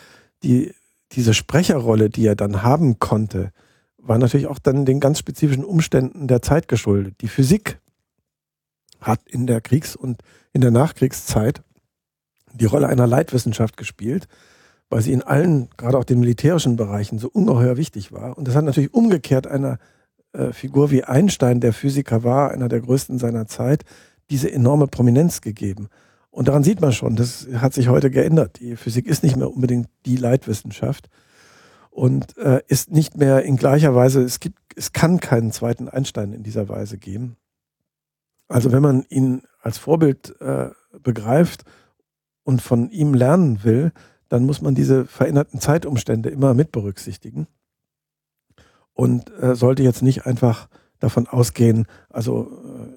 die, diese Sprecherrolle, die er dann haben konnte, war natürlich auch dann den ganz spezifischen Umständen der Zeit geschuldet. Die Physik hat in der Kriegs- und in der Nachkriegszeit die Rolle einer Leitwissenschaft gespielt weil sie in allen, gerade auch den militärischen Bereichen, so ungeheuer wichtig war. Und das hat natürlich umgekehrt einer äh, Figur wie Einstein, der Physiker war, einer der größten seiner Zeit, diese enorme Prominenz gegeben. Und daran sieht man schon, das hat sich heute geändert. Die Physik ist nicht mehr unbedingt die Leitwissenschaft und äh, ist nicht mehr in gleicher Weise, es gibt, es kann keinen zweiten Einstein in dieser Weise geben. Also wenn man ihn als Vorbild äh, begreift und von ihm lernen will, dann muss man diese veränderten Zeitumstände immer mit berücksichtigen und äh, sollte jetzt nicht einfach davon ausgehen, also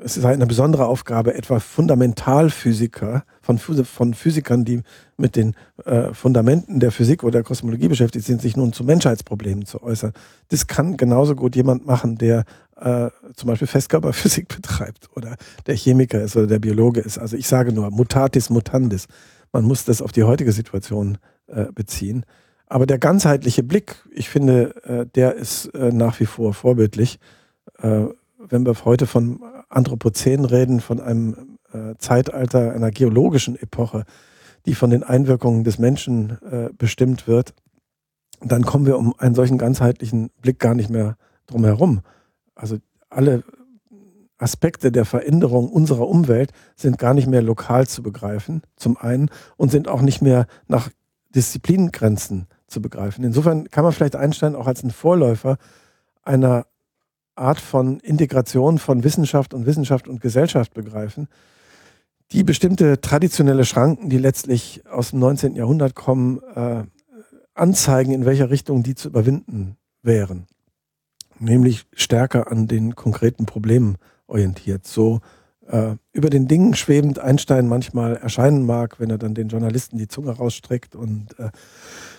es sei eine besondere Aufgabe, etwa Fundamentalphysiker von, von Physikern, die mit den äh, Fundamenten der Physik oder der Kosmologie beschäftigt sind, sich nun zu Menschheitsproblemen zu äußern. Das kann genauso gut jemand machen, der äh, zum Beispiel Festkörperphysik betreibt oder der Chemiker ist oder der Biologe ist. Also ich sage nur mutatis mutandis. Man muss das auf die heutige Situation äh, beziehen. Aber der ganzheitliche Blick, ich finde, äh, der ist äh, nach wie vor vorbildlich. Äh, wenn wir heute von Anthropozän reden, von einem äh, Zeitalter einer geologischen Epoche, die von den Einwirkungen des Menschen bestimmt wird, dann kommen wir um einen solchen ganzheitlichen Blick gar nicht mehr drum herum. Also alle Aspekte der Veränderung unserer Umwelt sind gar nicht mehr lokal zu begreifen, zum einen, und sind auch nicht mehr nach Disziplinengrenzen zu begreifen. Insofern kann man vielleicht Einstein auch als einen Vorläufer einer Art von Integration von Wissenschaft und Wissenschaft und Gesellschaft begreifen, die bestimmte traditionelle Schranken, die letztlich aus dem 19. Jahrhundert kommen, äh, anzeigen, in welcher Richtung die zu überwinden wären. Nämlich stärker an den konkreten Problemen orientiert. So äh, über den Dingen schwebend Einstein manchmal erscheinen mag, wenn er dann den Journalisten die Zunge rausstreckt und äh,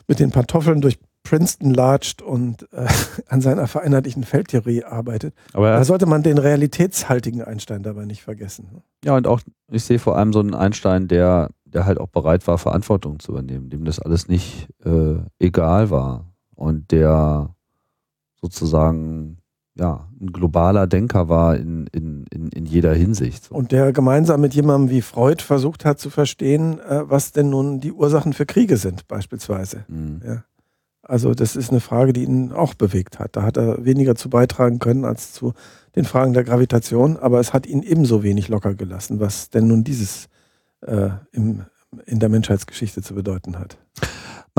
mit den Pantoffeln durch Princeton latscht und äh, an seiner vereinheitlichen Feldtheorie arbeitet. Aber da sollte man den realitätshaltigen Einstein dabei nicht vergessen. Ja, und auch, ich sehe vor allem so einen Einstein, der, der halt auch bereit war, Verantwortung zu übernehmen, dem das alles nicht äh, egal war und der sozusagen ja, ein globaler Denker war in, in, in, in jeder Hinsicht. Und der gemeinsam mit jemandem wie Freud versucht hat zu verstehen, äh, was denn nun die Ursachen für Kriege sind, beispielsweise. Mhm. Ja. Also das ist eine Frage, die ihn auch bewegt hat. Da hat er weniger zu beitragen können als zu den Fragen der Gravitation, aber es hat ihn ebenso wenig locker gelassen, was denn nun dieses äh, im, in der Menschheitsgeschichte zu bedeuten hat.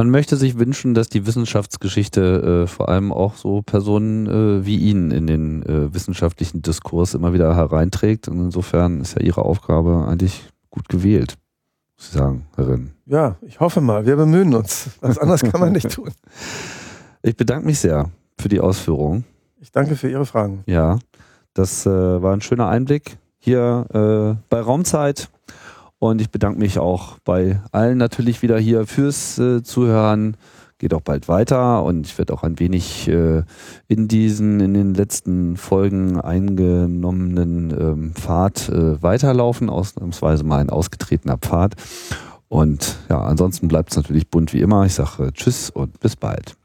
Man möchte sich wünschen, dass die Wissenschaftsgeschichte äh, vor allem auch so Personen äh, wie ihn in den äh, wissenschaftlichen Diskurs immer wieder hereinträgt. Und insofern ist ja Ihre Aufgabe eigentlich gut gewählt. Sie sagen, Herrin. Ja, ich hoffe mal. Wir bemühen uns. Was anderes kann man nicht tun. Ich bedanke mich sehr für die Ausführungen. Ich danke für Ihre Fragen. Ja, das äh, war ein schöner Einblick hier äh, bei Raumzeit. Und ich bedanke mich auch bei allen natürlich wieder hier fürs äh, Zuhören geht auch bald weiter und ich werde auch ein wenig äh, in diesen, in den letzten Folgen eingenommenen ähm, Pfad äh, weiterlaufen, ausnahmsweise mal ein ausgetretener Pfad. Und ja, ansonsten bleibt es natürlich bunt wie immer. Ich sage Tschüss und bis bald.